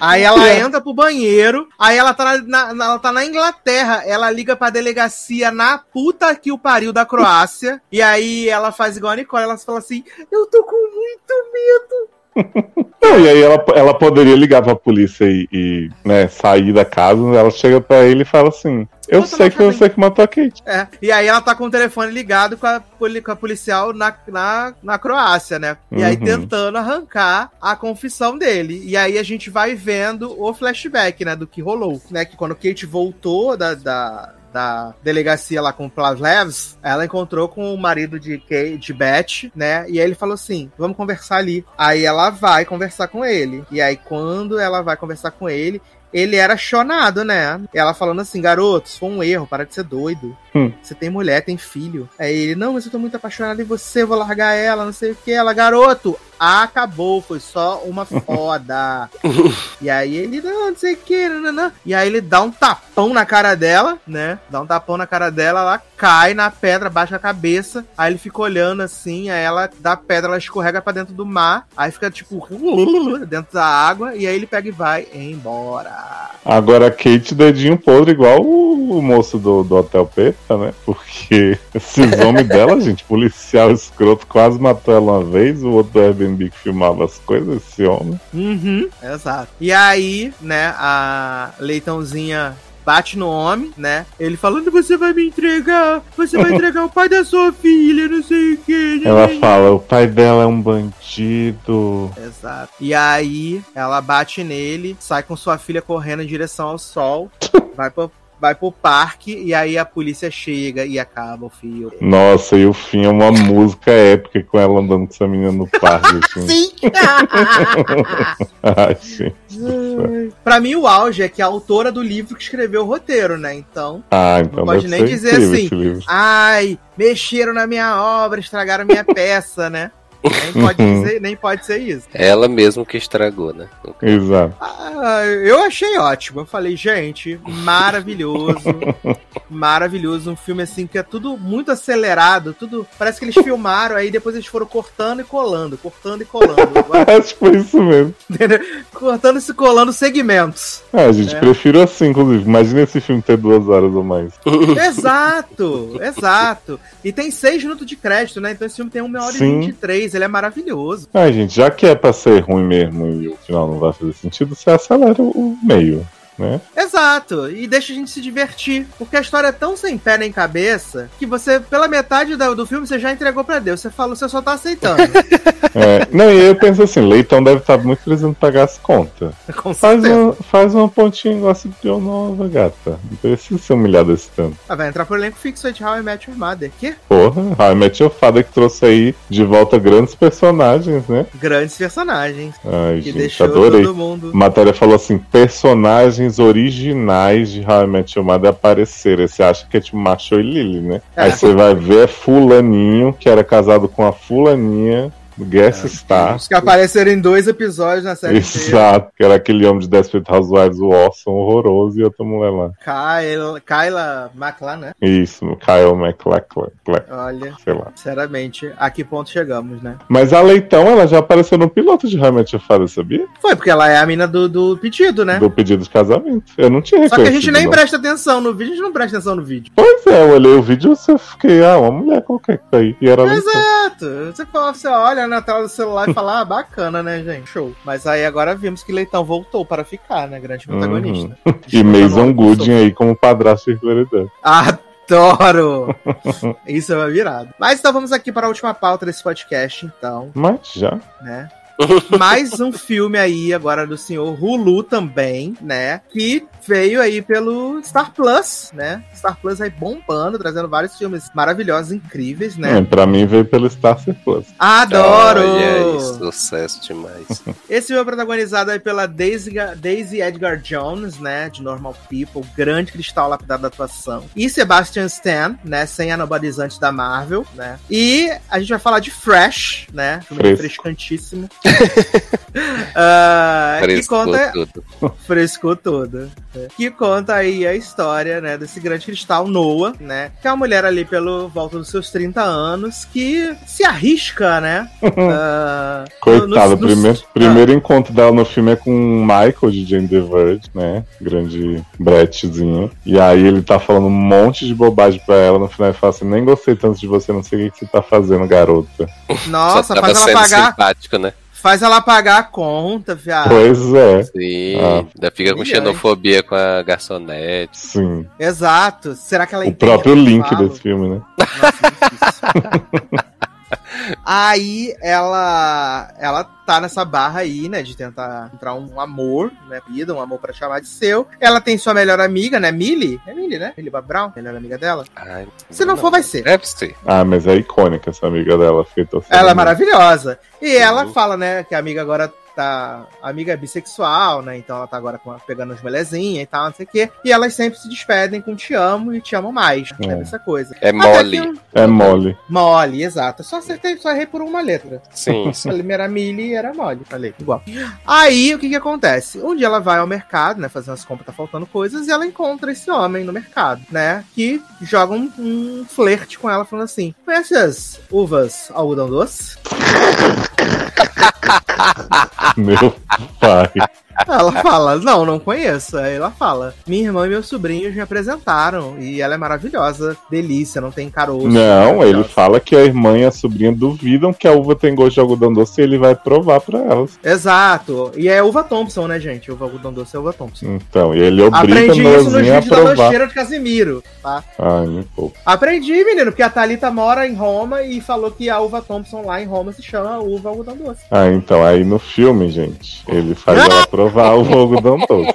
Aí ela entra pro banheiro, aí ela tá na, na- ela tá na Inglaterra, ela liga pra delegacia na puta que o pariu da Croácia, e aí ela faz igual a Nicole, ela fala assim, eu tô com muito medo. Não, e aí ela, ela poderia ligar pra polícia e, e, né, sair da casa. Ela chega pra ele e fala assim: Eu Vou sei que foi café." você que matou a Kate. É, e aí ela tá com o telefone ligado com a, com a policial na, na, na Croácia, né? E aí Uhum. tentando arrancar a confissão dele. E aí a gente vai vendo o flashback, né, do que rolou. Né, que quando Kate voltou da, da, da delegacia lá com o Plavlevs, ela encontrou com o marido de, Kate, de Beth, né? E aí ele falou assim: vamos conversar ali. Aí ela vai conversar com ele. E aí quando ela vai conversar com ele, ele era chonado, né? Ela falando assim, garoto, isso foi um erro, para de ser doido. Hum. Você tem mulher, tem filho. Aí ele, não, mas eu tô muito apaixonado em você, vou largar ela, não sei o que. Ela, garoto, acabou, foi só uma *laughs* foda. e aí ele, não, não sei o que, não, não. E aí ele dá um tapão na cara dela, né? Dá um tapão na cara dela, ela cai na pedra, baixa a cabeça. Aí ele fica olhando assim, aí ela dá pedra, ela escorrega pra dentro do mar. Aí fica tipo *laughs* dentro da água. E aí ele pega e vai embora. Agora a Kate, dedinho podre, igual o, moço do, do Hotel Peta, né? Porque *laughs* esses homens dela, gente, policial escroto, quase matou ela uma vez. O outro do Airbnb que filmava as coisas, esse homem. Uhum, exato. E aí, né, a Leitãozinha bate no homem, né? Ele falando, você vai me entregar, você vai *laughs* entregar o pai da sua filha, não sei o que. Ela fala: o pai dela é um bandido. Exato. E aí, ela bate nele, sai com sua filha correndo em direção ao sol, *laughs* vai pro, vai pro parque, e aí a polícia chega e acaba o filme. Nossa, e o fim é uma música épica com ela andando com essa menina no parque. *laughs* Assim. Sim! *laughs* Ai, sim. pra mim, o auge é que a autora do livro que escreveu o roteiro, né? Então, Ah, então Não pode nem dizer assim. Ai, mexeram na minha obra, estragaram minha peça, né? Nem pode, *laughs* dizer, nem pode ser isso. Ela mesmo que estragou, né? Exato. Ah, eu achei ótimo. Eu falei, gente, maravilhoso. *laughs* maravilhoso. Um filme assim que é tudo muito acelerado. Tudo. Parece que eles filmaram, aí depois eles foram cortando e colando, cortando e colando. *laughs* É tipo isso mesmo. Entendeu? cortando e se colando segmentos. É, gente, É. prefiro assim, inclusive. Imagina esse filme ter duas horas ou mais. exato, exato. E tem seis minutos de crédito, né? Então esse filme tem uma hora Sim. e vinte e três. Ele é maravilhoso. Ah, gente, já que é pra ser ruim mesmo e o final não vai fazer sentido, você acelera o meio, né? Exato, e deixa a gente se divertir. Porque a história é tão sem pé nem cabeça que você, pela metade da- do filme, você já entregou pra Deus. Você falou, você só tá aceitando. *laughs* É, não, e eu penso assim, Leitão deve estar muito precisando pagar as contas. *laughs* Com Faz certeza. uma, faz uma pontinha igual a nova, gata. Não precisa ser humilhado esse tanto. Ah, vai entrar pro elenco fixo de How I Met Your Mother. Que Porra, How I Met Your Father que trouxe aí de volta grandes personagens, né? grandes personagens. Ai, Que gente, deixou adorei. todo mundo. A matéria falou assim: personagens originais de How I Met Your Mother apareceram. Você acha que é tipo Macho e Lily, né? É. Aí você vai ver é Fulaninho, que era casado com a Fulaninha, guest star. Os que apareceram em dois episódios na série. Exato, que era aquele homem de Desperate Housewives, o Orson, horroroso, e outra mulher lá. Kyla, Kyla McLaren, né? Isso, Kyle McLachlan, Olha, sei lá. sinceramente, a que ponto chegamos, né? Mas a Leitão, ela já apareceu no piloto de Your Father, sabia? Foi, porque ela é a mina do, do pedido, né? Do pedido de casamento. Eu não tinha Só que a gente nem não. presta atenção no vídeo, a gente não presta atenção no vídeo. Pois é, eu olhei o vídeo e eu fiquei, ah, uma mulher qualquer que tá aí. E era. Exato. Você, fala- você olha na tela do celular e fala, ah, bacana, né, gente? Show. Mas aí agora vimos que Leitão voltou para ficar, né? Grande protagonista. Uhum. *laughs* E Mason Gooding aí como padrasto de Claridade. Adoro! *laughs* Isso é uma virada. Mas então vamos aqui para a última pauta desse podcast, então, Mas já. né? *laughs* Mais um filme aí agora do senhor Hulu também, né? Que veio aí pelo Star Plus, né? Star Plus aí bombando, trazendo vários filmes maravilhosos, incríveis, né? É, pra mim veio pelo Star Plus. Adoro! Olha, sucesso demais. *laughs* Esse filme é protagonizado aí pela Daisy, Daisy Edgar Jones, né? De Normal People, grande cristal lapidado da atuação. E Sebastian Stan, né? Sem anabolizante da Marvel, né? E a gente vai falar de Fresh, né? Filme Fresco. frescantíssimo. *laughs* Ah, que Frescou conta tudo. *laughs* frescou toda. né? Que conta aí a história, né, desse grande cristal Noah, né? Que é uma mulher ali pelo volta dos seus 30 anos que se arrisca, né? *laughs* ah, no- Coitada, no- o no- primeiro, primeiro encontro dela no filme é com o Michael de Jane the Virgin, né? Grande bretezinho. E aí ele tá falando um monte de bobagem pra ela. No final ele fala assim: nem gostei tanto de você, não sei o que que você tá fazendo, garota. Nossa, Só tava faz ela sendo pagar, simpático, né? Faz ela pagar a conta, viado. Pois é, Sim, Ah. ainda fica com xenofobia com a garçonete. sim. Exato. Será que ela O próprio link desse filme, né? Nossa, difícil. *laughs* Aí ela ela tá nessa barra aí, né, de tentar encontrar um amor, né, vida, um amor pra chamar de seu. Ela tem sua melhor amiga, né, Millie? É Millie, né? Millie Bob Brown, melhor amiga dela. Ai, Se não for, vai ser. Deve ser. Ah, mas é icônica essa amiga dela, feita Ela é maravilhosa. E ela fala, né, que a amiga agora tá. A amiga é bissexual, né? Então ela tá agora com- pegando as melezinhas e tal, não sei o quê. E elas sempre se despedem com te amo e te amo mais. É. É essa coisa. É Até mole. um- É mole. Mole, exato. Só acertei, só errei por uma letra. Sim, sim. primeira Millie era mole. Falei, igual. Aí, o que que acontece? Um dia ela vai ao mercado, né? Fazer umas compras, tá faltando coisas, e ela encontra esse homem no mercado, né? Que joga um, um flerte com ela, falando assim: Conhece as uvas algodão doce? *laughs* Meu pai. *laughs* Ela fala, não, não conheço. Aí ela fala, minha irmã e meus sobrinhos me apresentaram. E ela é maravilhosa, delícia, não tem caroço. Não, ele maravilhosa." fala que a irmã e a sobrinha duvidam que a uva tem gosto de algodão doce e ele vai provar pra elas. Exato. E é uva Thompson, né, gente? Uva algodão doce é uva Thompson. Então, e ele obriga Aprendi a isso a vídeos da lancheira de Casimiro, tá? Ai, me poupa. Aprendi, menino, porque a Thalita mora em Roma e falou que a uva Thompson lá em Roma se chama uva algodão doce. Ah, então, aí no filme, gente, ele faz ela *laughs* provar o algodão doce.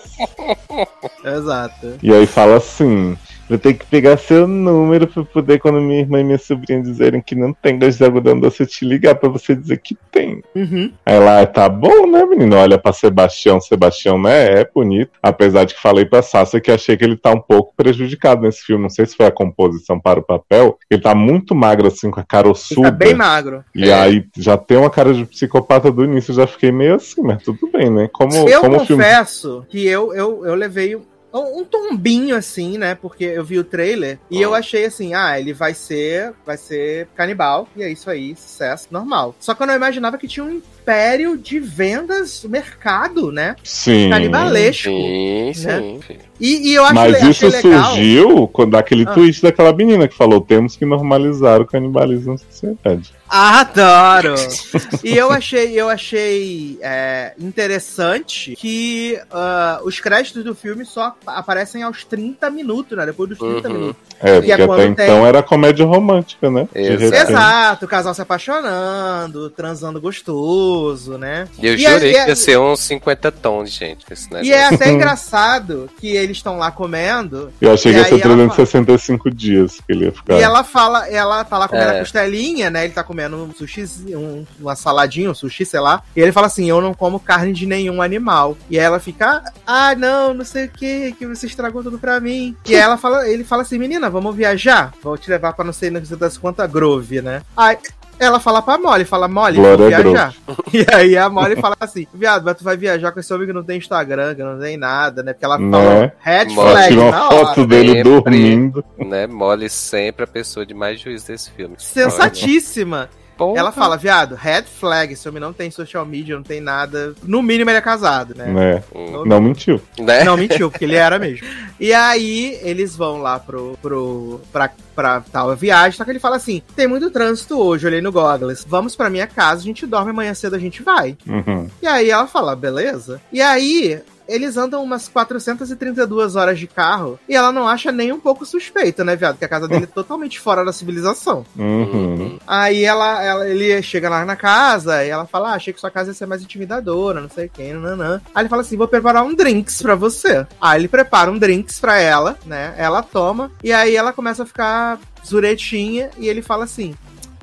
Exato. E aí fala assim: vou ter que pegar seu número pra poder, quando minha irmã e minha sobrinha dizerem que não tem gosto de algodão doce, eu te ligar pra você dizer que tem. Uhum. Aí lá, tá bom, né, menino? Olha pra Sebastião, Sebastião, né? É bonito. Apesar de que falei pra Sasha que achei que ele tá um pouco prejudicado nesse filme. Não sei se foi a composição para o papel. Ele tá muito magro, assim, com a cara Ele tá bem magro. E É. aí já tem uma cara de psicopata do início, eu já fiquei meio assim, mas tudo bem, né? Como, eu como o filme. confesso que eu, eu, eu levei um, um tombinho assim, né? Porque eu vi o trailer e Ah. eu achei assim, ah, ele vai ser, vai ser canibal e é isso aí, sucesso normal. Só que eu não imaginava que tinha um império de vendas, mercado, né? Sim. Canibalesco. Sim, sim. Né? filho. E, e eu acho Mas isso legal. surgiu quando aquele Ah. tweet daquela menina que falou: temos que normalizar o canibalismo na sociedade. Adoro! *laughs* e eu achei, eu achei é, interessante que ah, os créditos do filme só aparecem aos 30 minutos, né? Depois dos 30 Uhum. minutos. É, é porque quando até tem- então era comédia romântica, né? Exato. Exato, o casal se apaixonando, transando gostoso, né? E eu E jurei é- que ia ser uns 50 tons, gente. E é até *laughs* engraçado que eles estão lá comendo Eu achei E que ia ser ela 365 dias que ele ia ficar. e ela fala, ela tá lá comendo É. a costelinha, né? Ele tá comendo um sushi, um, uma saladinha, um sushi, sei lá. E ele fala assim: Eu não como carne de nenhum animal. E aí ela fica, ah, não, não sei o que, que você estragou tudo pra mim. E aí ela fala, ele fala assim: Menina, vamos viajar? Vou te levar pra não sei das quantas Grove, né? Aí. Ela fala pra Molly, fala, Molly, Glória viajar. *laughs* E aí a Molly fala assim, viado, mas tu vai viajar com esse homem que não tem Instagram, que não tem nada, né? Porque ela Né? fala red Molly Ela flag tira uma na foto hora. dele Sempre. dormindo. Né? Mole sempre a pessoa de mais juízo desse filme. Sensatíssima. Porra. Ela fala, viado, red flag, esse homem não tem social media, não tem nada. No mínimo ele é casado, né? Hum. Não mentiu. Né? Não, mentiu, porque ele era mesmo. *laughs* E aí, eles vão lá pro, pro, pra, pra tal viagem, só que ele fala assim, tem muito trânsito hoje, olhei no Goggles, vamos pra minha casa, a gente dorme, amanhã cedo a gente vai. Uhum. E aí ela fala, beleza. E aí, eles andam umas 432 horas de carro e ela não acha nem um pouco suspeito, né, viado? Que a casa dele é *laughs* totalmente fora da civilização. Uhum. Aí ela, ela- ele chega lá na casa e ela fala: ah, achei que sua casa ia ser mais intimidadora, não sei quem, nanã. Aí ele fala assim: vou preparar um drinks pra você. Aí ele prepara um drinks pra ela, né? Ela toma, e aí ela começa a ficar zuretinha e ele fala assim.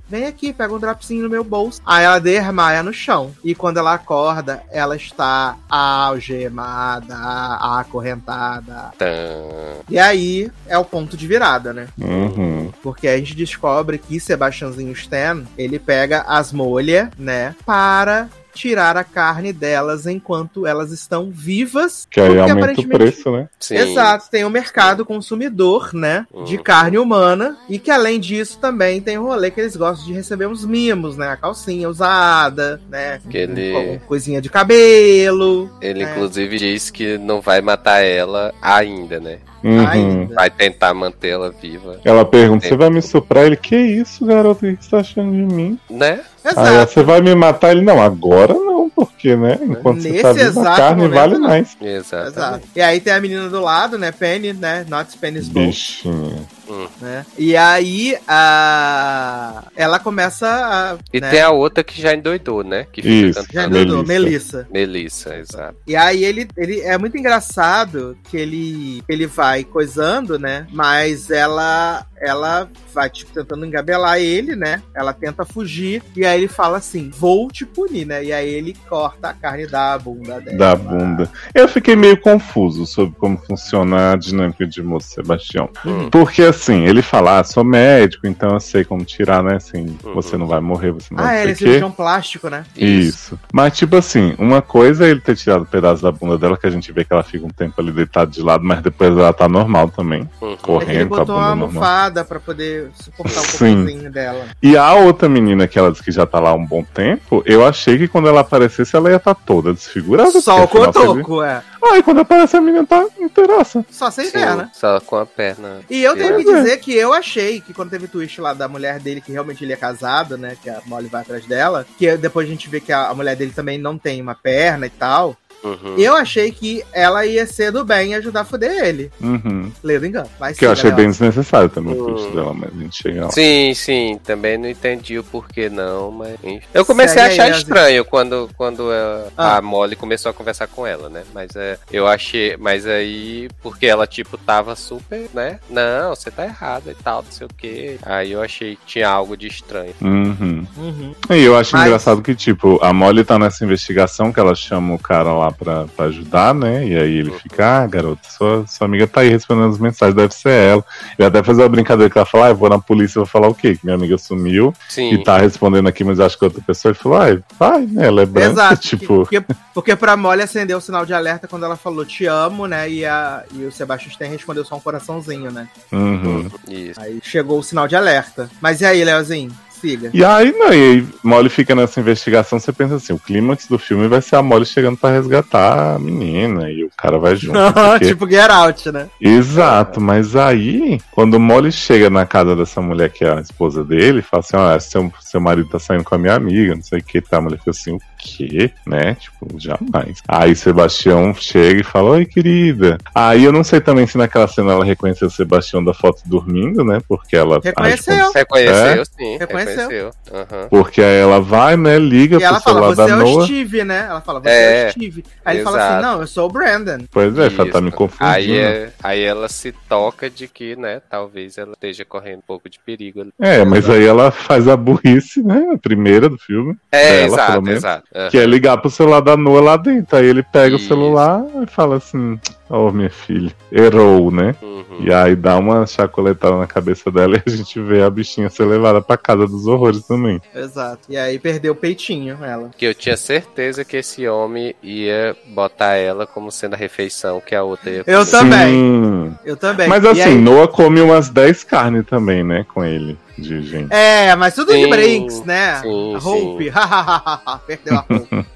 Vem aqui, pega um dropzinho no meu bolso. Aí ela desmaia no chão. E quando ela acorda, ela está algemada, acorrentada. Tã. E aí é o ponto de virada, né? Uhum. Porque a gente descobre que Sebastiãozinho Stan, ele pega as molhas, né, para tirar a carne delas enquanto elas estão vivas. Que aí aumenta o aparentemente- preço, né? Sim. Exato, tem o mercado consumidor, né, de Uhum. carne humana, e que além disso também tem o rolê que eles gostam de receber uns mimos, né, a calcinha usada, né, Aquele- com coisinha de cabelo, Ele, É. inclusive, diz que não vai matar ela ainda, né? Uhum. ainda. Vai tentar manter ela viva. Ela pergunta. Você vai me suprar? Ele, que isso, garoto? O que você tá achando de mim? Né? Aí Exato. você vai me matar? Ele, não, agora não, porque, né? Enquanto você tá Nesse vivo, a exato carne momento, vale não. mais. Exato. E aí tem a menina do lado, né, Penny, né, not Penny's. Bichinha. né? E aí a... ela começa a. E né? tem a outra que já endoidou, né? Que fica Isso. Já Melissa. endoidou, Melissa. Melissa, exato. E aí ele, ele é muito engraçado que ele, ele vai coisando, né? Mas ela ela vai tipo tentando engabelar ele, né? Ela tenta fugir e aí ele fala assim: "Vou te punir", né? E aí ele corta a carne da bunda dela. Da bunda. Eu fiquei meio confuso sobre como funciona a dinâmica de moço Sebastião. Uhum. Porque assim, ele fala, ah, sou médico, então eu sei como tirar, né? Assim, Uhum. você não vai morrer, você não Ah, vai ele é quê. cirurgião plástico, né? Isso. Mas, tipo assim, uma coisa é ele ter tirado um pedaço da bunda dela, que a gente vê que ela fica um tempo ali deitada de lado, mas depois ela tá normal também. Uhum. É que ele Correndo com a botou uma bunda normal. Pra poder suportar o Sim. cocôzinho dela. E a outra menina que ela disse que já tá lá há um bom tempo, eu achei que quando ela aparecesse ela ia estar toda desfigurada. Só o cotoco, é. Ah, e quando aparece a menina tá inteiraça. Só sem Sim, perna. Só com a perna. E eu tenho que dizer que eu achei que quando teve o twist lá da mulher dele, que realmente ele é casado, né? Que a Molly vai atrás dela, que depois a gente vê que a, a mulher dele também não tem uma perna e tal. Uhum. Eu achei que ela ia ser do bem e ajudar a foder ele. Uhum. Ledo engano. Mas Que eu sim, achei galera. bem desnecessário também o Hum. twist dela, mas a gente chega lá. Sim, sim, também não entendi o porquê não, mas eu comecei Segue a achar aí, estranho quando, quando a, Ah. a Molly começou a conversar com ela, né? Mas é, eu achei, mas aí porque ela tipo tava super, né? Não, você tá errada e tal, não sei o quê. Aí eu achei que tinha algo de estranho. Uhum. Uhum. E eu acho Mas- engraçado que, tipo, a Molly tá nessa investigação que ela chama o cara lá pra, pra ajudar, né? E aí ele fica, ah, garoto, sua, sua amiga tá aí respondendo as mensagens, deve ser ela. E até fazer uma brincadeira que ela fala, ah, eu vou na polícia, eu vou falar o quê? Que minha amiga sumiu Sim. e tá respondendo aqui, mas acho que outra pessoa. Ele falou, ah, vai, né? Ela é branca, Exato. tipo. Porque, porque pra Molly acendeu o sinal de alerta quando ela falou te amo, né? E, a, e o Sebastian Stan respondeu só um coraçãozinho, né? Uhum. Isso. Aí chegou o sinal de alerta. Mas e aí, Leozinho? Siga. E aí, não, e aí Molly fica nessa investigação, você pensa assim, o clímax do filme vai ser a Molly chegando pra resgatar a menina e o cara vai junto. *laughs* porque- tipo Get Out, né? Exato, mas aí, quando o Molly chega na casa dessa mulher que é a esposa dele, fala assim, ó, seu, seu marido tá saindo com a minha amiga, não sei o que, tá? A mulher fica assim, o quê? Né? Tipo, jamais. Aí Sebastião chega e fala, oi, querida. Aí eu não sei também se naquela cena ela reconheceu o Sebastião da foto dormindo, né? Porque ela... Reconheceu. Reconheceu, sim. Reconheceu. Reconheceu. Aham. Porque aí ela vai, né, liga E ela pro fala, celular você da é o Noah. Steve, né? Ela fala, você é, É, o Steve. Aí ele fala assim, não, eu sou o Brandon. Pois é, ela tá me Isso. confundindo. Aí, é- aí ela se toca de que, né, talvez ela esteja correndo um pouco de perigo. ali. É, mas aí ela faz a burrice, né? A primeira do filme. É, dela, pelo exato, menos. exato. Aham. Que é ligar pro celular da Noah lá dentro. Aí ele pega Isso. o celular e fala assim: Ó, minha filha, errou, né? Uhum. E aí dá uma chacoletada na cabeça dela e a gente vê a bichinha ser levada pra casa dos horrores também. Exato. E aí perdeu o peitinho, ela. Que eu tinha certeza que esse homem ia botar ela como sendo a refeição que a outra ia Eu comer. também. Sim. Eu também. Mas assim, aí- Noah come umas 10 carnes também, né? Com ele, de gente. É, mas tudo de Sim, brinks, né? sim, A Hope. *laughs* Perdeu a Hope.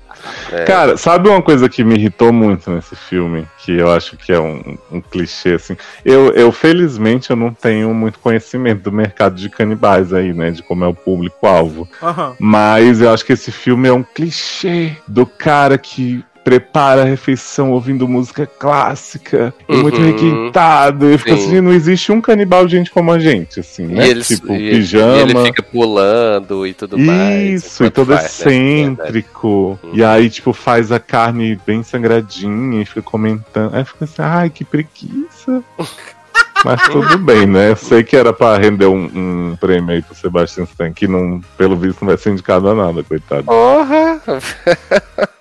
É. Cara, sabe uma coisa que me irritou muito nesse filme? Que eu acho que é um, um clichê, assim. Eu, eu, felizmente, eu não tenho muito conhecimento do mercado de canibais aí, né? De como é o público-alvo. Aham. Mas eu acho que esse filme é um clichê do cara que prepara a refeição ouvindo música clássica, e muito Uhum. requintado. E fica Sim. assim, não existe um canibal gente como a gente, assim, né? E, ele, tipo, e, pijama. e ele fica pulando e tudo mais. Isso, e todo faz, né? excêntrico. Verdade. E aí, tipo, faz a carne bem sangradinha e fica comentando. Aí fica assim, ai, que preguiça. *laughs* Mas tudo bem, né? Eu sei que era pra render um, um prêmio aí pro Sebastian Stan, que não, pelo visto não vai ser indicado a nada, coitado. Porra! *laughs*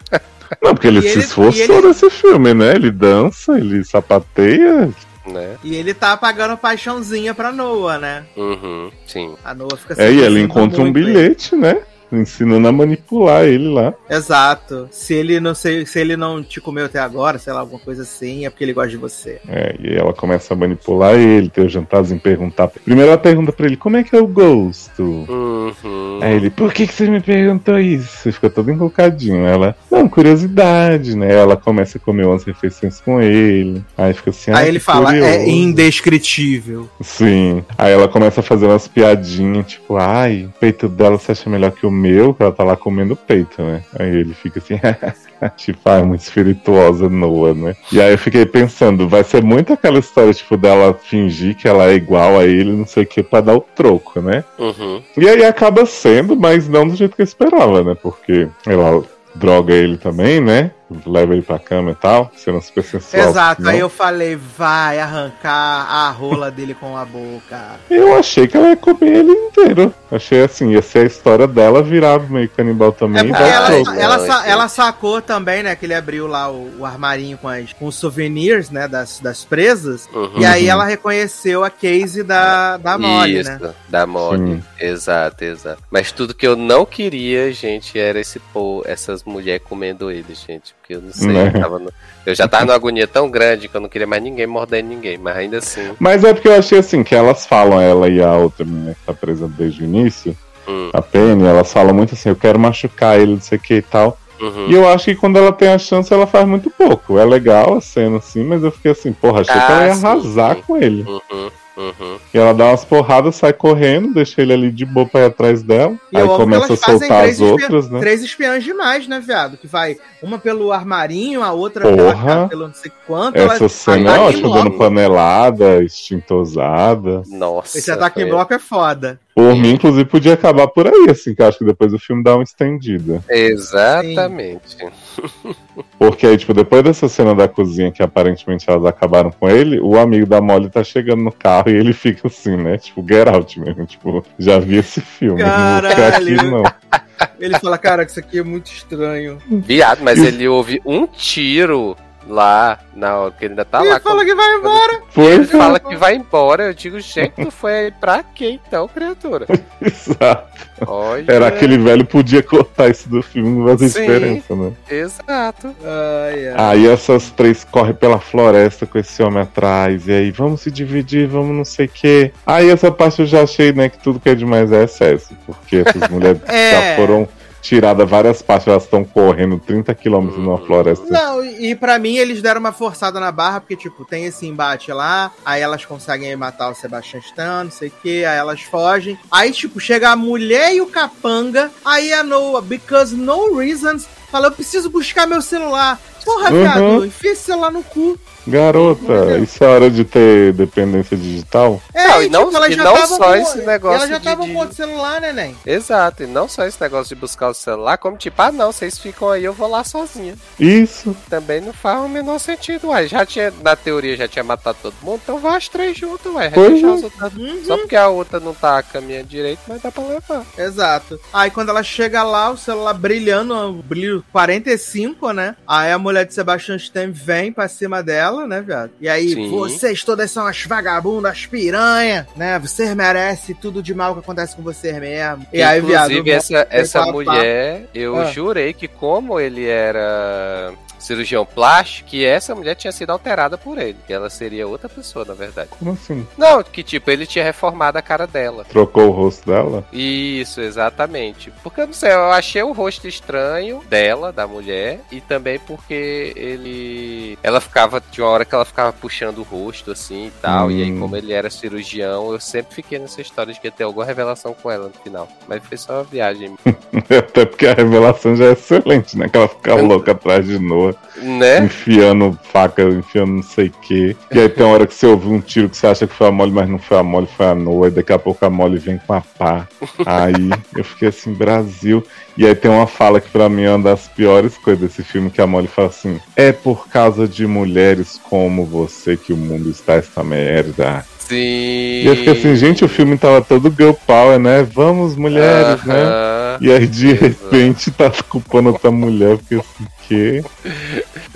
Não, porque ele E se ele- esforçou ele- nesse filme, né? Ele dança, ele sapateia. né? E ele tá pagando paixãozinha pra Noah, né? Uhum, sim. A Noah fica É, e ela seduzindo encontra um ele. bilhete, né? Ensinando a manipular ele lá. Exato. Se ele não sei, se ele não te comeu até agora, sei lá, alguma coisa assim, é porque ele gosta de você. É, e aí ela começa a manipular ele, ter o jantarzinho perguntar. Primeiro ela pergunta pra ele como é que é o gosto. Uhum. Aí ele, por que, que você me perguntou isso? Fica todo encolcadinho. Ela, não, curiosidade, né? Ela começa a comer umas refeições com ele. Aí fica assim, Aí ah, ele fala, é curioso." indescritível. Sim. Aí ela começa a fazer umas piadinhas, tipo, ai, o peito dela você acha melhor que o meu, que ela tá lá comendo peito, né? Aí ele fica assim, *laughs* tipo, ai, muito espirituosa Noah, né? E aí eu fiquei pensando, vai ser muito aquela história, tipo, dela fingir que ela é igual a ele, não sei o que, pra dar o troco, né? Uhum. E aí acaba sendo, mas não do jeito que eu esperava, né? Porque ela droga ele também, né? Leva ele pra cama e tal, sendo super sensual. Exato. não. Aí eu falei, vai arrancar a rola dele com a boca. Eu achei que ela ia comer ele inteiro. Achei assim, ia ser a história dela virar meio canibal também. É porque ela, ela, ela sacou também, né? Que ele abriu lá o, o armarinho com, as, com os souvenirs, né? Das, das presas. Uhum. E aí ela reconheceu a case da, da Molly, Isso, né? da Molly. Sim. Exato, exato. Mas tudo que eu não queria, gente, era esse pô, essas mulheres comendo ele, gente. Porque eu não sei, Né? eu, tava no- eu já tava numa agonia tão grande que eu não queria mais ninguém mordendo ninguém, mas ainda assim. Mas é porque eu achei assim, que elas falam, ela e a outra menina que tá presa desde o início, Hum, a Penny, elas falam muito assim, eu quero machucar ele, não sei o que e tal. uhum. E eu acho que quando ela tem a chance, ela faz muito pouco. É legal a cena, assim, mas eu fiquei assim, porra, achei que Ah, ela ia sim, arrasar sim. com ele. Uhum, uhum. E ela dá umas porradas, sai correndo, deixa ele ali de boa pra ir atrás dela. E aí começa a soltar três as outras, né? Três espiãs demais, né, viado? Que vai uma pelo armarinho, a outra Porra. pela, pelo não sei quanto. Essa ela- cena é ótima, dando panelada, extintosada. Nossa. Esse ataque em bloco é foda. Por mim, inclusive, podia acabar por aí, assim, que eu acho que depois o filme dá uma estendida. Exatamente. Porque aí, tipo, depois dessa cena da cozinha que aparentemente elas acabaram com ele, o amigo da Molly tá chegando no carro e ele fica assim, né? Tipo, get out mesmo. Tipo, já vi esse filme. Não vou ficar aqui, Caralho. não. Ele fala, cara, que isso aqui é muito estranho. Viado, mas ele ouve um tiro lá na hora que ele ainda tá Ele lá. fala que vai embora. É, fala que vai embora. Eu digo, gente, tu foi pra quê então, criatura? *laughs* exato. Olha. Era aquele velho podia cortar isso do filme, não faz Sim. diferença, né? Exato. Ai, ai. Aí essas três correm pela floresta com esse homem atrás, e aí vamos se dividir, vamos não sei o quê. Aí essa parte eu já achei, né, que tudo que é demais é excesso, porque essas *laughs* mulheres É. já foram tiradas várias partes, elas estão correndo 30 km numa floresta. Não, e pra mim eles deram uma forçada na barra, porque, tipo, tem esse embate lá, aí elas conseguem matar o Sebastian Stan, não sei o que, aí elas fogem. Aí, tipo, chega a mulher e o capanga, aí a Noah, because no reasons, fala, eu preciso buscar meu celular. Porra, Uhum. viado, enfia esse celular no cu. Garota, isso é hora de ter dependência digital? É, Não, e e, não- tipo, e não só com, esse negócio Ela já de- tava de- com outro celular, né, Nen? Exato. E não só esse negócio de buscar o celular, como tipo, ah não, vocês ficam aí, eu vou lá sozinha. Isso. Também não faz o menor sentido, uai. Já tinha, na teoria, já tinha matado todo mundo, então vai as três juntas, ué. Pois é. as outras. Só porque a outra não tá caminhando direito, mas dá pra levar. Exato. Aí quando ela chega lá, o celular brilhando, um brilho 45, né? Aí a mulher de Sebastian Stan vem pra cima dela, né, viado? E aí, Sim. vocês todas são as vagabundas, piranha, né? Você merece tudo de mal que acontece com você mesmo. E aí, viado. Inclusive, essa, essa mulher, eu Ah. jurei que como ele era cirurgião plástico, que essa mulher tinha sido alterada por ele. Que ela seria outra pessoa, na verdade. Como assim? Não, que tipo, ele tinha reformado a cara dela. Trocou o rosto dela? Isso, exatamente. Porque eu não sei, eu achei o rosto estranho dela, da mulher, e também porque ele. Ela ficava. Tinha uma hora que ela ficava puxando o rosto assim e tal. E aí, Hum. como ele era cirurgião, eu sempre fiquei nessa história de que ia ter alguma revelação com ela no final. Mas foi só uma viagem. *laughs* Até porque a revelação já é excelente, né? Que ela fica louca atrás de Noah. Né? enfiando faca, enfiando não sei o quê. E aí tem uma hora que você ouve um tiro que você acha que foi a Molly, mas não foi a Molly, foi a Noah. E daqui a pouco a Molly vem com a pá. Aí eu fiquei assim, Brasil. E aí tem uma fala que pra mim é uma das piores coisas desse filme, que a Molly fala assim, é por causa de mulheres como você que o mundo está essa merda. Sim. E eu fiquei assim, gente, o filme tava todo girl power, né? Vamos, mulheres, né? Aham. E aí de Exato. repente tá culpando outra mulher, porque assim, que?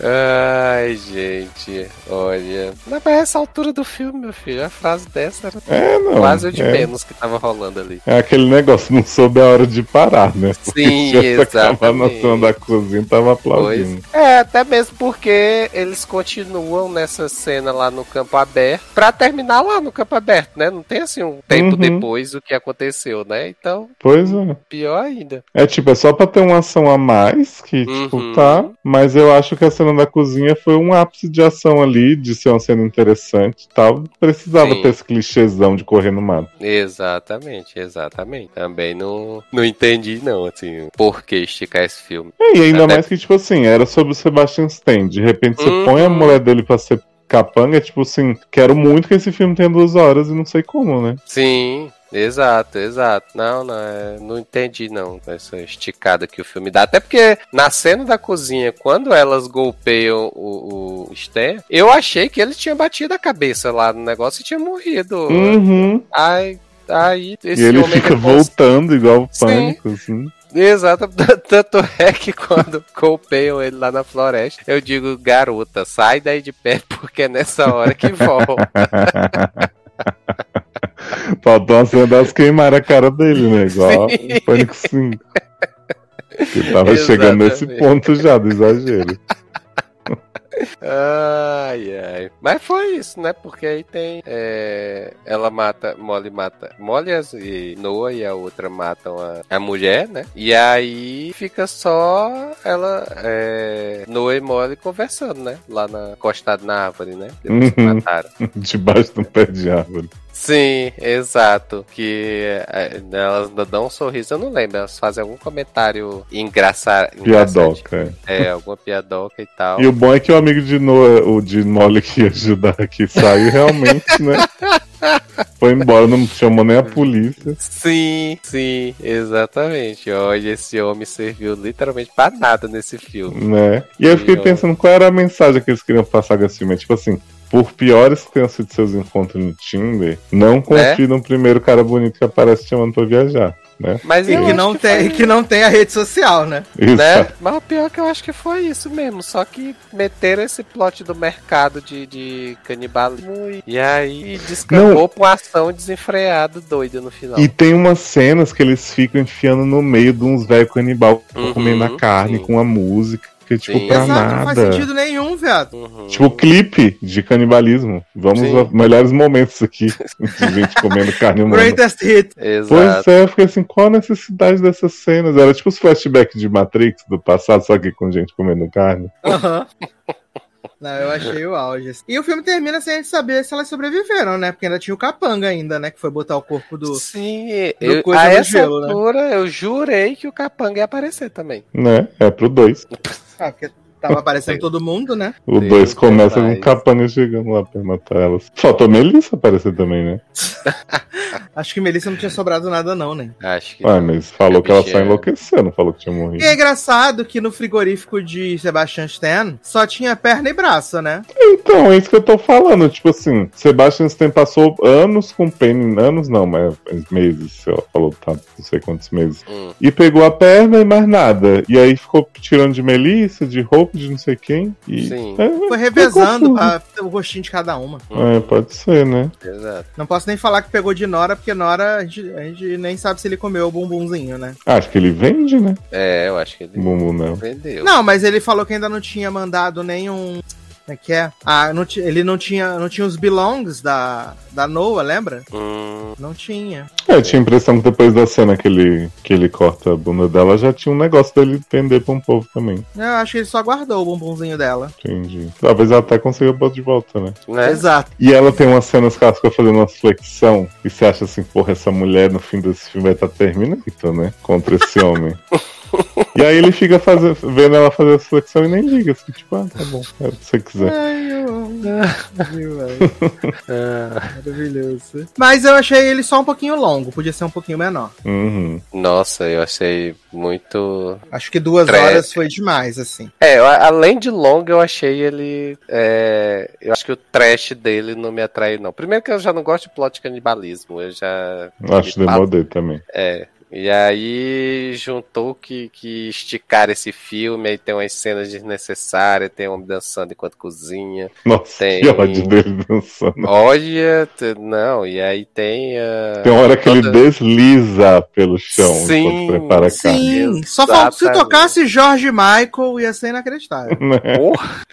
Ai, gente, olha. Mas pra essa altura do filme, meu filho, a frase dessa era É, não. quase o de é, menos que tava rolando ali. é aquele negócio, não soube a hora de parar, né? Porque Sim, acabar na exatamente. cena da cozinha, tava aplaudindo. Pois. É, até mesmo porque eles continuam nessa cena lá no campo aberto pra terminar lá no campo aberto, né? Não tem assim um tempo Uhum. depois do que aconteceu, né? Então, Pois é. pior ainda. É tipo, é só pra ter uma ação a mais, que tipo, Uhum. tá. Mas eu acho que a cena da cozinha foi um ápice de ação ali, de ser uma cena interessante e tal. Precisava Sim. ter esse clichêzão de correr no mato. Exatamente, exatamente. Também não, não entendi, não, assim, por que esticar esse filme. É, e ainda Até- mais que, tipo assim, era sobre o Sebastian Stan. De repente você Uhum. põe a mulher dele pra ser capanga, é tipo assim, quero muito que esse filme tenha duas horas e não sei como, né? Sim, exato, exato. Não, não, é, não entendi não essa esticada que o filme dá. Até porque na cena da cozinha, quando elas golpeiam o, o Stan, eu achei que ele tinha batido a cabeça lá no negócio e tinha morrido. Uhum. Aí, aí esse e ele fica depois- voltando igual o Sim. pânico, assim. Exato, *laughs* tanto é que quando *laughs* golpeiam ele lá na floresta, eu digo, garota, sai daí de perto, *laughs* porque é nessa hora que volta. Faltou uma cena das queimaram a cara dele, né? Igual Sim. Pânico 5. Ele tava chegando nesse Exatamente. ponto já do exagero. Ai, ai. Mas foi isso, né? Porque aí tem. é, ela mata. Molly mata. Molly as- e Noah e a outra matam a, a mulher, né? E aí fica só ela. É, Noah e Molly conversando, né? Lá na. Encostado na árvore, né? Depois que Uhum. mataram. *laughs* Debaixo de um pé de árvore. Sim, exato. Que é, elas dão um sorriso, eu não lembro. Elas fazem algum comentário engraça... engraçado. Piadoca. é. É, alguma piadoca e tal. E o bom é que o amigo de Noah, o de Molly que ia ajudar aqui, saiu realmente, né? *laughs* Foi embora, não chamou nem a polícia. Sim, sim, exatamente. Olha, esse homem serviu literalmente pra nada nesse filme. né? E eu fiquei pensando qual era a mensagem que eles queriam passar com esse filme. É Tipo assim, por piores que tenham sido seus encontros no Tinder, não confie no primeiro cara bonito que aparece te chamando pra viajar, né? Mas E que não, que tem, foi- que não tem a rede social, né? Isso. Né? Mas o pior é que eu acho que foi isso mesmo. Só que meteram esse plot do mercado de, de canibalismo e, e aí descambou pra uma ação desenfreada doida no final. E tem umas cenas que eles ficam enfiando no meio de uns velhos canibal Uhum, comendo a carne sim. com a música, que tipo, Sim. pra Exato, não faz nada. sentido nenhum, viado. Uhum. Tipo, clipe de canibalismo. Vamos Sim. aos melhores momentos aqui de gente comendo *laughs* carne humana. Greatest hit. Pois Exato. é, eu fiquei assim, qual a necessidade dessas cenas? Era tipo os flashbacks de Matrix do passado, só que com gente comendo carne. Aham. *laughs* Não, eu achei o auge. assim. E o filme termina sem a gente saber se elas sobreviveram, né? Porque ainda tinha o capanga ainda, né? Que foi botar o corpo do. Sim, do eu, coisa a essa gelo, né? altura eu jurei que o Capanga ia aparecer também. Né? É pro 2. *laughs* Porque tava aparecendo todo mundo, né? O Deus 2 começa com o capanga chegando lá pra matar elas. Faltou Melissa aparecer também, né? *laughs* Acho que Melissa não tinha sobrado nada, não, né? Acho que. Ah, mas falou que ela só bichinha- enlouqueceu, não falou que tinha E morrido. é engraçado que no frigorífico de Sebastian Stan só tinha perna e braço, né? Então, é isso que eu tô falando. Tipo assim, Sebastian Stan passou anos com Penny. Anos não, mas meses, ela falou, tá, não sei quantos meses. Hum. E pegou a perna e mais nada. E aí ficou tirando de Melissa, de roupa, de não sei quem. E... Sim. É, Foi revezando pra ter o gostinho de cada uma. É, pode ser, né? Exato. Não posso nem falar que pegou de Nora, porque Nora a gente, a gente nem sabe se ele comeu o bumbumzinho, né? Acho que ele vende, né? É, eu acho que ele Bumbum não. vendeu. Não, mas ele falou que ainda não tinha mandado nenhum. Como é que é? Ah, não ele não tinha, não tinha os belongs da, da Noah, lembra? Hum, Não tinha. É, eu tinha a impressão que depois da cena que ele, que ele corta a bunda dela, já tinha um negócio dele vender pra um povo também. Eu acho que ele só guardou o bumbumzinho dela. Entendi. Talvez ela até consiga botar de volta, né? né? Exato. E ela tem umas cenas que ela fica fazendo uma flexão. E você acha assim, porra, essa mulher no fim desse filme vai estar terminando, né? Contra esse homem. *laughs* E aí ele fica fazendo, vendo ela fazer a flexão e nem liga, assim, tipo, ah, tá bom, é o que você quiser. Ai, eu *laughs* velho? *laughs* Maravilhoso. Mas eu achei ele só um pouquinho longo, podia ser um pouquinho menor. Uhum. Nossa, eu achei muito. Acho que duas Tre- horas foi demais, assim. É, eu- além de longo, eu achei ele. é, Eu acho que o trash dele não me atrai, não. Primeiro que eu já não gosto de plot de canibalismo. Eu já. Acho demodê também. É. E aí juntou que, que esticar esse filme, aí tem umas cenas desnecessárias, tem um homem dançando enquanto cozinha. Nossa, Tem- que ódio dele dançando. Olha, t- não, e aí tem. ah, Tem uma hora que ele toda- desliza pelo chão Sim, enquanto prepara a carne. Sim, só falta se tocasse George Michael, ia ser inacreditável. Né? *laughs* Porra!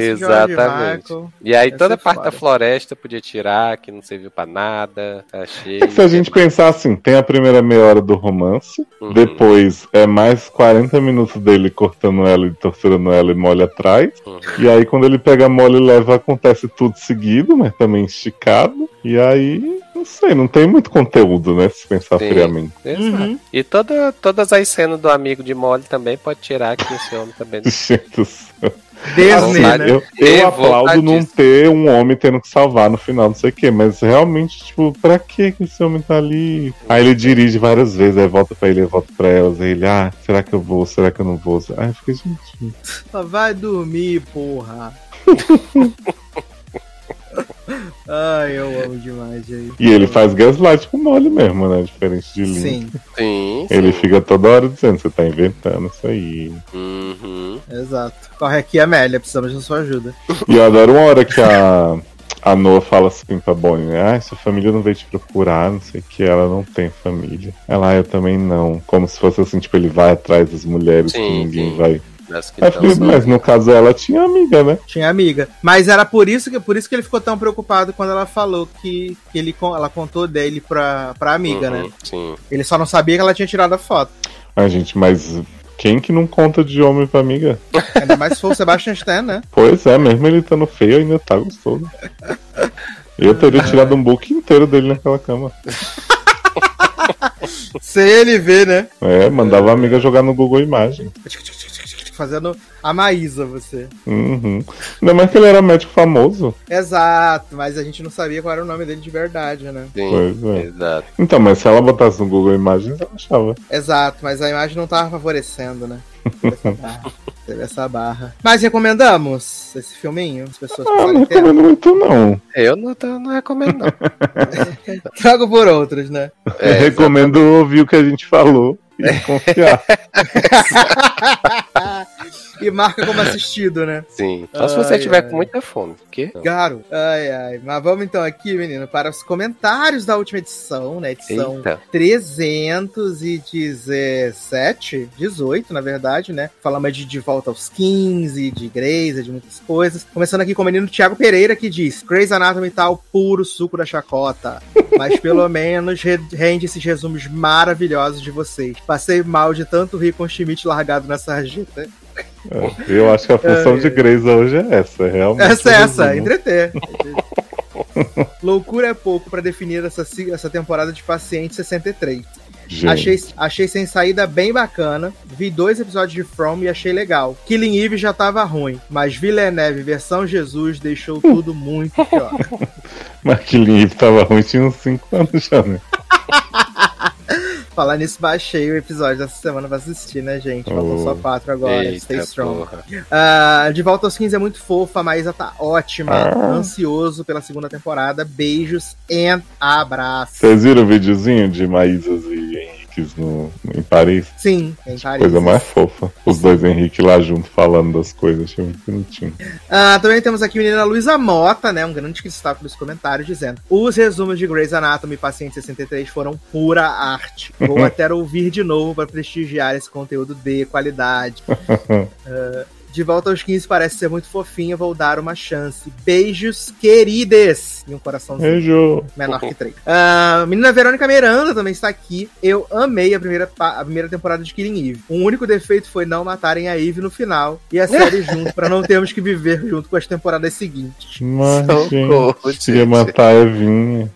Exatamente. Michael. E aí toda a parte foda. da floresta podia tirar, que não serviu pra nada. Achei. É que se a gente pensar assim, tem a primeira meia hora do romance, Uhum. depois é mais 40 minutos dele cortando ela e torturando ela e mole atrás. Uhum. E aí quando ele pega mole e leva, acontece tudo seguido, mas também esticado. E aí, não sei, não tem muito conteúdo, né? Se pensar Sim. friamente. Exato. Uhum. E toda, todas as cenas do amigo de mole também pode tirar que esse homem também. *laughs* Gente do céu. Disney, Assim, né? eu, eu aplaudo não ter um homem tendo que salvar no final, não sei o que, mas realmente, tipo, pra que que esse homem tá ali? Aí ele dirige várias vezes, aí volta pra ele, aí volta pra elas, aí ele, ah, será que eu vou, será que eu não vou? Aí eu fiquei, gente, Só vai dormir, porra. *laughs* Ai, eu amo demais, gente. E ele faz gaslight com mole mesmo, né? Diferente de Lin. Sim, Sim. Ele fica toda hora dizendo, você tá inventando isso aí. Uhum. exato. Corre aqui, Amélia, precisamos da sua ajuda. *laughs* E eu adoro uma hora que a, a Noah fala assim pra Bonnie, né? Ah, sua família não veio te procurar, não sei o que, ela não tem família. Ela, ah, eu também não. Como se fosse assim, tipo, ele vai atrás das mulheres que Sim, ninguém sim. vai. Das que tão falei, só- mas no caso ela tinha amiga, né? Tinha amiga. Mas era por isso que, por isso que ele ficou tão preocupado quando ela falou que, que ele, ela contou dele pra, pra amiga, Uhum, né? Sim. Ele só não sabia que ela tinha tirado a foto. Ai, gente, mas quem que não conta de homem pra amiga? *laughs* Ainda mais se for o Sebastian Stan, né? Pois é, mesmo ele estando feio, ainda tá gostoso. Eu teria *laughs* tirado um book inteiro dele naquela cama. *laughs* Sem ele ver, né? É, mandava a amiga jogar no Google Imagem. Fazendo a Maísa, você. Uhum. Ainda mais que ele era médico famoso. Exato, mas a gente não sabia qual era o nome dele de verdade, né? Sim. Pois é. Exato. Então, mas se ela botasse no Google Imagens, ela achava. Exato, mas a imagem não tava favorecendo, né? Teve essa barra. Teve essa barra. Mas recomendamos esse filminho? As pessoas Ah, não recomendo muito, não. Eu não, tô- não recomendo, não. *laughs* Trago por outros, né? Eu recomendo ouvir o que a gente falou e confiar. *laughs* e marca como assistido, né? *laughs* Sim. Só se você Ai, tiver ai. com muita fome. Porque Garo. Ai, ai. Mas vamos então aqui, menino, para os comentários da última edição, né? Edição Eita. 317, 18, na verdade, né? Falamos de De Volta aos 15, de Grey's, de muitas coisas. Começando aqui com o menino Thiago Pereira, que diz: Grey's Anatomy tá o puro suco da chacota. Mas pelo *laughs* menos re- rende esses resumos maravilhosos de vocês. Passei mal de tanto rir com o Schmidt largado na sarjeta. É, Eu acho que a função de Grace hoje é essa, é realmente. Essa é essa, entreter. *laughs* Loucura é pouco pra definir essa, essa temporada de Paciente 63. Gente, Achei, achei sem saída bem bacana. Vi dois episódios de From e achei legal. Killing Eve já tava ruim, mas Villeneuve versão Jesus deixou tudo *laughs* muito pior. Mas que livro tava ruim, tinha uns 5 anos já, né? *laughs* *laughs* Falar nisso, baixei o episódio dessa semana pra assistir, né, gente? Faltam Oh. só quatro agora. Eita, Stay strong. Ah, de volta aos 15 é muito fofa, a Maísa tá ótima. Ah. Ansioso pela segunda temporada. Beijos e abraços. Vocês viram o videozinho de Maísas e Henriques no, em Paris? Sim, em Paris. Coisa mais fofa. Os dois Henrique lá junto falando das coisas, achei muito bonitinho. Ah, também temos aqui a menina Luísa Mota, né? Um grande destaque nos comentários, dizendo: Os resumos de Grey's Anatomy e Paciente 63 foram pura arte. Vou *laughs* até ouvir de novo para prestigiar esse conteúdo de qualidade. Ah, *laughs* De volta aos 15 parece ser muito fofinha, vou dar uma chance. Beijos, queridas! E um coraçãozinho Beijo. menor que três. Ah, menina Verônica Miranda também está aqui. Eu amei a primeira, a primeira temporada de Killing Eve. O único defeito foi não matarem a Eve no final e a série *laughs* junto, pra não termos que viver junto com as temporadas seguintes. Mas, Socorro, gente, ia matar a Evinha.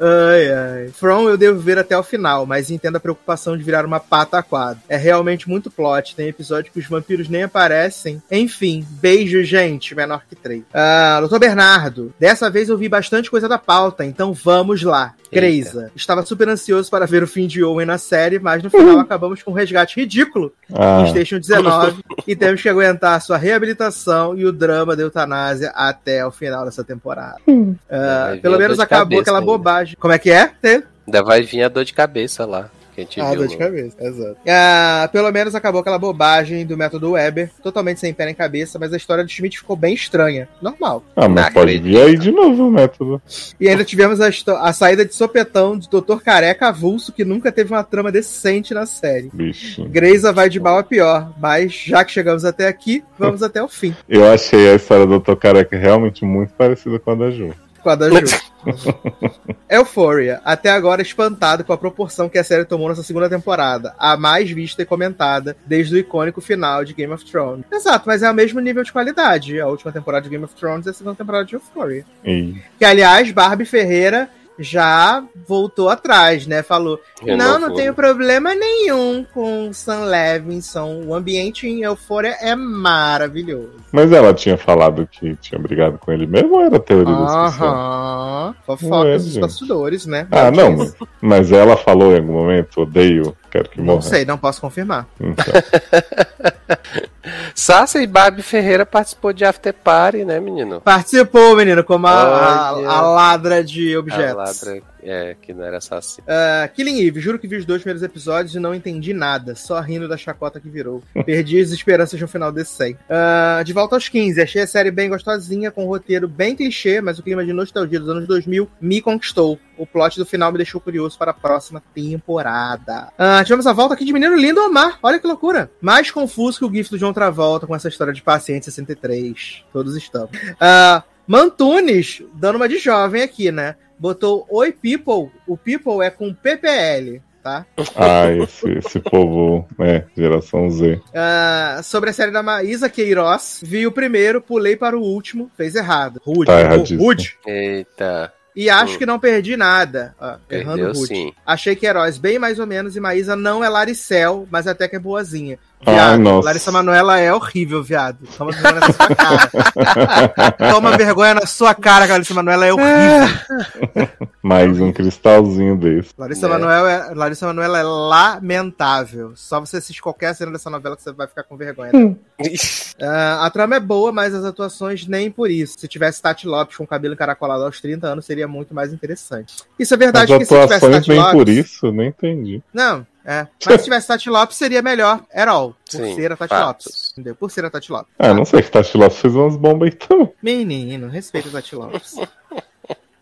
Ai, ai. From eu devo ver até o final, mas entendo a preocupação de virar uma pata a quadro. É realmente muito plot. Tem episódio que os vampiros nem aparecem. Enfim, beijo, gente. Menor que três. Ah, Doutor Bernardo, dessa vez eu vi bastante coisa da pauta, então vamos lá. Greisa, estava super ansioso para ver o fim de Owen na série, mas no final acabamos com um resgate ridículo Ah, em Station 19 e temos que aguentar sua reabilitação e o drama da eutanásia até o final dessa temporada. Vir pelo menos acabou aquela ainda. bobagem. Como é que é? Tê? Ainda vai vir a dor de cabeça lá. Que a gente Ah, viu. dor de no- cabeça, exato. Ah, pelo menos acabou aquela bobagem do método Weber, totalmente sem pé nem cabeça, mas a história do Schmidt ficou bem estranha. Normal. ah, mas pode vir aí de novo o método. E ainda tivemos a, a saída de sopetão do Dr. Careca Avulso, que nunca teve uma trama decente na série. Bichinho. Greisa vai de mal a pior, mas já que chegamos até aqui, vamos até o fim. Eu achei a história do Dr. Careca realmente muito parecida com a da Ju. Com a da Ju. *laughs* Euphoria, até agora espantado com a proporção que a série tomou nessa segunda temporada, a mais vista e comentada desde o icônico final de Game of Thrones. Exato, mas é o mesmo nível de qualidade. A última temporada de Game of Thrones e a segunda temporada de Euphoria. Que, aliás, Barbie Ferreira já voltou atrás, né? Falou: Não, não Renovou. tenho problema nenhum com Sam Levinson. O ambiente em Euphoria é maravilhoso. Mas ela tinha falado que tinha brigado com ele mesmo ou era teoria da discussão? Aham. Não é, dos gente. bastidores, né? Ah, não, mas ela falou em algum momento, odeio, quero que Não morra. sei, não posso confirmar. Então, *laughs* Sasha e Barbie Ferreira participou de After Party, né, menino? Participou, menino, como a, a- a ladra de A objetos. ladra, é, que não era assassino. Ah, Killing Eve, juro que vi os dois primeiros episódios e não entendi nada, só rindo da chacota que virou. *laughs* Perdi as esperanças no final desse 100. Ah, de volta aos 15, achei a série bem gostosinha, com um roteiro bem clichê, mas o clima de nostalgia dos anos 2000 me conquistou. O plot do final me deixou curioso para a próxima temporada. Ah, tivemos a volta aqui de Menino Lindo Omar, olha que loucura. Mais confuso que o GIF do John Travolta com essa história de paciente 63. Todos estamos. Ah, Mantunes, dando uma de jovem aqui, né? Botou Oi People. O People é com PPL, tá? ah, esse, esse povo, né, geração Z. Ah, sobre a série da Maísa Queiroz, vi o primeiro, pulei para o último, fez errado. Rude, Tá erradíssimo. rude. Eita, E acho Hum. que não perdi nada. Ó, errando perdeu rude. Achei que Heróis bem mais ou menos e Maísa não é Laricel, mas até que é boazinha. Ai, Viado, nossa. Larissa Manoela é horrível, viado. Toma vergonha na sua cara. *laughs* Toma vergonha na sua cara, Larissa Manoela é horrível. *laughs* Mais um cristalzinho desse. Larissa, Né? Manoela é, Larissa Manoela é lamentável. Só você assistir qualquer cena dessa novela que você vai ficar com vergonha. *laughs* Ah, a trama é boa, mas as atuações nem por isso. Se tivesse Tati Lopes com cabelo encaracolado aos 30 anos, seria muito mais interessante. Isso é As verdade que se tivesse atuações Tati nem Lopes... por isso, nem entendi. Não, é. Mas se tivesse Tati Lopes, seria melhor. Era all. Por Sim, ser a Tati fatos. Lopes. Entendeu? Por ser a Tati Lopes. Ah, não sei que Tati Lopes fez umas bombas então. Menino, respeita a Tati Lopes. *laughs*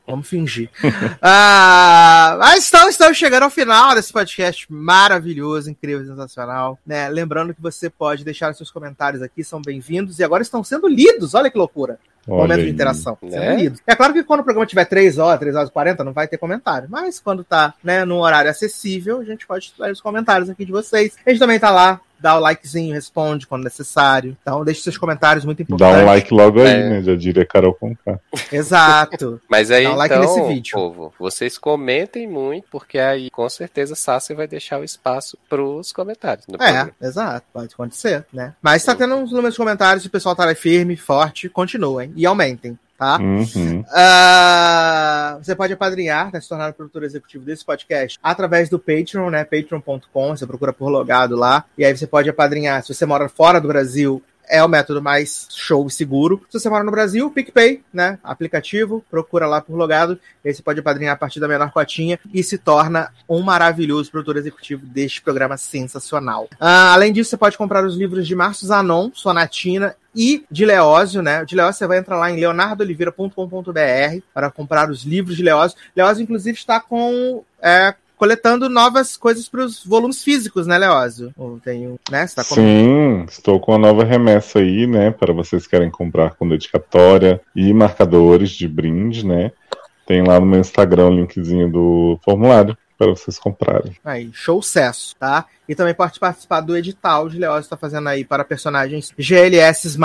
Vamos fingir. *laughs* Ah, mas então estamos chegando ao final desse podcast maravilhoso, incrível, sensacional. Né? Lembrando que você pode deixar seus comentários aqui, são bem-vindos e agora estão sendo lidos. Olha que loucura. Olha Momento de aí. interação. Né? Sendo lidos. É claro que quando o programa tiver 3 horas, 3 horas e 40, não vai ter comentário. Mas quando tá né, num horário acessível, a gente pode ler os comentários aqui de vocês. A gente também tá lá, dá o likezinho, responde quando necessário. Então deixe seus comentários, muito Dá importante. um like logo aí, É. né? Já diria Carol Conká. *laughs* Exato. Mas aí, Dá um like então, nesse vídeo. povo, vocês comentem muito, porque aí, com certeza, Sassi vai deixar o espaço pros comentários. do É, programa. exato, pode acontecer, né? Mas tá tendo uns números de comentários, o pessoal tá lá firme, forte, continuem e aumentem, tá? Uhum. Ah, você pode apadrinhar, né, se tornar o produtor executivo desse podcast através do Patreon, né? Patreon.com, você procura por logado lá, e aí você pode apadrinhar. Se você mora fora do Brasil, é o método mais show e seguro. Se você mora no Brasil, PicPay, né? Aplicativo, procura lá por logado, e aí você pode apadrinhar a partir da menor cotinha e se torna um maravilhoso produtor executivo deste programa sensacional. Ah, além disso, você pode comprar os livros de Márcio Zanon, Sonatina e de Leózio, né? De Leózio você vai entrar lá em leonardoliveira.com.br para comprar os livros de Leózio. Leózio, inclusive, está com é, coletando novas coisas para os volumes físicos, né, Leózio? Tem, um- né? Tá Sim, estou com a nova remessa aí, né? Para vocês que querem comprar com dedicatória e marcadores de brinde, né? Tem lá no meu Instagram o linkzinho do formulário para vocês comprarem. Aí, show sucesso, tá? E também pode participar do edital de Leózio está fazendo aí para personagens GLS+,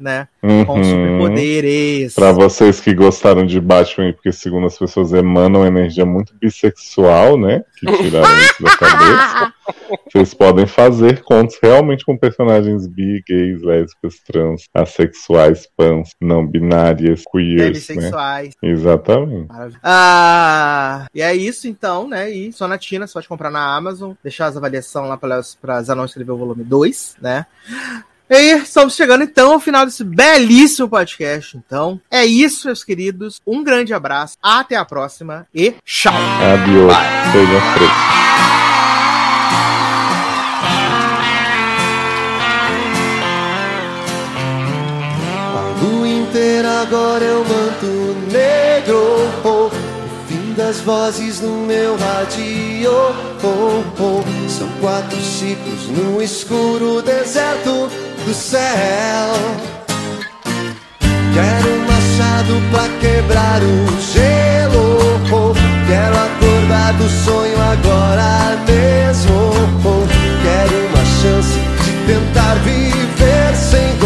né? Com Uhum. superpoderes. Pra vocês que gostaram de Batman, porque segundo as pessoas emanam energia muito bissexual, né? Que tiraram isso da cabeça. *laughs* Vocês podem fazer contos realmente com personagens bi, gays, lésbicas, trans, assexuais, pans, não binárias, queers, né? Exatamente. Maravilha. Ah, e é isso então, né? E só na Tina, você pode comprar na Amazon, deixar as avaliações lá para Zanon escrever o volume 2, né? E aí, estamos chegando então ao final desse belíssimo podcast. Então, é isso, meus queridos. Um grande abraço, até a próxima e tchau! Adiós. Inteira agora é o manto negro. Oh, o fim das vozes no meu rádio. Oh, oh, são quatro ciclos no escuro deserto do céu. Quero um machado pra quebrar o gelo. Quero acordar do sonho agora mesmo. Quero uma chance de tentar viver sem